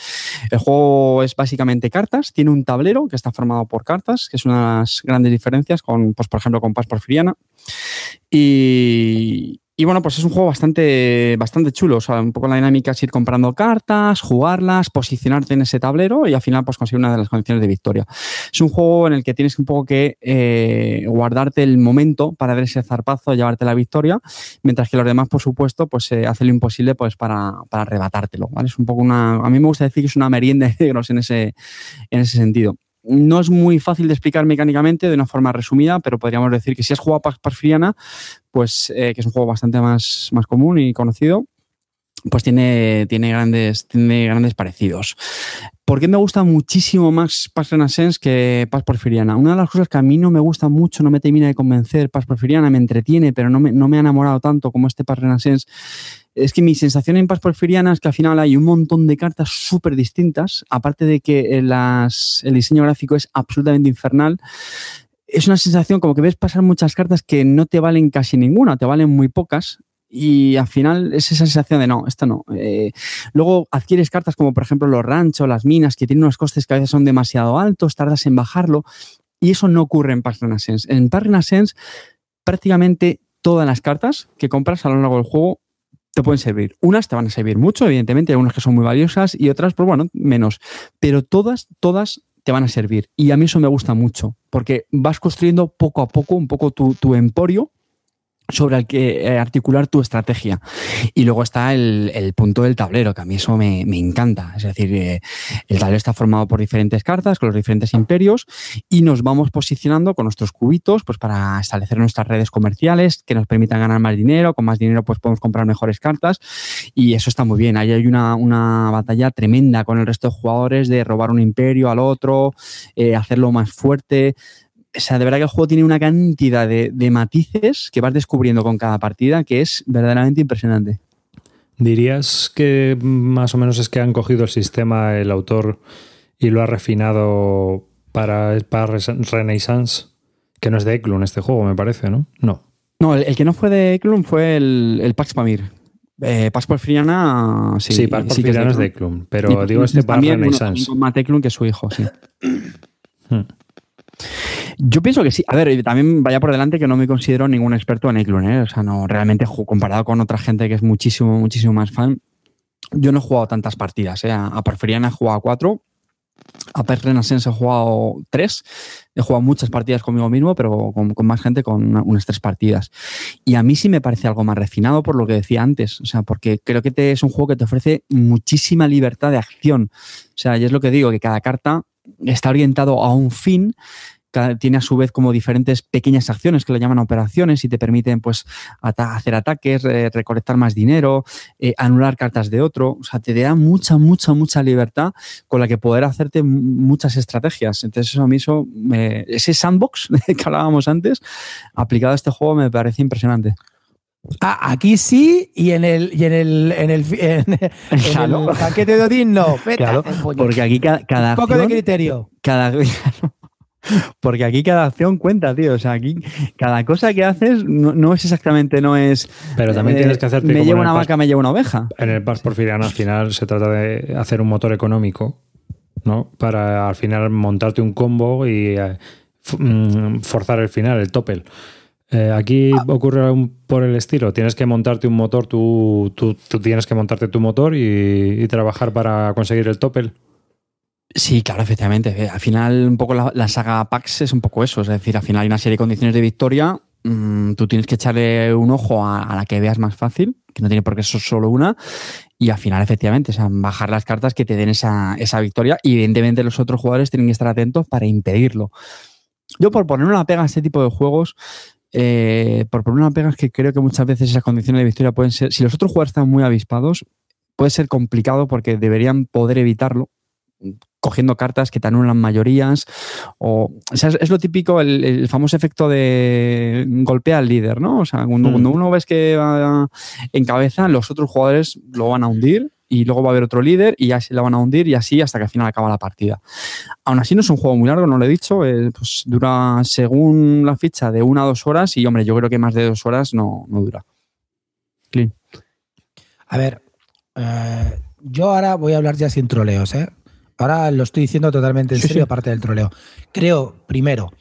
El juego es básicamente cartas, tiene un tablero que está formado por cartas, que es una de las grandes diferencias con, pues, por ejemplo, con Paz Porfiriana. Y, y bueno, pues es un juego bastante, bastante chulo. O sea, un poco la dinámica es ir comprando cartas, jugarlas, posicionarte en ese tablero y al final pues conseguir una de las condiciones de victoria. Es un juego en el que tienes un poco que eh, guardarte el momento para dar ese zarpazo, llevarte la victoria, mientras que los demás, por supuesto, pues eh, hacen lo imposible pues para, para arrebatártelo. ¿vale? Es un poco una. A mí me gusta decir que es una merienda de negros en ese, en ese sentido. No es muy fácil de explicar mecánicamente de una forma resumida, pero podríamos decir que si has jugado Pax Porfiriana, pues eh, que es un juego bastante más, más común y conocido, pues tiene, tiene, grandes, tiene grandes parecidos. ¿Por qué me gusta muchísimo más Pax Renaissance que Pax Porfiriana? Una de las cosas que a mí no me gusta mucho, no me termina de convencer, Pax Porfiriana me entretiene, pero no me, no me ha enamorado tanto como este Pax Renaissance, es que mi sensación en Pax Porfiriana es que al final hay un montón de cartas súper distintas, aparte de que las, el diseño gráfico es absolutamente infernal. Es una sensación como que ves pasar muchas cartas que no te valen casi ninguna, te valen muy pocas. Y al final es esa sensación de no, esto no. Eh, luego adquieres cartas como por ejemplo los ranchos, las minas, que tienen unos costes que a veces son demasiado altos, tardas en bajarlo. Y eso no ocurre en Pax Renaissance. En Pax Renaissance prácticamente todas las cartas que compras a lo largo del juego te pueden servir. Unas te van a servir mucho, evidentemente, hay unas que son muy valiosas y otras, pues bueno, menos. Pero todas, todas te van a servir. Y a mí eso me gusta mucho, porque vas construyendo poco a poco un poco tu, tu emporio sobre el que eh, articular tu estrategia. Y luego está el, punto del tablero, que a mí eso me, encanta. Es decir, eh, el tablero está formado por diferentes cartas, con los diferentes imperios, y nos vamos posicionando con nuestros cubitos pues, para establecer nuestras redes comerciales que nos permitan ganar más dinero. Con más dinero pues, podemos comprar mejores cartas, y eso está muy bien. Ahí hay una, batalla tremenda con el resto de jugadores de robar un imperio al otro, eh, hacerlo más fuerte o sea, de verdad que el juego tiene una cantidad de, matices que vas descubriendo con cada partida que es verdaderamente impresionante. ¿Dirías que más o menos es que han cogido el sistema, el autor, y lo ha refinado para, para Renaissance? Que no es de Eklund este juego, me parece, ¿no? No. No, el, que no fue de Eklund fue el, el Pax Pamir. Eh, Pax Porfiriana, sí. Sí, Pax Porfiriana es de Eklund, pero digo este para Renaissance. Eklund que su hijo, sí. Yo pienso que sí. A ver, también vaya por delante que no me considero ningún experto en Eklund, ¿eh? O sea, no, realmente comparado con otra gente que es muchísimo, muchísimo más fan, yo no he jugado tantas partidas, ¿eh? A Porfiriana he jugado cuatro, a Per Renaissance he jugado tres. He jugado muchas partidas conmigo mismo, pero con, más gente, con unas tres partidas. Y a mí sí me parece algo más refinado por lo que decía antes. O sea, porque creo que es un juego que te ofrece muchísima libertad de acción. O sea, y es lo que digo, que cada carta está orientado a un fin tiene a su vez como diferentes pequeñas acciones que le llaman operaciones y te permiten pues hacer ataques, recolectar más dinero, eh, anular cartas de otro. O sea, te da mucha, mucha, mucha libertad con la que poder hacerte muchas estrategias. Entonces, eso a mí, eso, ese sandbox que hablábamos antes, aplicado a este juego, me parece impresionante. Ah, aquí sí y en el y en el en el, paquete de Odín no. porque aquí cada, Un poco de criterio. Cada porque aquí cada acción cuenta, tío. O sea, aquí cada cosa que haces no, es exactamente, no es. Pero también tienes que hacerte. Me llevo una vaca, me llevo una oveja. En el Pax Porfiriano al final se trata de hacer un motor económico, ¿no? Para al final montarte un combo y eh, mm, forzar el final, el topel. Eh, aquí ocurre por el estilo. Tienes que montarte un motor, tú, tú, tienes que montarte tu motor y, trabajar para conseguir el topel. Sí, claro, efectivamente. Al final, un poco la, saga PAX es un poco eso. Es decir, al final hay una serie de condiciones de victoria. Mm, tú tienes que echarle un ojo a, la que veas más fácil, que no tiene por qué ser solo una. Y al final, efectivamente, o sea, bajar las cartas que te den esa, esa victoria. Y evidentemente, los otros jugadores tienen que estar atentos para impedirlo. Yo, por poner una pega a este tipo de juegos, eh, por una pega es que creo que muchas veces esas condiciones de victoria pueden ser, si los otros jugadores están muy avispados, puede ser complicado porque deberían poder evitarlo cogiendo cartas que te anulan mayorías. O, sea, es, lo típico, el, famoso efecto de golpea al líder, ¿no? O sea, cuando, cuando, mm. uno ves que va en cabeza, los otros jugadores lo van a hundir y luego va a haber otro líder y ya se la van a hundir y así hasta que al final acaba la partida. Aún así no es un juego muy largo, no lo he dicho, eh, pues dura según la ficha de una a dos horas y hombre, yo creo que más de dos horas no, dura. Clean. A ver, eh, yo ahora voy a hablar ya sin troleos, ¿eh? Ahora lo estoy diciendo totalmente en serio, aparte del troleo. Creo, primero,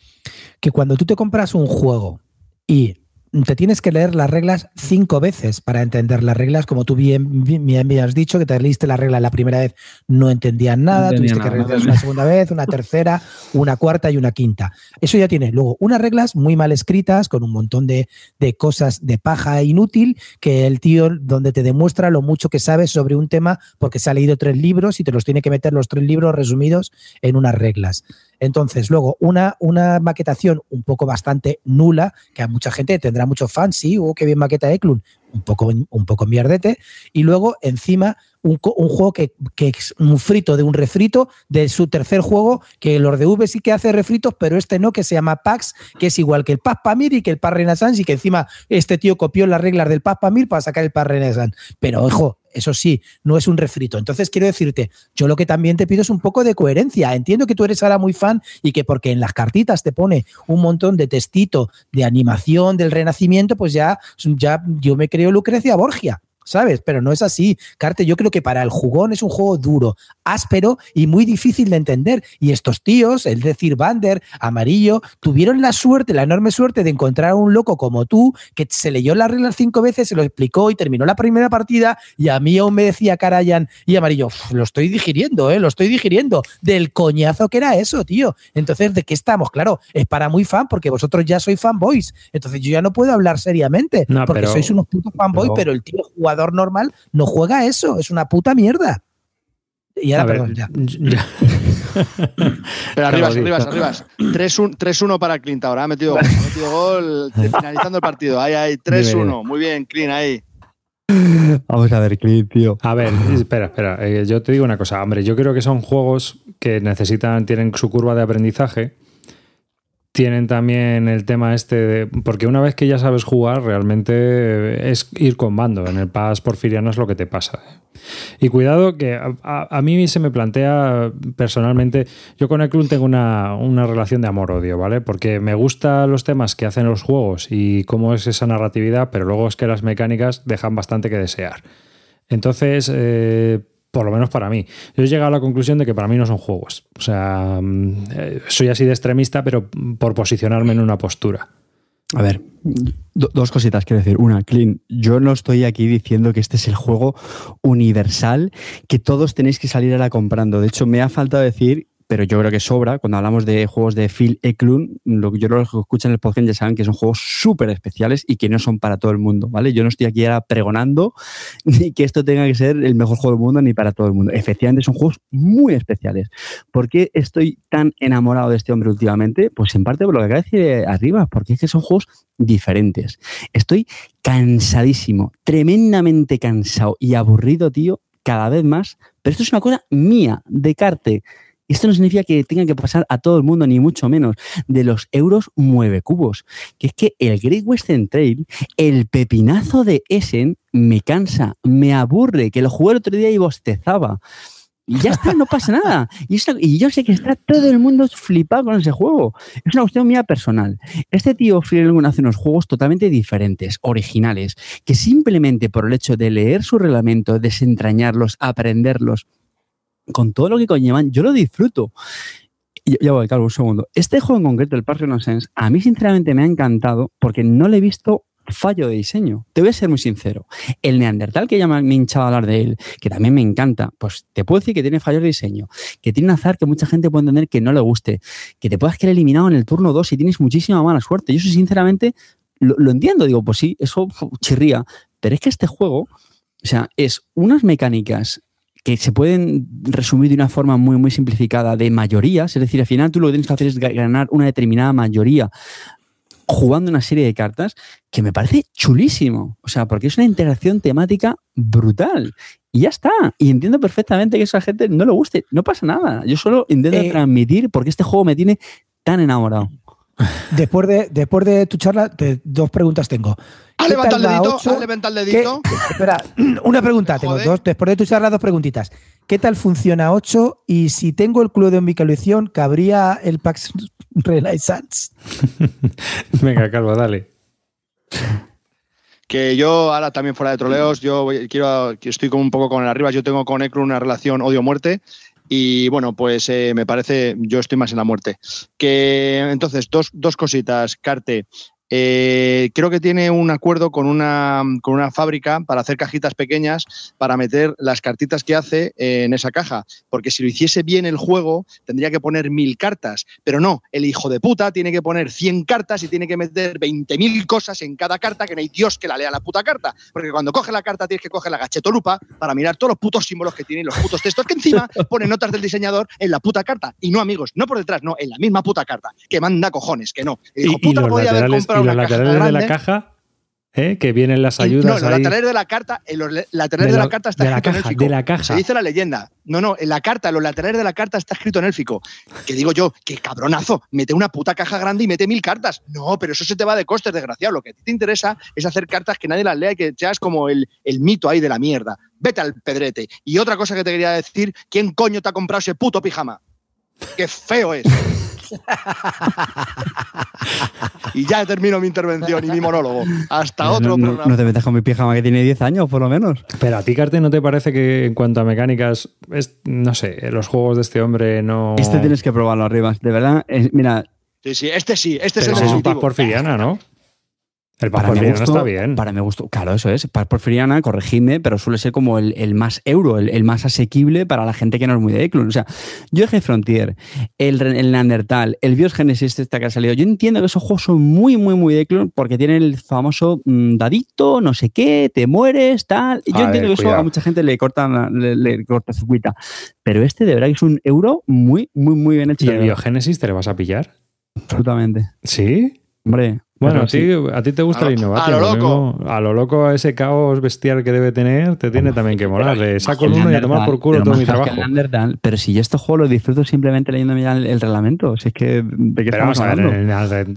que cuando tú te compras un juego y te tienes que leer las reglas cinco veces para entender las reglas, como tú bien, me has dicho, que te leíste la regla la primera vez, no entendías nada, tuviste que leerlas una segunda vez, una tercera, una cuarta y una quinta. Eso ya tiene luego unas reglas muy mal escritas, con un montón de, de cosas de paja inútil, que el tío donde te demuestra lo mucho que sabes sobre un tema porque se ha leído tres libros y te los tiene que meter los tres libros resumidos en unas reglas. Entonces, luego, una, una maquetación un poco bastante nula, que a mucha gente tendrá mucho fan, sí, oh, qué bien maqueta Eklund, un poco, un poco mierdete, y luego encima un, juego que, es un frito de un refrito de su tercer juego, que los de V sí que hace refritos, pero este no, que se llama Pax, que es igual que el Pax Pamir y que el Pax Renaissance, y que encima este tío copió las reglas del Pax Pamir para sacar el Pax Renaissance. Pero ojo, eso sí, no es un refrito. Entonces quiero decirte, yo lo que también te pido es un poco de coherencia. Entiendo que tú eres ahora muy fan y que porque en las cartitas te pone un montón de textito de animación del renacimiento, pues ya, ya yo me creo Lucrecia Borgia ¿sabes? Pero no es así. Carte, yo creo que para el jugón es un juego duro, áspero y muy difícil de entender. Y estos tíos, el decir Bander, Amarillo, tuvieron la suerte, la enorme suerte de encontrar a un loco como tú que se leyó las reglas cinco veces, se lo explicó y terminó la primera partida. Y a mí aún me decía Karayan y Amarillo, lo estoy digiriendo, ¿eh? Lo estoy digiriendo. Del coñazo que era eso, tío. Entonces, ¿de qué estamos? Claro, es para muy fan porque vosotros ya sois fanboys. Entonces, yo ya no puedo hablar seriamente porque sois unos putos fanboys, pero, pero el tío jugador normal no juega eso, es una puta mierda. Y ahora, perdón, ya. Pero arriba, arriba, arriba. 3-1 para Clint ahora. Ha metido, metido gol finalizando el partido. Ahí, ahí, 3-1. Muy bien, Clint, ahí. Vamos a ver, Clint, tío. A ver, espera, espera. Eh, yo te digo una cosa. Hombre, yo creo que son juegos que necesitan, tienen su curva de aprendizaje tienen también el tema este de. Porque una vez que ya sabes jugar, realmente es ir con bando. En el Paz Porfiriano es lo que te pasa. ¿eh? Y cuidado que a, mí se me plantea personalmente. Yo con club tengo una, una relación de amor-odio, ¿vale? Porque me gustan los temas que hacen los juegos y cómo es esa narratividad, pero luego es que las mecánicas dejan bastante que desear. Entonces, eh, por lo menos para mí. Yo he llegado a la conclusión de que para mí no son juegos. O sea, mm, eh, soy así de extremista, pero por posicionarme en una postura. A ver, dos cositas quiero decir. Una, Clean, yo no estoy aquí diciendo que este es el juego universal que todos tenéis que salir a la comprando. De hecho, me ha faltado decir pero yo creo que sobra. Cuando hablamos de juegos de Phil Eklund, yo los que escuchan el podcast ya saben que son juegos súper especiales y que no son para todo el mundo, ¿vale? Yo no estoy aquí ahora pregonando ni que esto tenga que ser el mejor juego del mundo ni para todo el mundo. Efectivamente, son juegos muy especiales. ¿Por qué estoy tan enamorado de este hombre últimamente? Pues en parte por lo que acaba de decir arriba, porque es que son juegos diferentes. Estoy cansadísimo, tremendamente cansado y aburrido, tío, cada vez más. Pero esto es una cosa mía, de Carte esto no significa que tenga que pasar a todo el mundo, ni mucho menos, de los euros mueve cubos. Que es que el Great Western Trail, el pepinazo de Essen, me cansa, me aburre, que lo jugué el otro día y bostezaba. Y ya está, no pasa nada. Y, yo sé que está todo el mundo flipado con ese juego. Es una cuestión mía personal. Este tío Phil hace unos juegos totalmente diferentes, originales, que simplemente por el hecho de leer su reglamento, desentrañarlos, aprenderlos, con todo lo que conllevan, yo lo disfruto. Ya voy, Carlos, un segundo. Este juego en concreto, el Park Renaissance, a mí sinceramente me ha encantado porque no le he visto fallo de diseño. Te voy a ser muy sincero. El Neandertal, que ya me han hinchado a hablar de él, que también me encanta, pues te puedo decir que tiene fallos de diseño, que tiene un azar que mucha gente puede entender que no le guste, que te puedas quedar eliminado en el turno 2 y tienes muchísima mala suerte. Yo eso sinceramente lo, lo entiendo, digo, pues sí, eso chirría, pero es que este juego, o sea, es unas mecánicas que se pueden resumir de una forma muy, muy simplificada de mayorías. Es decir, al final tú lo que tienes que hacer es ganar una determinada mayoría jugando una serie de cartas que me parece chulísimo. O sea, porque es una interacción temática brutal. Y ya está. Y entiendo perfectamente que a esa gente no le guste. No pasa nada. Yo solo intento eh, transmitir porque este juego me tiene tan enamorado. Después de, después de tu charla, dos preguntas tengo. ¿Has levantado el dedito? levantado el dedito? espera, una pregunta. Tengo dos, después de tu charla, dos preguntitas. ¿Qué tal funciona 8? Y si tengo el club de mi colección, ¿cabría el Pax Renaissance? Venga, Calvo, dale. Que yo, ahora también fuera de troleos, yo quiero, estoy como un poco con el arriba. Yo tengo con Ecru una relación odio-muerte. Y bueno, pues eh, me parece, yo estoy más en la muerte. Que entonces, dos, dos cositas, Carte. Eh, creo que tiene un acuerdo con una, con una fábrica para hacer cajitas pequeñas para meter las cartitas que hace en esa caja. Porque si lo hiciese bien el juego, tendría que poner mil cartas. Pero no, el hijo de puta tiene que poner 100 cartas y tiene que meter 20.000 cosas en cada carta que no hay Dios que la lea la puta carta. Porque cuando coge la carta tienes que coger la gachetolupa para mirar todos los putos símbolos que tienen los putos textos que encima pone notas del diseñador en la puta carta. Y no, amigos, no por detrás, no, en la misma puta carta. Que manda cojones, que no. El hijo puta podía haber comprado los laterales de la caja, ¿eh? que vienen las ayudas. No, los laterales de la carta, en los laterales de, la carta está escrito en élfico. De la caja. Se dice la leyenda. No, no, en la carta, los laterales de la carta está escrito en élfico. Que digo yo, qué cabronazo, mete una puta caja grande y mete mil cartas. No, pero eso se te va de costes, desgraciado. Lo que a ti te interesa es hacer cartas que nadie las lea y que seas como el, el mito ahí de la mierda. Vete al pedrete. Y otra cosa que te quería decir, ¿quién coño te ha comprado ese puto pijama? Qué feo es. y ya termino mi intervención y mi monólogo. Hasta otro no, programa. No te metas con mi pijama que tiene 10 años, por lo menos. Pero a ti, Carte, ¿no te parece que en cuanto a mecánicas, es, no sé, los juegos de este hombre no. Este tienes que probarlo arriba. De verdad, es- mira, Sí, sí, este sí, este Pero es el es un paz porfiriana, ¿no? El paz para mi porfiriana gusto, está bien. Para mi gusto, claro, eso es. Paz porfiriana, corregidme, pero suele ser como el, el más euro, el, el más asequible para la gente que no es muy de Eklund. O sea, yo Eje Frontier, el, el Neandertal, el Bios Genesis este que ha salido, yo entiendo que esos juegos son muy, muy, muy de Eklund porque tienen el famoso mm, dadito, no sé qué, te mueres, tal. Yo A entiendo ver, que eso cuidado. a mucha gente le corta, le, le corta circuita. Pero este de verdad que es un euro muy, muy, muy bien hecho. ¿Y el biogénesis te le vas a pillar? Absolutamente. ¿Sí? Hombre. Bueno, pero a ti, sí. a ti te gusta A lo- la innovación. a lo lo loco. mismo- a lo loco, ese caos bestial que debe tener, te tiene también que molar. Le saco el uno y a tomar por culo todo mi trabajo. Pero si yo este juego lo disfruto simplemente leyéndome ya el, el reglamento. Si es que. ¿De qué Pero estamos vamos a ver, en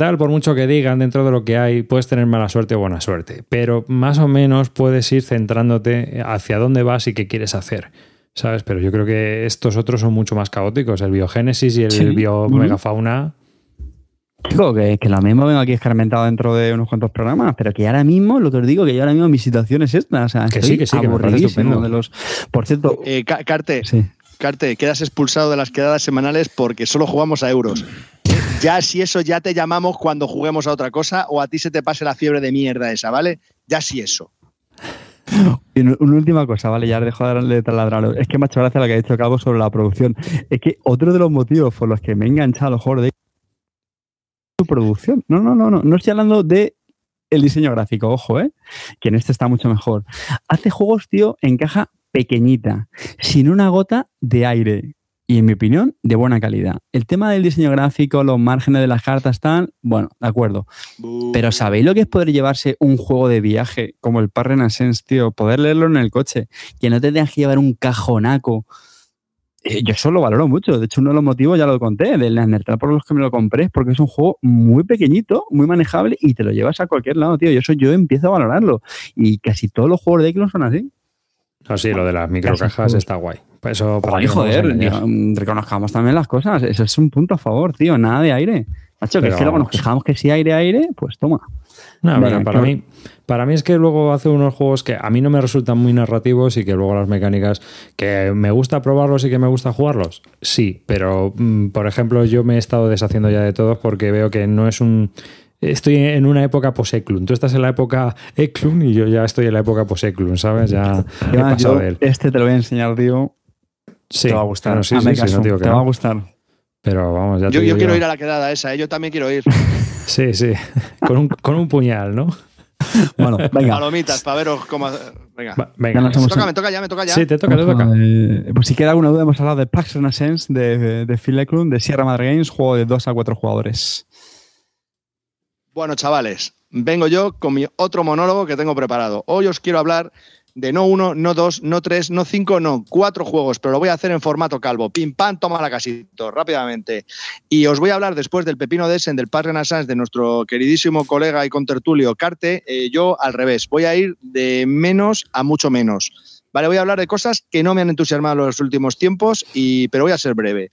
el por mucho que digan dentro de lo que hay, puedes tener mala suerte o buena suerte. Pero más o menos puedes ir centrándote hacia dónde vas y qué quieres hacer. ¿Sabes? Pero yo creo que estos otros son mucho más caóticos. El biogénesis y el Sí. biomegafauna. Digo que, que lo mismo vengo aquí escarmentado dentro de unos cuantos programas, pero que ahora mismo, lo que os digo, que yo ahora mismo mi situación es esta. O sea, Que estoy sí, que sí, que me parece aburridísimo estupendo. de los. Por cierto, Eh, Ca- Carte, sí. Carte, quedas expulsado de las quedadas semanales porque solo jugamos a euros. Ya si eso ya te llamamos cuando juguemos a otra cosa o a ti se te pase la fiebre de mierda esa, ¿vale? Ya si eso. Y una última cosa, vale, ya dejo de taladraros. Es que me ha hecho gracia lo que ha dicho Cabo sobre la producción. Es que otro de los motivos por los que me he enganchado a los juegos de su producción. No, no, no, no. No estoy hablando de el diseño gráfico, ojo, ¿eh? Que en este está mucho mejor. Hace juegos, tío, en caja pequeñita, sin una gota de aire. Y en mi opinión, de buena calidad. El tema del diseño gráfico, los márgenes de las cartas están, bueno, de acuerdo. Pero ¿sabéis lo que es poder llevarse un juego de viaje como el Par Renaissance, tío? Poder leerlo en el coche, que no te tengas que llevar un cajonaco. Eh, yo eso lo valoro mucho. De hecho, uno de los motivos, ya lo conté, del Neandertal por los que me lo compré, es porque es un juego muy pequeñito, muy manejable y te lo llevas a cualquier lado, tío. Y eso yo empiezo a valorarlo. Y casi todos los juegos de Eklund son así. No, sí, lo de las microcajas está guay. Pues eso, para a joder, mm, reconozcamos también las cosas. Eso es un punto a favor, tío. Nada de aire. Macho, que es que luego nos quejamos que si aire, aire, pues toma. No, Venga, pero para claro. mí, para mí es que luego hace unos juegos que a mí no me resultan muy narrativos y que luego las mecánicas que me gusta probarlos y que me gusta jugarlos, sí, pero mm, por ejemplo yo me he estado deshaciendo ya de todos porque veo que no es un estoy en una época post-Eklund. Tú estás en la época Eklund y yo ya estoy en la época post-Eklund, ¿sabes? Ya he pasado yo de él. este te lo voy a enseñar, tío. Sí, te va a gustar. bueno, sí, Hazme sí, sí, caso, no te va a gustar. Pero vamos, ya Yo, quiero ir a la quedada esa, ¿eh? yo también quiero ir. Sí, sí, con un, con un puñal, ¿no? Bueno, venga. Palomitas, para veros cómo. Venga. Va, venga. hemos- toca, me toca ya, me toca ya. Sí, te toca, te toca. eh, pues si queda alguna duda, hemos hablado de Pax Renaissance, de, de, de Phil Eklund, de Sierra Madre Games, juego de 2 a 4 jugadores. Bueno, chavales, vengo yo con mi otro monólogo que tengo preparado. Hoy os quiero hablar de no uno, no dos, no tres, no cinco, no, cuatro juegos, pero lo voy a hacer en formato calvo. Pim, pam, toma la casito, rápidamente. Y os voy a hablar después del Pepino de Essen, del Paz Renaissance, de nuestro queridísimo colega y contertulio Carte. eh, yo al revés, voy a ir de menos a mucho menos. Vale, voy a hablar de cosas que no me han entusiasmado en los últimos tiempos, y, pero voy a ser breve.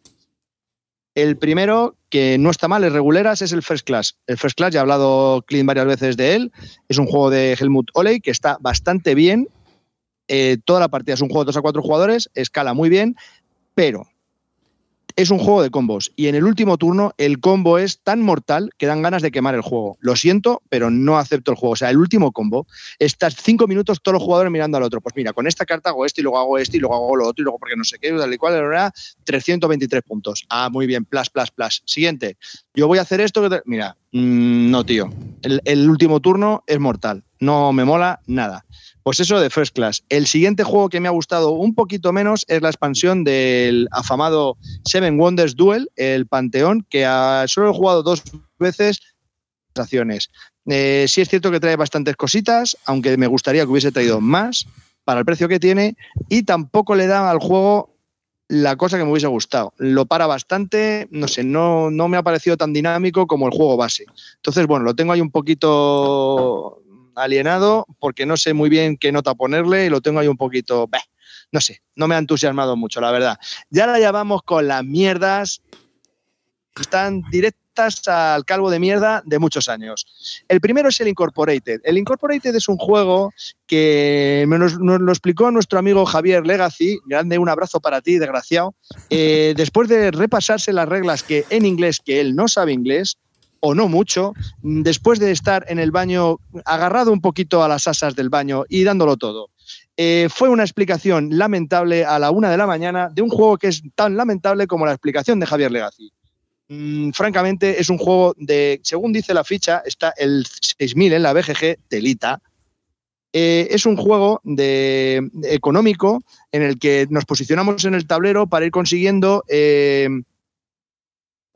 El primero, que no está mal, es reguleras, es el First Class. El First Class, ya ha hablado Clint varias veces de él, es un juego de Helmut Oley que está bastante bien. Eh, toda la partida es un juego de 2 a 4 jugadores, escala muy bien, pero es un juego de combos. Y en el último turno, el combo es tan mortal que dan ganas de quemar el juego. Lo siento, pero no acepto el juego. O sea, el último combo, estás cinco minutos todos los jugadores mirando al otro. Pues mira, con esta carta hago esto y luego hago esto y luego hago lo otro y luego porque no sé qué, tal y cual, era 323 puntos. Ah, muy bien, plus, plus, plus. Siguiente. Yo voy a hacer esto. Mira, mm, no, tío. El, el último turno es mortal. No me mola nada. Pues eso de First Class. El siguiente juego que me ha gustado un poquito menos es la expansión del afamado Seven Wonders Duel, el Panteón, que solo he jugado dos veces. Eh, sí es cierto que trae bastantes cositas, aunque me gustaría que hubiese traído más para el precio que tiene y tampoco le da al juego la cosa que me hubiese gustado. Lo para bastante, no sé, no, no me ha parecido tan dinámico como el juego base. Entonces, bueno, lo tengo ahí un poquito alienado porque no sé muy bien qué nota ponerle y lo tengo ahí un poquito, no sé, no me ha entusiasmado mucho, la verdad. Ya la llevamos con las mierdas están directas al calvo de mierda de muchos años. El primero es el Incorporated. El Incorporated es un juego que nos, nos lo explicó nuestro amigo Javier Legacy. Grande, un abrazo para ti, desgraciado. Eh, después de repasarse las reglas que en inglés, que él no sabe inglés, o no mucho, después de estar en el baño agarrado un poquito a las asas del baño y dándolo todo. Eh, fue una explicación lamentable a la una de la mañana de un juego que es tan lamentable como la explicación de Javier Legacy. Mm, francamente, es un juego de, según dice la ficha, está el 6000 en la BGG, telita. Eh, es un juego de, económico en el que nos posicionamos en el tablero para ir consiguiendo eh,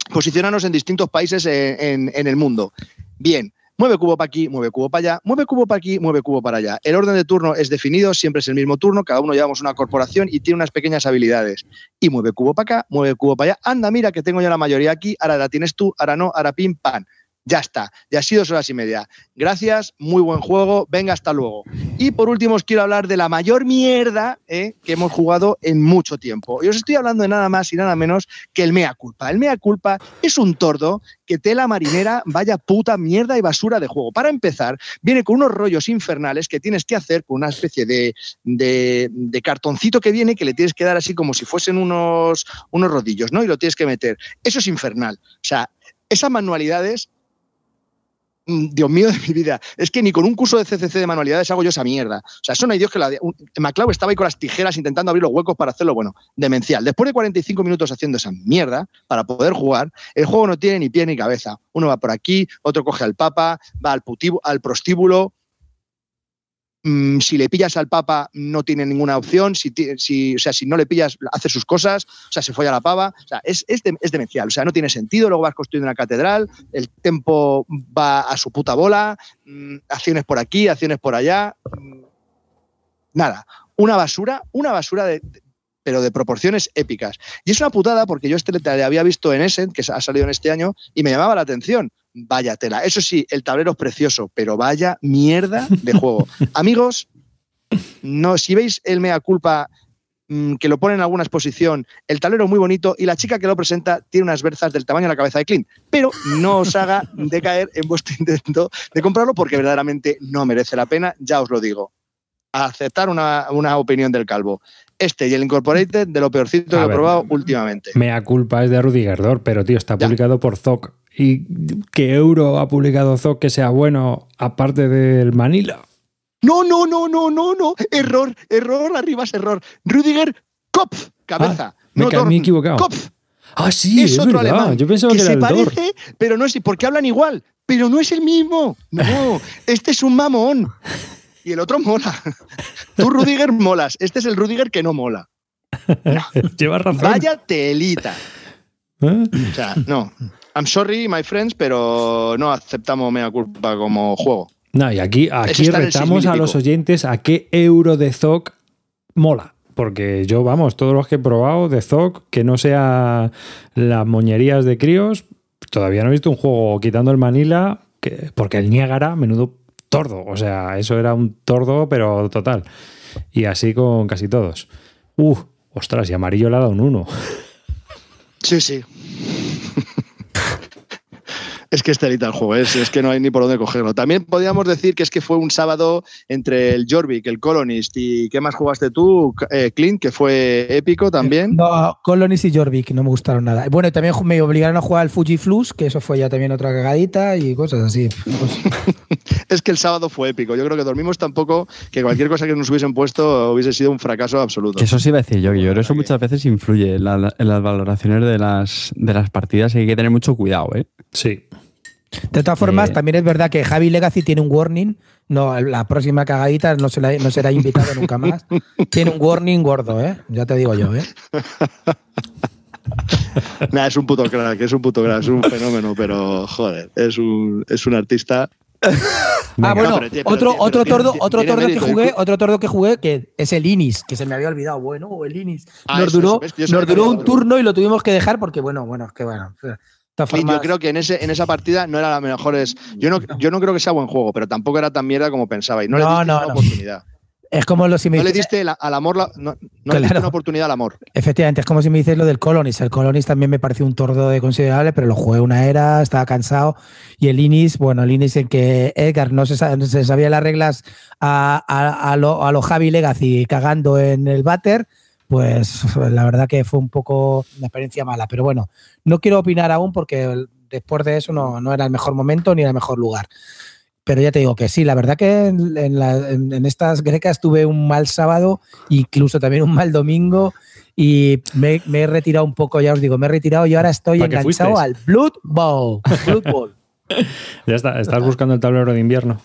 posicionarnos en distintos países en, en el mundo. Bien, Mueve cubo para aquí, mueve cubo para allá, mueve cubo para aquí, mueve cubo para allá. El orden de turno es definido, siempre es el mismo turno, cada uno llevamos una corporación y tiene unas pequeñas habilidades. Y mueve cubo para acá, mueve cubo para allá. Anda, mira que tengo ya la mayoría aquí, ahora la tienes tú, ahora no, ahora pim, pan. Ya está, ya ha sido dos horas y media. Gracias, muy buen juego, venga, hasta luego. Y por último os quiero hablar de la mayor mierda eh, que hemos jugado en mucho tiempo. Y os estoy hablando de nada más y nada menos que el Mea Culpa. El Mea Culpa es un tordo que tela marinera, vaya puta mierda y basura de juego. Para empezar, viene con unos rollos infernales que tienes que hacer con una especie de, de, cartoncito que viene que le tienes que dar así como si fuesen unos, unos rodillos, ¿no? Y lo tienes que meter. Eso es infernal. O sea, esas manualidades Dios mío de mi vida, es que ni con un curso de CCC de manualidades hago yo esa mierda. O sea, eso no hay Dios que la... MacLeod estaba ahí con las tijeras intentando abrir los huecos para hacerlo, bueno, demencial. Después de 45 minutos haciendo esa mierda para poder jugar, el juego no tiene ni pie ni cabeza. Uno va por aquí, otro coge al papa, va al, al prostíbulo. Mm, si le pillas al papa no tiene ninguna opción, si, o sea, si no le pillas hace sus cosas, o sea, se folla la pava, o sea, es, es, es demencial, o sea, no tiene sentido, luego vas construyendo una catedral, el tempo va a su puta bola, mm, acciones por aquí, acciones por allá, mm, nada, una basura, una basura de, de- pero de proporciones épicas. Y es una putada porque yo este le había visto en Essen, que ha salido en este año, y me llamaba la atención. Vaya tela. Eso sí, el tablero es precioso, pero vaya mierda de juego. Amigos, no, si veis el mea culpa mm, que lo pone en alguna exposición, el tablero es muy bonito y la chica que lo presenta tiene unas berzas del tamaño de la cabeza de Clint. Pero no os haga decaer en vuestro intento de comprarlo porque verdaderamente no merece la pena, ya os lo digo. A aceptar una, una opinión del calvo. Este y el Incorporated de lo peorcito A que he probado últimamente. Mea culpa es de Rudy Gerdor, pero tío, está Ya. publicado por Zoc. ¿Y qué euro ha publicado Zoc que sea bueno aparte del Manila? No, no, no, no, no, no. Error, error, arriba es error. Rudiger Kopf, cabeza. me no me he equivocado. Kopf. Ah, sí, es, es, otro verdad. alemán. Yo pensaba que, que era se el parece, pero no es porque hablan igual, pero no es el mismo. No, este es un mamón. Y el otro mola. Tú, Rudiger, molas. Este es el Rudiger que no mola. Llevas razón. Vaya telita. ¿Eh? O sea, no. I'm sorry, my friends, pero no aceptamos mea culpa como juego. No, y aquí, aquí retamos 6.000 y a los oyentes a qué euro de Zoc mola. Porque yo, vamos, todos los que he probado de Zoc, que no sea las moñerías de críos, todavía no he visto un juego quitando el Manila, que, porque el Niágara, menudo tordo. O sea, eso era un tordo, pero total. Y así con casi todos. Uf, ostras, y amarillo le ha dado un 1. Sí, sí. Es que es telita el juego, es, es que no hay ni por dónde cogerlo. También podríamos decir que es que fue un sábado entre el Jorvik, el Colonist y ¿qué más jugaste tú, eh, Clint? Que fue épico también. No, Colonies y Jorvik no me gustaron nada. Bueno, y también me obligaron a jugar al Fuji Flux, que eso fue ya también otra cagadita y cosas así. Pues, Es que el sábado fue épico. Yo creo que dormimos tan poco que cualquier cosa que nos hubiesen puesto hubiese sido un fracaso absoluto. Eso sí iba a decir yo, que yo creo que eso muchas veces influye en, la- en las valoraciones de las, de las partidas y hay que tener mucho cuidado, ¿eh? Sí. de todas formas, Eh. también es verdad que Javi Legacy tiene un warning. No, la próxima cagadita no, se la- no será invitado nunca más. Tiene un warning gordo, ¿eh? Ya te digo yo, ¿eh? Nah, es un puto crack, es un puto crack, es un fenómeno, pero joder, es un, es un artista. Ah, bueno, No, pero tiene- pero otro, otro pero tordo, tiene- otro tordo que jugué, otro tordo que jugué, que es el Inis, que se me había olvidado. Bueno, el Inis. Ah, nos eso, duró, eso, nos duró un otro. turno y lo tuvimos que dejar porque, bueno, bueno, es que bueno. Clint, yo creo que en, ese, en esa partida no era la mejor. es- Yo no, yo no creo que sea buen juego, pero tampoco era tan mierda como pensaba. Y no, le diste no, una no. oportunidad. Es como lo si me No le diste la- al amor, la- no, no le diste Claro. una oportunidad al amor. Efectivamente, es como si me dices lo del Colonis. El Colonis también me pareció un tordo de considerable, pero lo jugué una era, estaba cansado. Y el Inis, bueno, el Inis en que Edgar no se, sabía las reglas a, a- a lo, a lo Javi Legacy cagando en el váter, pues la verdad que fue un poco una experiencia mala. Pero bueno, no quiero opinar aún porque después de eso no, no era el mejor momento ni era el mejor lugar. Pero ya te digo que sí, la verdad que en, en la- en- en estas grecas tuve un mal sábado, incluso también un mal domingo, y me, me he retirado un poco, ya os digo, me he retirado y ahora estoy ¿Para qué enganchado al Blood Bowl. Blood Bowl. Ya está, estás buscando el tablero de invierno.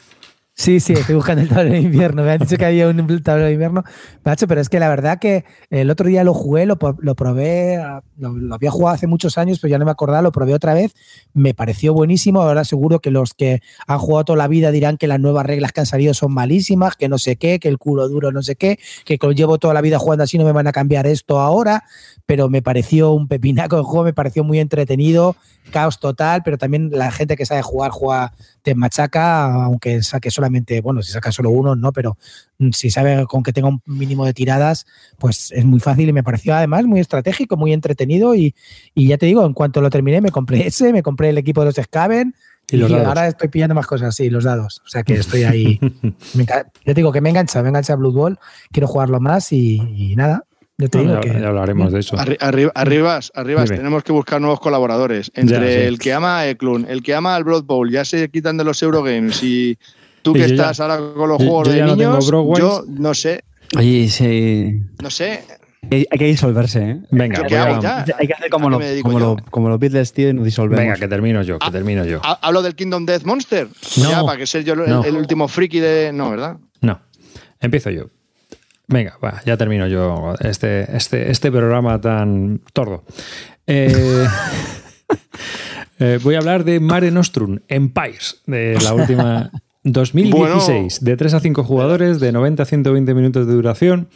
Sí, sí, estoy buscando el tablero de invierno. Me han dicho que había un tablero de invierno. Macho, pero es que la verdad que el otro día lo jugué, lo, lo probé, ah, lo, lo había jugado hace muchos años, pero ya no me acordaba, lo probé otra vez. Me pareció buenísimo. Ahora seguro que los que han jugado toda la vida dirán que las nuevas reglas que han salido son malísimas, que no sé qué, que el culo duro no sé qué, que llevo toda la vida jugando así no me van a cambiar esto ahora. Pero me pareció un pepinaco de juego, me pareció muy entretenido, caos total, pero también la gente que sabe jugar juega te machaca, aunque saque solamente, bueno, si saca solo uno, no, pero mm, si sabe con que tenga un mínimo de tiradas, pues es muy fácil y me pareció además muy estratégico, muy entretenido y, y ya te digo, en cuanto lo terminé me compré ese, me compré el equipo de los Scaven Y los ahora estoy pillando más cosas, sí, los dados, o sea que estoy ahí, me ya te digo que me engancha, me engancha Blood Bowl, quiero jugarlo más y, y nada, yo te digo ya, que... ya hablaremos de eso. Arri- arri- arribas, arribas, tenemos que buscar nuevos colaboradores. Entre Ya, sí. el que ama a Eklund, el que ama al Blood Bowl, ya se quitan de los Eurogames y tú que ya- estás ahora con los yo- juegos yo de ya no tengo niños, yo no sé, Oye, sí, no sé. hay hay que disolverse, ¿eh? Venga, ¿Yo voy qué a- hago ya? Hay que hacer como, ¿A qué lo- como, lo- como los Beatles, tío, y nos disolvemos. Venga, que termino yo, que Ah, termino yo. Ha- ¿Hablo del Kingdom Death Monster? No. Ya, para que ser yo el, No. el último friki de. No, ¿verdad? No, empiezo yo. Venga, va, ya termino yo este, este, este programa tan tordo. Eh, eh, voy a hablar de Mare Nostrum Empires, de la última 2016, de 3 a 5 jugadores, de 90 a 120 minutos de duración.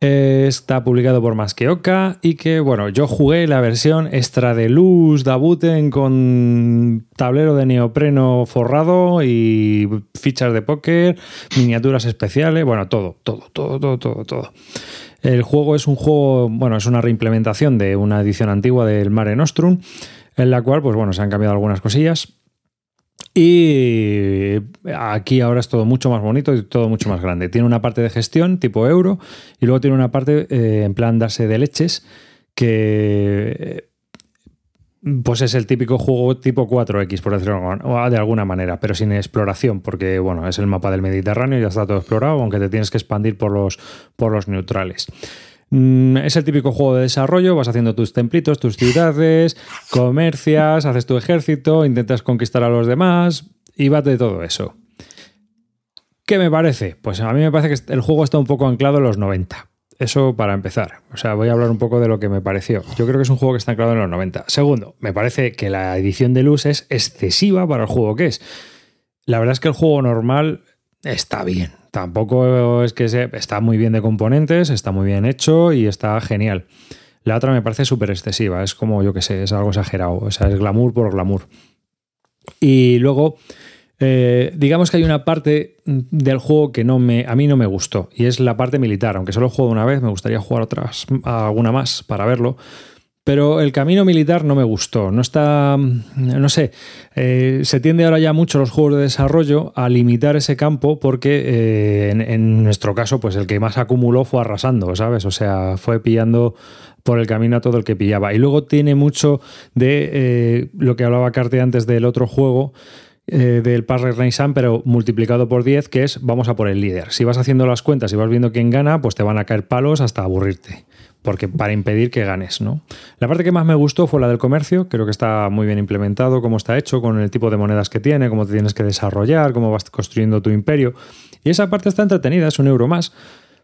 Eh, está publicado por Masqueoka y que, bueno, yo jugué la versión extra de luz Dabuten con tablero de neopreno forrado y fichas de póker, miniaturas especiales, bueno, todo, todo, todo, todo, todo, todo. El juego es un juego, bueno, es una reimplementación de una edición antigua del Mare Nostrum, en la cual, pues bueno, se han cambiado algunas cosillas. Y aquí ahora es todo mucho más bonito y todo mucho más grande. Tiene una parte de gestión tipo euro y luego tiene una parte eh, en plan darse de leches que eh, pues es el típico juego tipo 4X, por decirlo de alguna manera, pero sin exploración, porque bueno, es el mapa del Mediterráneo, ya está todo explorado, aunque te tienes que expandir por los, por los neutrales. Mm, Es el típico juego de desarrollo, vas haciendo tus templitos, tus ciudades, comercias, haces tu ejército, intentas conquistar a los demás y va de todo eso. ¿Qué me parece? Pues a mí me parece que el juego está un poco anclado en los 90. Eso para empezar. O sea, voy a hablar un poco de lo que me pareció. Yo creo que es un juego que está anclado en los 90. Segundo, me parece que la edición de luz es excesiva para el juego que es. La verdad es que el juego normal está bien. Tampoco es que se, está muy bien de componentes, está muy bien hecho y está genial. La otra me parece súper excesiva, es como yo que sé, es algo exagerado, o sea, es glamour por glamour. Y luego, eh, digamos que hay una parte del juego que no me, a mí no me gustó, y es la parte militar. Aunque solo juego una vez, me gustaría jugar otras, alguna más para verlo. Pero el camino militar no me gustó. No está. No sé. eh, se tiende ahora ya mucho los juegos de desarrollo a limitar ese campo porque eh, en, nuestro caso, pues el que más acumuló fue arrasando, ¿sabes? O sea, fue pillando por el camino a todo el que pillaba. Y luego tiene mucho de eh, lo que hablaba Carte antes del otro juego. Eh, del Pass Renaissance, pero multiplicado por 10, que es vamos a por el líder. Si vas haciendo las cuentas y vas viendo quién gana, pues te van a caer palos hasta aburrirte porque para impedir que ganes, ¿no? La parte que más me gustó fue la del comercio, creo que está muy bien implementado, cómo está hecho, con el tipo de monedas que tiene, cómo te tienes que desarrollar, cómo vas construyendo tu imperio. Y esa parte está entretenida, es un euro más.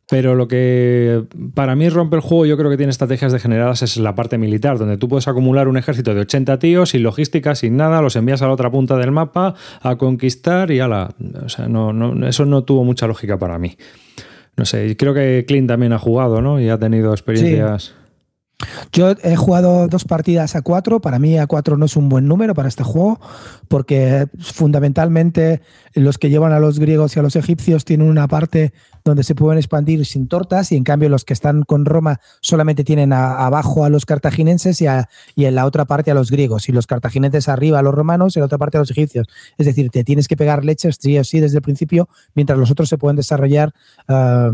Pero lo que para mí rompe el juego, yo creo que tiene estrategias degeneradas, es la parte militar, donde tú puedes acumular un ejército de 80 tíos sin logística, sin nada, los envías a la otra punta del mapa a conquistar y ala. O sea, no, no, eso no tuvo mucha lógica para mí. No sé, creo que Clint también ha jugado, ¿no? Y ha tenido experiencias. Sí. Yo he jugado dos partidas a cuatro. Para mí, a cuatro no es un buen número para este juego, porque fundamentalmente los que llevan a los griegos y a los egipcios tienen una parte donde se pueden expandir sin tortas y en cambio los que están con Roma solamente tienen abajo a los cartaginenses y, y, en la otra parte a los griegos y los cartaginenses arriba a los romanos y en la otra parte a los egipcios. Es decir, te tienes que pegar leches sí o sí desde el principio mientras los otros se pueden desarrollar uh,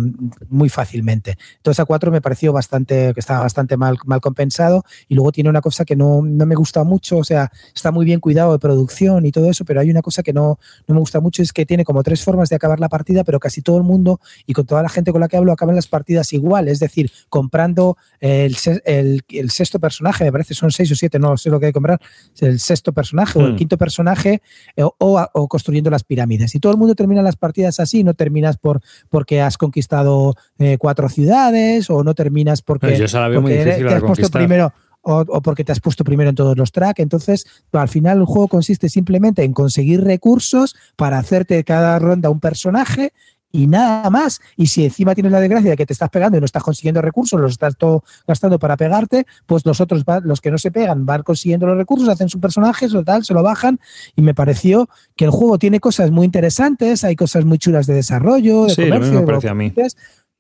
muy fácilmente. Entonces a 4 me pareció bastante, que estaba bastante mal, mal compensado y luego tiene una cosa que no, no me gusta mucho, o sea, está muy bien cuidado de producción y todo eso, pero hay una cosa que no, no me gusta mucho, es que tiene como tres formas de acabar la partida, pero casi todo el mundo y con toda la gente con la que hablo acaban las partidas igual, es decir, comprando el, el, sexto personaje, me parece son seis o siete, no sé lo que hay que comprar, el sexto personaje o el hmm. quinto personaje eh, o, o, construyendo las pirámides. Y todo el mundo termina las partidas así, no terminas por porque has conquistado eh, cuatro ciudades o no terminas porque, te has puesto primero o, porque te has puesto primero en todos los tracks. Entonces, al final el juego consiste simplemente en conseguir recursos para hacerte cada ronda un personaje y nada más. Y si encima tienes la desgracia de que te estás pegando y no estás consiguiendo recursos, los estás todo gastando para pegarte, pues los otros, los que no se pegan, van consiguiendo los recursos, hacen sus personajes o tal, se lo bajan. Y me pareció que el juego tiene cosas muy interesantes, hay cosas muy chulas de desarrollo, de comercio. me a mí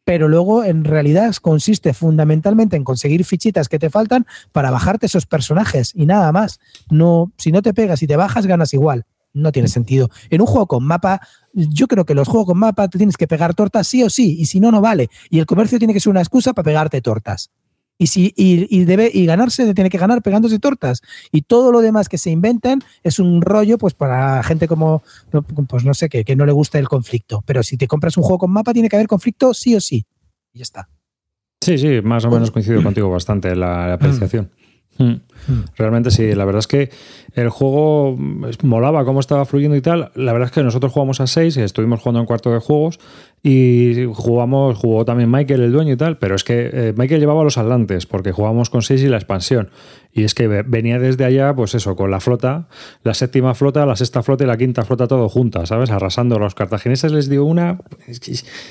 pero luego en realidad consiste fundamentalmente en conseguir fichitas que te faltan para bajarte esos personajes y nada más. No, si no te pegas y te bajas, ganas igual. No tiene sentido. En un juego con mapa, yo creo que los juegos con mapa te tienes que pegar tortas sí o sí, y si no, no vale. Y el comercio tiene que ser una excusa para pegarte tortas. Y, si, y, debe, y ganarse tiene que ganar pegándose tortas. Y todo lo demás que se inventen es un rollo pues para gente como, pues no sé, que, que no le gusta el conflicto. Pero si te compras un juego con mapa, tiene que haber conflicto sí o sí. Y ya está. Sí, sí, más o menos coincido contigo bastante la, la apreciación. Mm. Mm. Realmente sí, la verdad es que el juego molaba cómo estaba fluyendo y tal. La verdad es que nosotros jugamos a 6, estuvimos jugando en cuarto de juegos y jugamos, jugó también Michael, el dueño y tal, pero es que eh, Michael llevaba los atlantes porque jugábamos con 6 y la expansión. Y es que venía desde allá, pues eso, con la flota, la séptima flota, la sexta flota y la quinta flota todo juntas, ¿sabes? Arrasando. Los cartagineses les dio una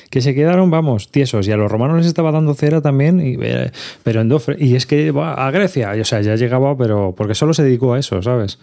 que, se quedaron, vamos, tiesos. Y a los romanos les estaba dando cera también, y, eh, pero en Dofre. Y es que a Grecia, o sea, ya llegaba, pero porque solo se dedicó a eso, ¿sabes?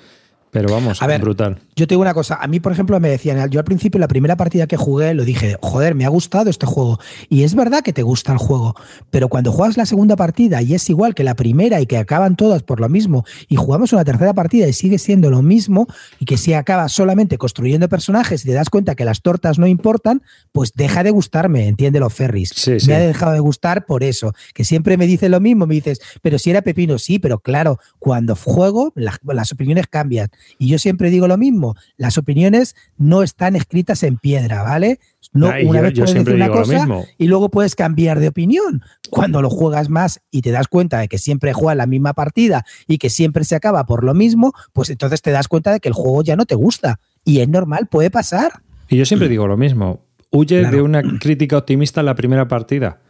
Pero vamos, a ver, brutal. Yo te digo una cosa, a mí, por ejemplo, me decían, yo al principio, la primera partida que jugué, lo dije, joder, me ha gustado este juego. Y es verdad que te gusta el juego, pero cuando juegas la segunda partida y es igual que la primera y que acaban todas por lo mismo, y jugamos una tercera partida y sigue siendo lo mismo, y que si acabas solamente construyendo personajes y te das cuenta que las tortas no importan, pues deja de gustarme, entiende los ferries. Me ha dejado de gustar por eso, que siempre me dice lo mismo, me dices, pero si era pepino, sí, pero claro, cuando juego las opiniones cambian. Y yo siempre digo lo mismo, las opiniones no están escritas en piedra, ¿vale? No, una vez puedes decir una cosa y luego puedes cambiar de opinión. Cuando lo juegas más y te das cuenta de que siempre juegas la misma partida y que siempre se acaba por lo mismo, pues entonces te das cuenta de que el juego ya no te gusta. Y es normal, puede pasar. Y yo siempre digo lo mismo. Huye de una crítica optimista en la primera partida.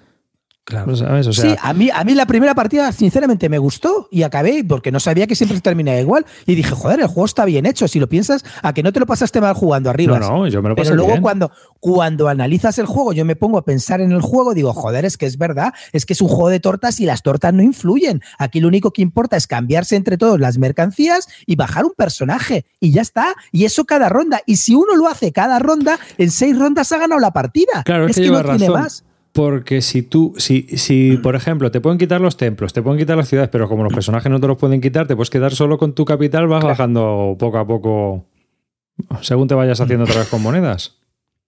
Claro. sí, a mí, a mí la primera partida, sinceramente, me gustó y acabé porque no sabía que siempre terminaba igual. Y dije, joder, el juego está bien hecho. Si lo piensas, a que no te lo pasaste mal jugando arriba. No, no, yo me lo pasé Pero luego, Cuando, cuando analizas el juego, yo me pongo a pensar en el juego, digo, joder, es que es verdad, es que es un juego de tortas y las tortas no influyen. Aquí lo único que importa es cambiarse entre todos las mercancías y bajar un personaje. Y ya está. Y eso cada ronda. Y si uno lo hace cada ronda, en seis rondas ha ganado la partida. Claro, es, que, no tiene más. Porque si tú, si, si por ejemplo, te pueden quitar los templos, te pueden quitar las ciudades, pero como los personajes no te los pueden quitar, te puedes quedar solo con tu capital, vas bajando poco a poco según te vayas haciendo otra vez con monedas.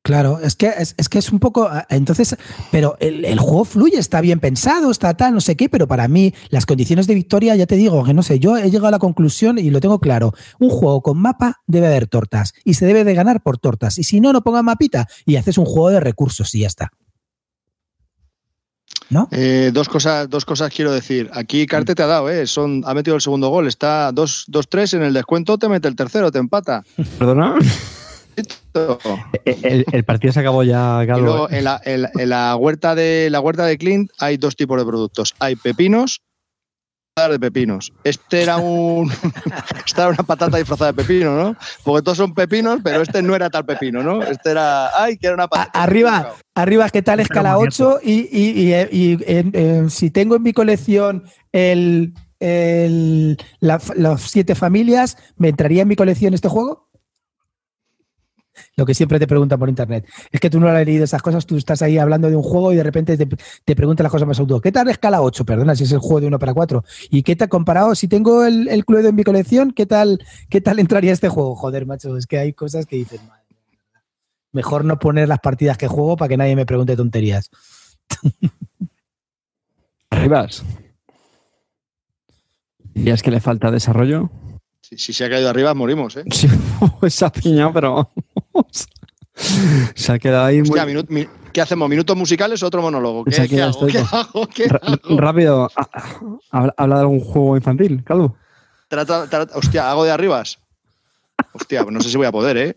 Claro, es que es, que es un poco. Entonces, pero el, juego fluye, está bien pensado, está tal, no sé qué, pero para mí, las condiciones de victoria, ya te digo, que no sé, yo he llegado a la conclusión y lo tengo claro. Un juego con mapa debe haber tortas y se debe de ganar por tortas. Y si no, no ponga mapita y haces un juego de recursos y ya está. Eh, dos, cosas, dos cosas quiero decir. Aquí Carte te ha dado, ¿eh? Son, ha metido el segundo gol, está 2-3 en el descuento, te mete el tercero, te empata. ¿Perdona? El, partido se acabó ya, luego, en, la, huerta de, la huerta de Clint hay dos tipos de productos. Hay pepinos de pepinos. Este era un. Esta era una patata disfrazada de pepino, ¿no? Porque todos son pepinos, pero este no era tal pepino, ¿no? Este era. ¡Ay, que era una patata! Arriba, arriba, ¿qué tal escala 8? Y, y, y, si tengo en mi colección el, las siete familias, ¿me entraría en mi colección este juego? Lo que siempre te preguntan por internet. Es que tú no has leído esas cosas, tú estás ahí hablando de un juego y de repente te, te preguntan las cosas más auto. ¿Qué tal escala 8? Perdona, si es el juego de 1 para 4. ¿Y qué tal comparado? Si tengo el, el Cluedo en mi colección, ¿qué tal, ¿qué tal entraría este juego? Joder, macho, es que hay cosas que dices, madre. Mejor no poner las partidas que juego para que nadie me pregunte tonterías. Arribas. ¿Y es que le falta desarrollo? Si, si se ha caído arriba, morimos, ¿eh? Sí, se ha piñado, pero se ha quedado ahí muy... Hostia, minu- mi- ¿Qué hacemos? ¿Minutos musicales o otro monólogo? ¿Qué, hago? ¿Qué hago? ¿Qué Ra- hago? Rápido, ha- ha- habla de algún juego infantil, Calvo. Trata- trata- hostia, ¿hago de arribas? Hostia, no sé si voy a poder, ¿eh?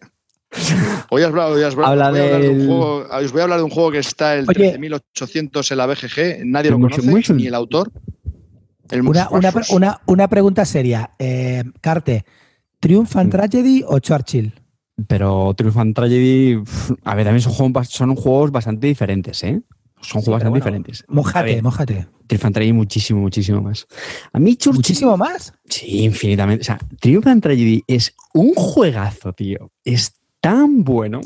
Hoy voy a- os voy a- Habla voy a hablar de un juego, os voy a hablar de un juego que está el Oye. 13800 en la BGG, nadie lo conoce, mucho. ni el autor. El Una, una, una, una pregunta seria. Eh, Carte, ¿Triumph and Tragedy o Churchill? Pero Triumph and Tragedy, a ver, también son juegos, son juegos bastante diferentes, ¿eh? Son Sí, juegos bastante bueno, diferentes. A Mójate, ver, mójate. Triumph and Tragedy muchísimo, muchísimo más. A mí Churchill... ¿Muchísimo más? Sí, infinitamente. O sea, Triumph and Tragedy es un juegazo, tío. Es tan bueno.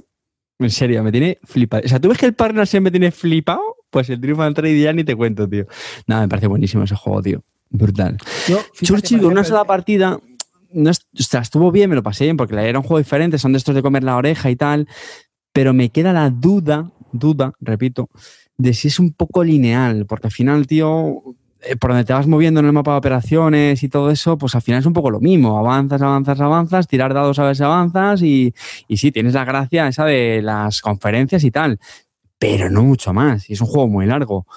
En serio, me tiene flipado. O sea, tú ves que el Partnership me tiene flipado, pues el Triumph and Tragedy ya ni te cuento, tío. Nada, me parece buenísimo ese juego, tío. Brutal. Yo, Churchill con una sola partida, no o estuvo bien, me lo pasé bien, porque era un juego diferente, son de estos de comer la oreja y tal, pero me queda la duda, duda, repito, de si es un poco lineal, porque al final, tío, eh, por donde te vas moviendo en el mapa de operaciones y todo eso, pues al final es un poco lo mismo, avanzas, avanzas, avanzas, tirar dados a ver si avanzas y, y sí, tienes la gracia esa de las conferencias y tal, pero no mucho más, y es un juego muy largo.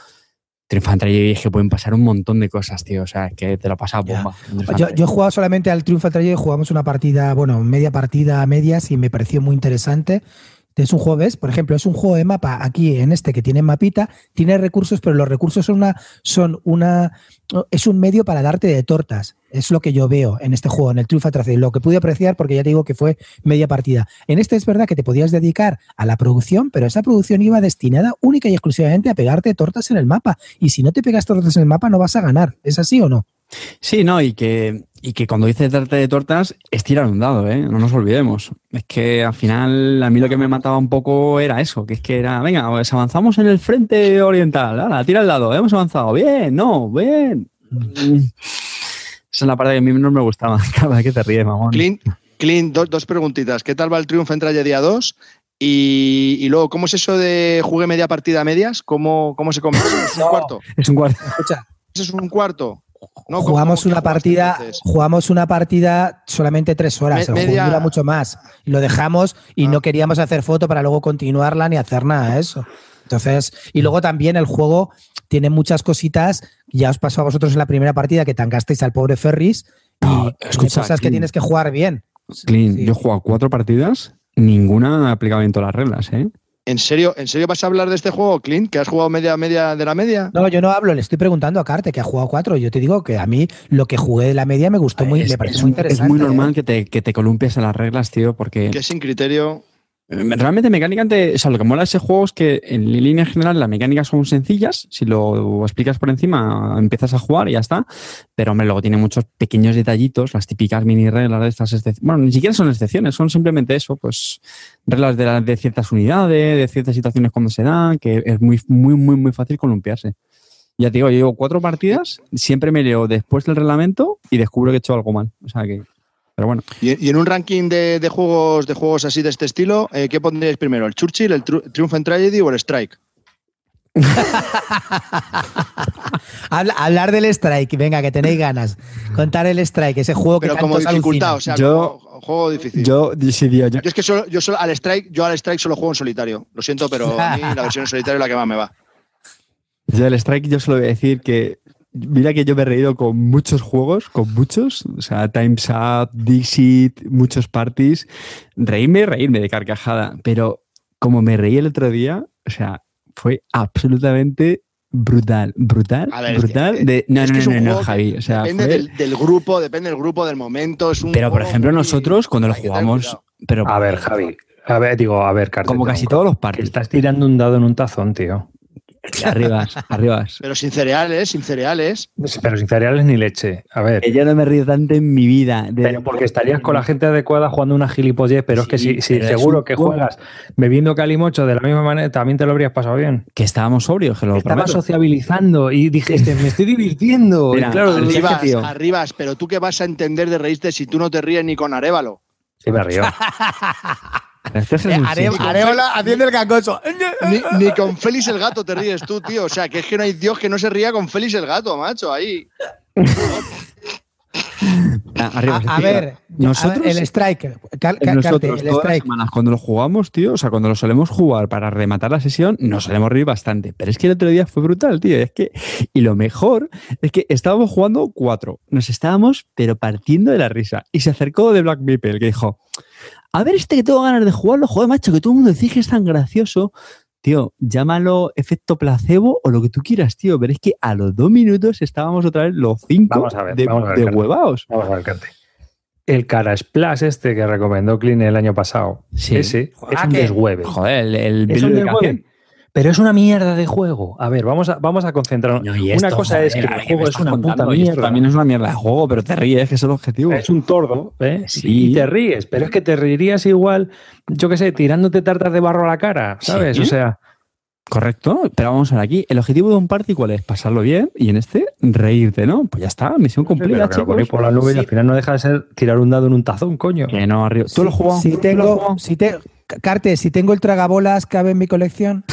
Triumph and Tragedy es que pueden pasar un montón de cosas, tío. O sea, es que te lo pasa bomba. Yo, he jugado solamente al Triumph and Tragedy, jugamos una partida, bueno, media partida a medias y me pareció muy interesante. Es un juego, ¿ves? Por ejemplo, es un juego de mapa aquí en este que tiene mapita, tiene recursos, pero los recursos son una, son una, es un medio para darte de tortas. Es lo que yo veo en este juego, en el Triumph Tragedy. Lo que pude apreciar, porque ya te digo que fue media partida. En este es verdad que te podías dedicar a la producción, pero esa producción iba destinada única y exclusivamente a pegarte tortas en el mapa. Y si no te pegas tortas en el mapa, no vas a ganar. ¿Es así o no? Sí, no, y que, y que cuando dices darte de tortas es tirar un dado, ¿eh? No nos olvidemos. Es que al final a mí lo que me mataba un poco era eso, que es que era, venga, pues avanzamos en el frente oriental, ahora tira el dado, hemos avanzado, bien, no, bien. Esa es la parte que a mí menos me gustaba. Cada vez que te ríes, mamón. Clint, Clint, dos, dos preguntitas. ¿Qué tal va el Triumph en Tragedy 2? Y, y luego, ¿cómo es eso de jugué media partida a medias? ¿Cómo, cómo se come? ¿Es un No. cuarto? Es un cuarto. Escucha, ¿Eso es un cuarto? No, ¿cómo- jugamos una partida, jugamos una partida solamente tres horas. Me- el juego media- dura mucho más. Lo dejamos y Ah. no queríamos hacer foto para luego continuarla ni hacer nada de eso. Entonces, y luego también el juego tiene muchas cositas. Ya os pasó a vosotros en la primera partida que tangasteis al pobre Ferris y No, escucha, cosas que Clint. tienes que jugar bien. Clint, Sí. yo he jugado cuatro partidas, ninguna aplicaba bien todas las reglas, ¿eh? ¿En serio, ¿En serio vas a hablar de este juego, Clint? ¿Que has jugado media media de la media? No, yo no hablo, le estoy preguntando a Carte que ha jugado cuatro. Yo te digo que a mí lo que jugué de la media me gustó muy, es, me pareció es muy un- es interesante. muy normal ¿eh? que te, que te columpies en las reglas, tío, porque Que sin criterio. Eh, Realmente mecánicamente, o sea, lo que mola de ese juego es que en línea general las mecánicas son sencillas, si lo explicas por encima empiezas a jugar y ya está, pero hombre, luego tiene muchos pequeños detallitos, las típicas mini reglas de estas, excep- bueno, ni siquiera son excepciones, son simplemente eso, pues reglas de, ciertas unidades, de ciertas situaciones cuando se dan, que es muy, muy, muy, muy fácil columpiarse. Ya te digo, llevo cuatro partidas, siempre me leo después del reglamento y descubro que he hecho algo mal, o sea que, pero bueno. Y, y en un ranking de, de juegos de juegos así de este estilo, eh, ¿qué pondríais primero? ¿El Churchill, el Tru- Triumph and Tragedy o el Strike? Habla- hablar del strike, venga, que tenéis ganas. Contar el strike, ese juego que Pero como dificultad, o sea, Yo- como juego difícil. Yo, tío, yo- Yo es que solo, yo solo al Strike, yo al Strike solo juego en solitario. Lo siento, pero a mí la versión en solitario es la que más me va. Yo del Strike yo solo voy a decir que mira que yo me he reído con muchos juegos, con muchos, o sea, Times Up, Dixit, muchos parties. Reírme, reírme de carcajada, pero como me reí el otro día, o sea, fue absolutamente brutal, brutal, A ver, es que- brutal. de, no, es no, que es no, un no, no, Javi, o sea, Depende fue- del, del grupo, depende del grupo, del momento. Es un pero por ejemplo muy- nosotros cuando lo jugamos, pero A ver, Javi. A ver, digo, a ver, Carter, como casi todos los que parties. estás tirando un dado en un tazón, tío. Arribas, arribas. Pero sin cereales, sin cereales. Pero sin cereales ni leche. A ver. Que yo no me río tanto en mi vida. de- Pero porque estarías con la gente adecuada jugando una gilipollez, pero es que si, seguro que juegas bebiendo calimocho de la misma manera, también te lo habrías pasado bien. Que estábamos sobrios, que lo Estabas prometo. sociabilizando y dijiste, me estoy divirtiendo. Mira, y claro, dije, Arribas, tío. arribas, pero tú qué vas a entender de reírte si tú no te ríes ni con Arevalo. sí me río. Eh, Are-. Areola haciendo el gangoso. Ni, ni con Félix el gato te ríes tú, tío. O sea, que es que no hay Dios que no se ría con Félix el gato, macho. Ahí. Ah, arriba, A, ver, nosotros- a ver, el strike. Cal- cal- Nosotros Carte, el todas las strike. semanas cuando lo jugamos, tío, o sea, cuando lo solemos jugar para rematar la sesión, nos solemos reír bastante. Pero es que el otro día fue brutal, tío. Es que, y lo mejor es que estábamos jugando cuatro. Nos estábamos, pero partiendo de la risa. Y se acercó de Black Meeple, que dijo: A ver, este que tengo ganas de jugarlo, joder, macho, que todo el mundo dice que es tan gracioso. Tío, llámalo efecto placebo o lo que tú quieras, tío. Pero es que a los dos minutos estábamos otra vez los cinco Vamos a ver, de, vamos a ver, de Carlos. huevaos. Vamos a ver, Cante. El cara splash este que recomendó Clean el año pasado, Sí. ese es Ah, un deshueve. Joder, el, el Es un build de deshueve. Pero es una mierda de juego. A ver, vamos a, vamos a concentrarnos. No, y una cosa es que el ¿qué juego es una puta mierda. También es una mierda de juego, pero te ríes, que es el objetivo. Es un tordo, ¿eh? Sí. Y te ríes, pero es que te reirías igual, yo qué sé, tirándote tartas de barro a la cara, ¿sabes? Sí. O sea, Correcto, pero vamos a ver aquí. El objetivo de un party, ¿cuál es? Pasarlo bien y en este, reírte, ¿no? Pues ya está, misión cumplida, pero, pero por chicos. ir por la nube y Sí. al final no deja de ser tirar un dado en un tazón, coño. Que no, arriba. ¿Tú lo jugado? Si ¿Tú lo has tengo, si te, Carte, si tengo el tragabolas, ¿cabe en mi colección?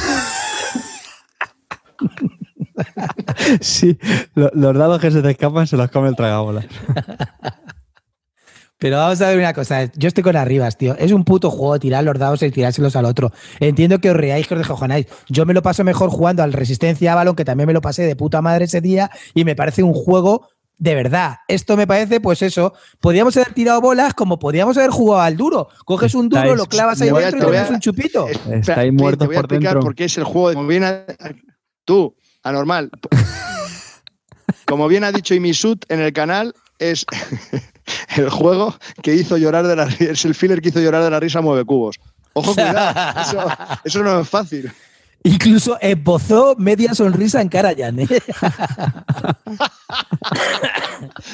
Sí, lo- los dados que se te escapan se los come el tragabolas. Pero vamos a ver una cosa. Yo estoy con arribas, tío. Es un puto juego tirar los dados y tirárselos al otro. Entiendo que os reáis, que os descojonáis. Yo me lo paso mejor jugando al Resistencia Avalon, que también me lo pasé de puta madre ese día, y me parece un juego de verdad. Esto me parece, pues eso. Podríamos haber tirado bolas como podíamos haber jugado al duro. Coges un duro, Estáis- lo clavas ahí voy a- dentro y te te voy a- das un chupito. Estáis muertos te voy a por explicar dentro. por qué es el juego. de- Como bien ha- tú, anormal. Como bien ha dicho Imisut en el canal, es el juego que hizo llorar de la es el filler que hizo llorar de la risa mueve cubos. Ojo, cuidado. Eso no es fácil. Incluso esbozó media sonrisa en Karajan. ¿eh?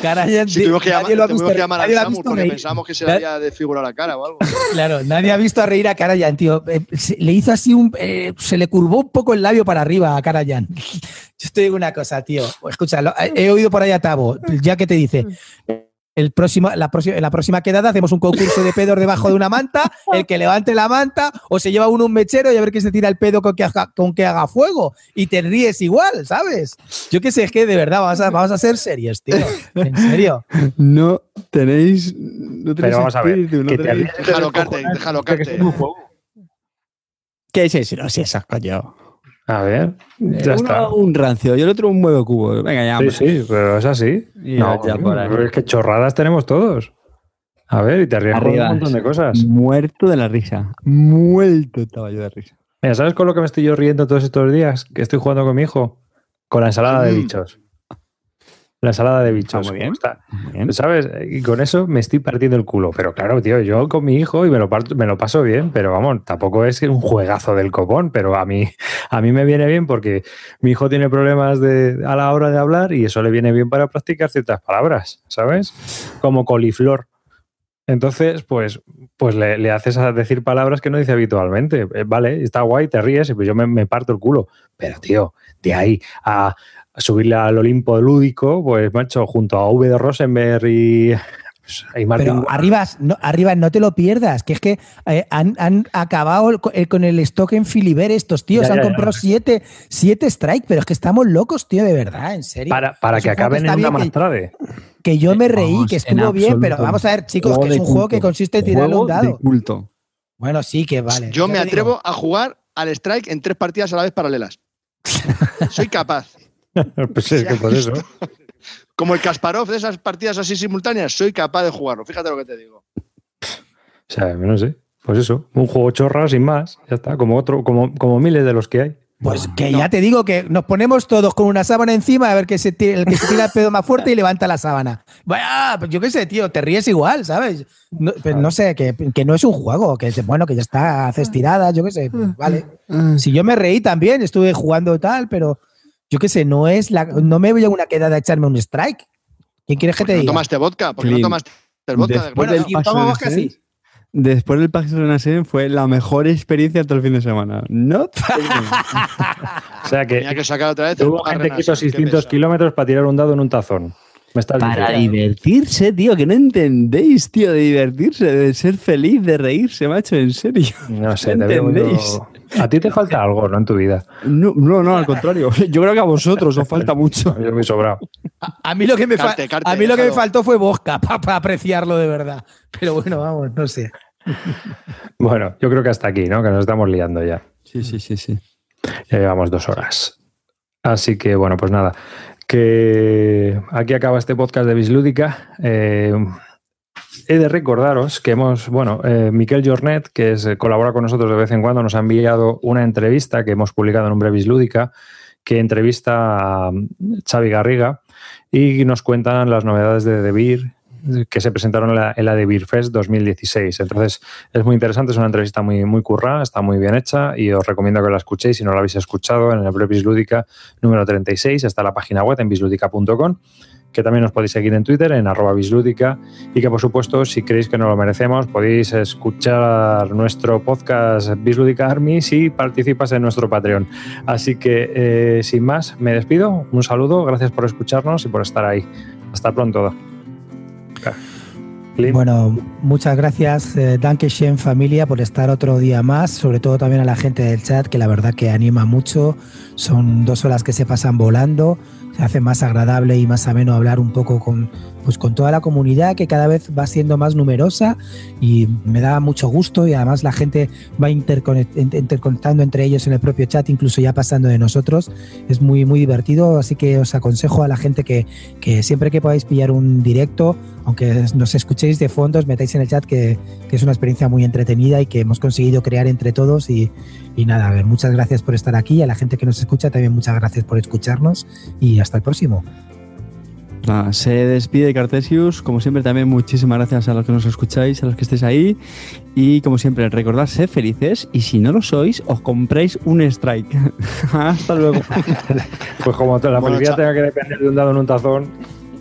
Karajan, Si tuvimos que llamar, nadie lo ha tuvimos visto, que llamar nadie Samus visto porque reír. pensábamos que se le ¿Eh? había desfigurado la cara o algo. Claro, nadie ha visto a reír a Karajan, tío. Eh, se- le hizo así un. eh, se le curvó un poco el labio para arriba a Karajan. Yo te digo una cosa, tío. Escucha, lo- he he oído por ahí a Tavo, ya que te dice. El próximo, la, próxima, en la próxima quedada hacemos un concurso de pedos debajo de una manta. El que levante la manta o se lleva uno un mechero y a ver quién se tira el pedo con que haga, con que haga fuego. Y te ríes igual, ¿sabes? Yo qué sé, es que de verdad vamos a, vamos a ser serios, tío. En serio. No tenéis. No tenéis Pero vamos a ver, espíritu, no que tenéis- ríes Déjalo, Carte, déjalo, que es Carte. un juego. ¿Qué es eso? Si esas coño. A ver, ya Uno está. un rancio y el otro un mueve cubo. Venga, ya, Sí, sí, pero es así. Y No, ya por ahí. es que chorradas tenemos todos. A ver, y te ríes con un montón de cosas. Muerto de la risa. Muerto estaba yo de risa. Mira, ¿sabes con lo que me estoy yo riendo todos estos días? Que estoy jugando con mi hijo. Con la ensalada de Mm. bichos. La ensalada de bichos. muy bien. ¿cómo está? Bien. ¿Sabes? Y con eso me estoy partiendo el culo. Pero claro, tío, yo con mi hijo y me lo, parto- me lo paso bien, pero vamos, tampoco es un juegazo del copón, pero a mí, a mí me viene bien porque mi hijo tiene problemas de, a la hora de hablar y eso le viene bien para practicar ciertas palabras, ¿sabes? Como coliflor. Entonces, pues, pues le, le haces a decir palabras que no dice habitualmente. Eh, Vale, está guay, te ríes y pues yo me, me parto el culo. Pero, tío, de ahí a, a subirle al Olimpo lúdico, pues, macho, junto a V de Rosenberg y, Pero Arribas, no, Arribas, no te lo pierdas, que es que eh, han, han acabado el- el- con el stock en Filiber estos tíos, Ya, han ya, ya. comprado siete, siete strike, pero es que estamos locos, tío, de verdad, en serio. para, para que acaben en una que- mastrade. Que yo me reí, Vamos, que estuvo bien, pero vamos a ver, chicos, que es un juego que consiste en tirarle Juego un de dado. culto. Bueno, sí, que vale. Yo me digo. atrevo a jugar al strike en tres partidas a la vez paralelas. Soy capaz. pues es que por eso. Como el Kasparov de esas partidas así simultáneas, soy capaz de jugarlo. Fíjate lo que te digo. O sea, no sé. Pues eso, un juego chorra sin más. Ya está, como otro, como, como miles de los que hay. Pues que ya te digo que nos ponemos todos con una sábana encima a ver que se el que se tira el pedo más fuerte y levanta la sábana. Vaya, pues yo qué sé, tío, te ríes igual, ¿sabes? No, pues no sé, que, que, no es un juego, que bueno, que ya está, haces tiradas, yo qué sé, pues vale. Si yo me reí también, estuve jugando tal, pero yo qué sé, no es la, no me voy a una quedada a echarme un strike. ¿Quién quieres que te no diga? tomaste vodka? ¿Por qué no tomaste el vodka? Bueno, si tomo vodka, sí. Después del Renaissance fue la mejor experiencia todo el fin de semana. No. o sea que, Tenía que sacar otra vez. tuvo gente que hizo 600 kilómetros para tirar un dado en un tazón. Me estás Para diciendo. divertirse, tío, que no entendéis, tío, de divertirse, de ser feliz, de reírse, macho, en serio. No sé, ¿No te veo entendéis? yo- A ti te falta algo, ¿no? En tu vida. No, no, no, al contrario. Yo creo que a vosotros os falta mucho. Yo muy sobrado. A mí lo que me, fa- Carte, carte, a mí lo que me faltó fue vodka para apreciarlo de verdad. Pero bueno, vamos, no sé. Bueno, yo creo que hasta aquí, ¿no? Que nos estamos liando ya. Sí, sí, sí, sí. Ya llevamos dos horas. Así que, bueno, pues nada. Que aquí acaba este podcast de Bislúdica. Eh, he de recordaros que hemos, bueno, eh, Miquel Jornet, que eh, colabora con nosotros de vez en cuando, nos ha enviado una entrevista que hemos publicado en Hombre Bislúdica, que entrevista a Xavi Garriga y nos cuentan las novedades de Beer que se presentaron en la, en la The Beer Fest 2016. Entonces, es muy interesante, es una entrevista muy, muy currada, está muy bien hecha y os recomiendo que la escuchéis si no la habéis escuchado en el blog Bislúdica número 36, está la página web en bisludica.com que también os podéis seguir en Twitter en arroba bislúdica y que por supuesto si creéis que no lo merecemos podéis escuchar nuestro podcast Bislúdica Army si participas en nuestro Patreon. Así que eh, sin más me despido, un saludo, gracias por escucharnos y por estar ahí. Hasta pronto. Bueno, muchas gracias, eh, Danke Shen familia, por estar otro día más, sobre todo también a la gente del chat, que la verdad que anima mucho. Son dos horas que se pasan volando, se hace más agradable y más ameno hablar un poco con, pues, con toda la comunidad que cada vez va siendo más numerosa y me da mucho gusto y además la gente va interconect- in- interconectando entre ellos en el propio chat, incluso ya pasando de nosotros. Es muy, muy divertido, así que os aconsejo a la gente que, que siempre que podáis pillar un directo, aunque nos escuchéis de fondo, os metáis en el chat, que, es una experiencia muy entretenida y que hemos conseguido crear entre todos. Y, y nada, muchas gracias por estar aquí. A la gente que nos escucha también muchas gracias por escucharnos y hasta el próximo. Nada, se despide Cartesius. Como siempre, también muchísimas gracias a los que nos escucháis, a los que estéis ahí. Y como siempre, recordad ser felices. Y si no lo sois, os compréis un strike. Hasta luego. Pues como la Bueno, cha- tenga que depender de un dado en un tazón,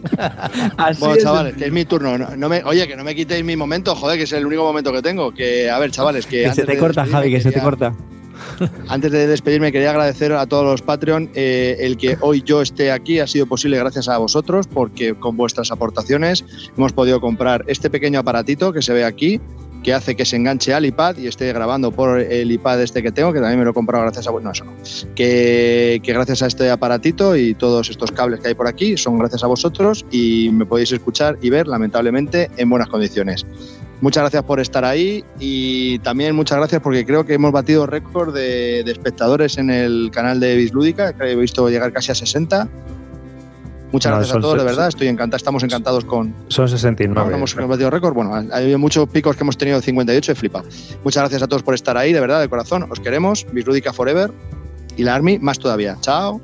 Así Bueno, es. chavales, que es mi turno. No, no me, oye, que no me quitéis mi momento, joder, que es el único momento que tengo. Que, a ver, chavales, que. Que se te corta, Javi, que se te corta. Antes de despedirme, quería agradecer a todos los Patreon. eh, el que hoy yo esté aquí ha sido posible gracias a vosotros, porque con vuestras aportaciones hemos podido comprar este pequeño aparatito que se ve aquí, que hace que se enganche al iPad y esté grabando por el iPad este que tengo, que también me lo he comprado gracias a. No, eso no. Que, que gracias a este aparatito y todos estos cables que hay por aquí son gracias a vosotros y me podéis escuchar y ver, lamentablemente, en buenas condiciones. Muchas gracias por estar ahí y también muchas gracias porque creo que hemos batido récord de, de espectadores en el canal de Bislúdica, que he visto llegar casi a 60. Muchas No, gracias a todos, de verdad. Estoy encantado, estamos encantados con. son 69. hemos, batido récord. Bueno, ha habido muchos picos que hemos tenido de 58, he flipado. Muchas gracias a todos por estar ahí, de verdad, de corazón. Os queremos. Bislúdica Forever y la Army más todavía. Chao.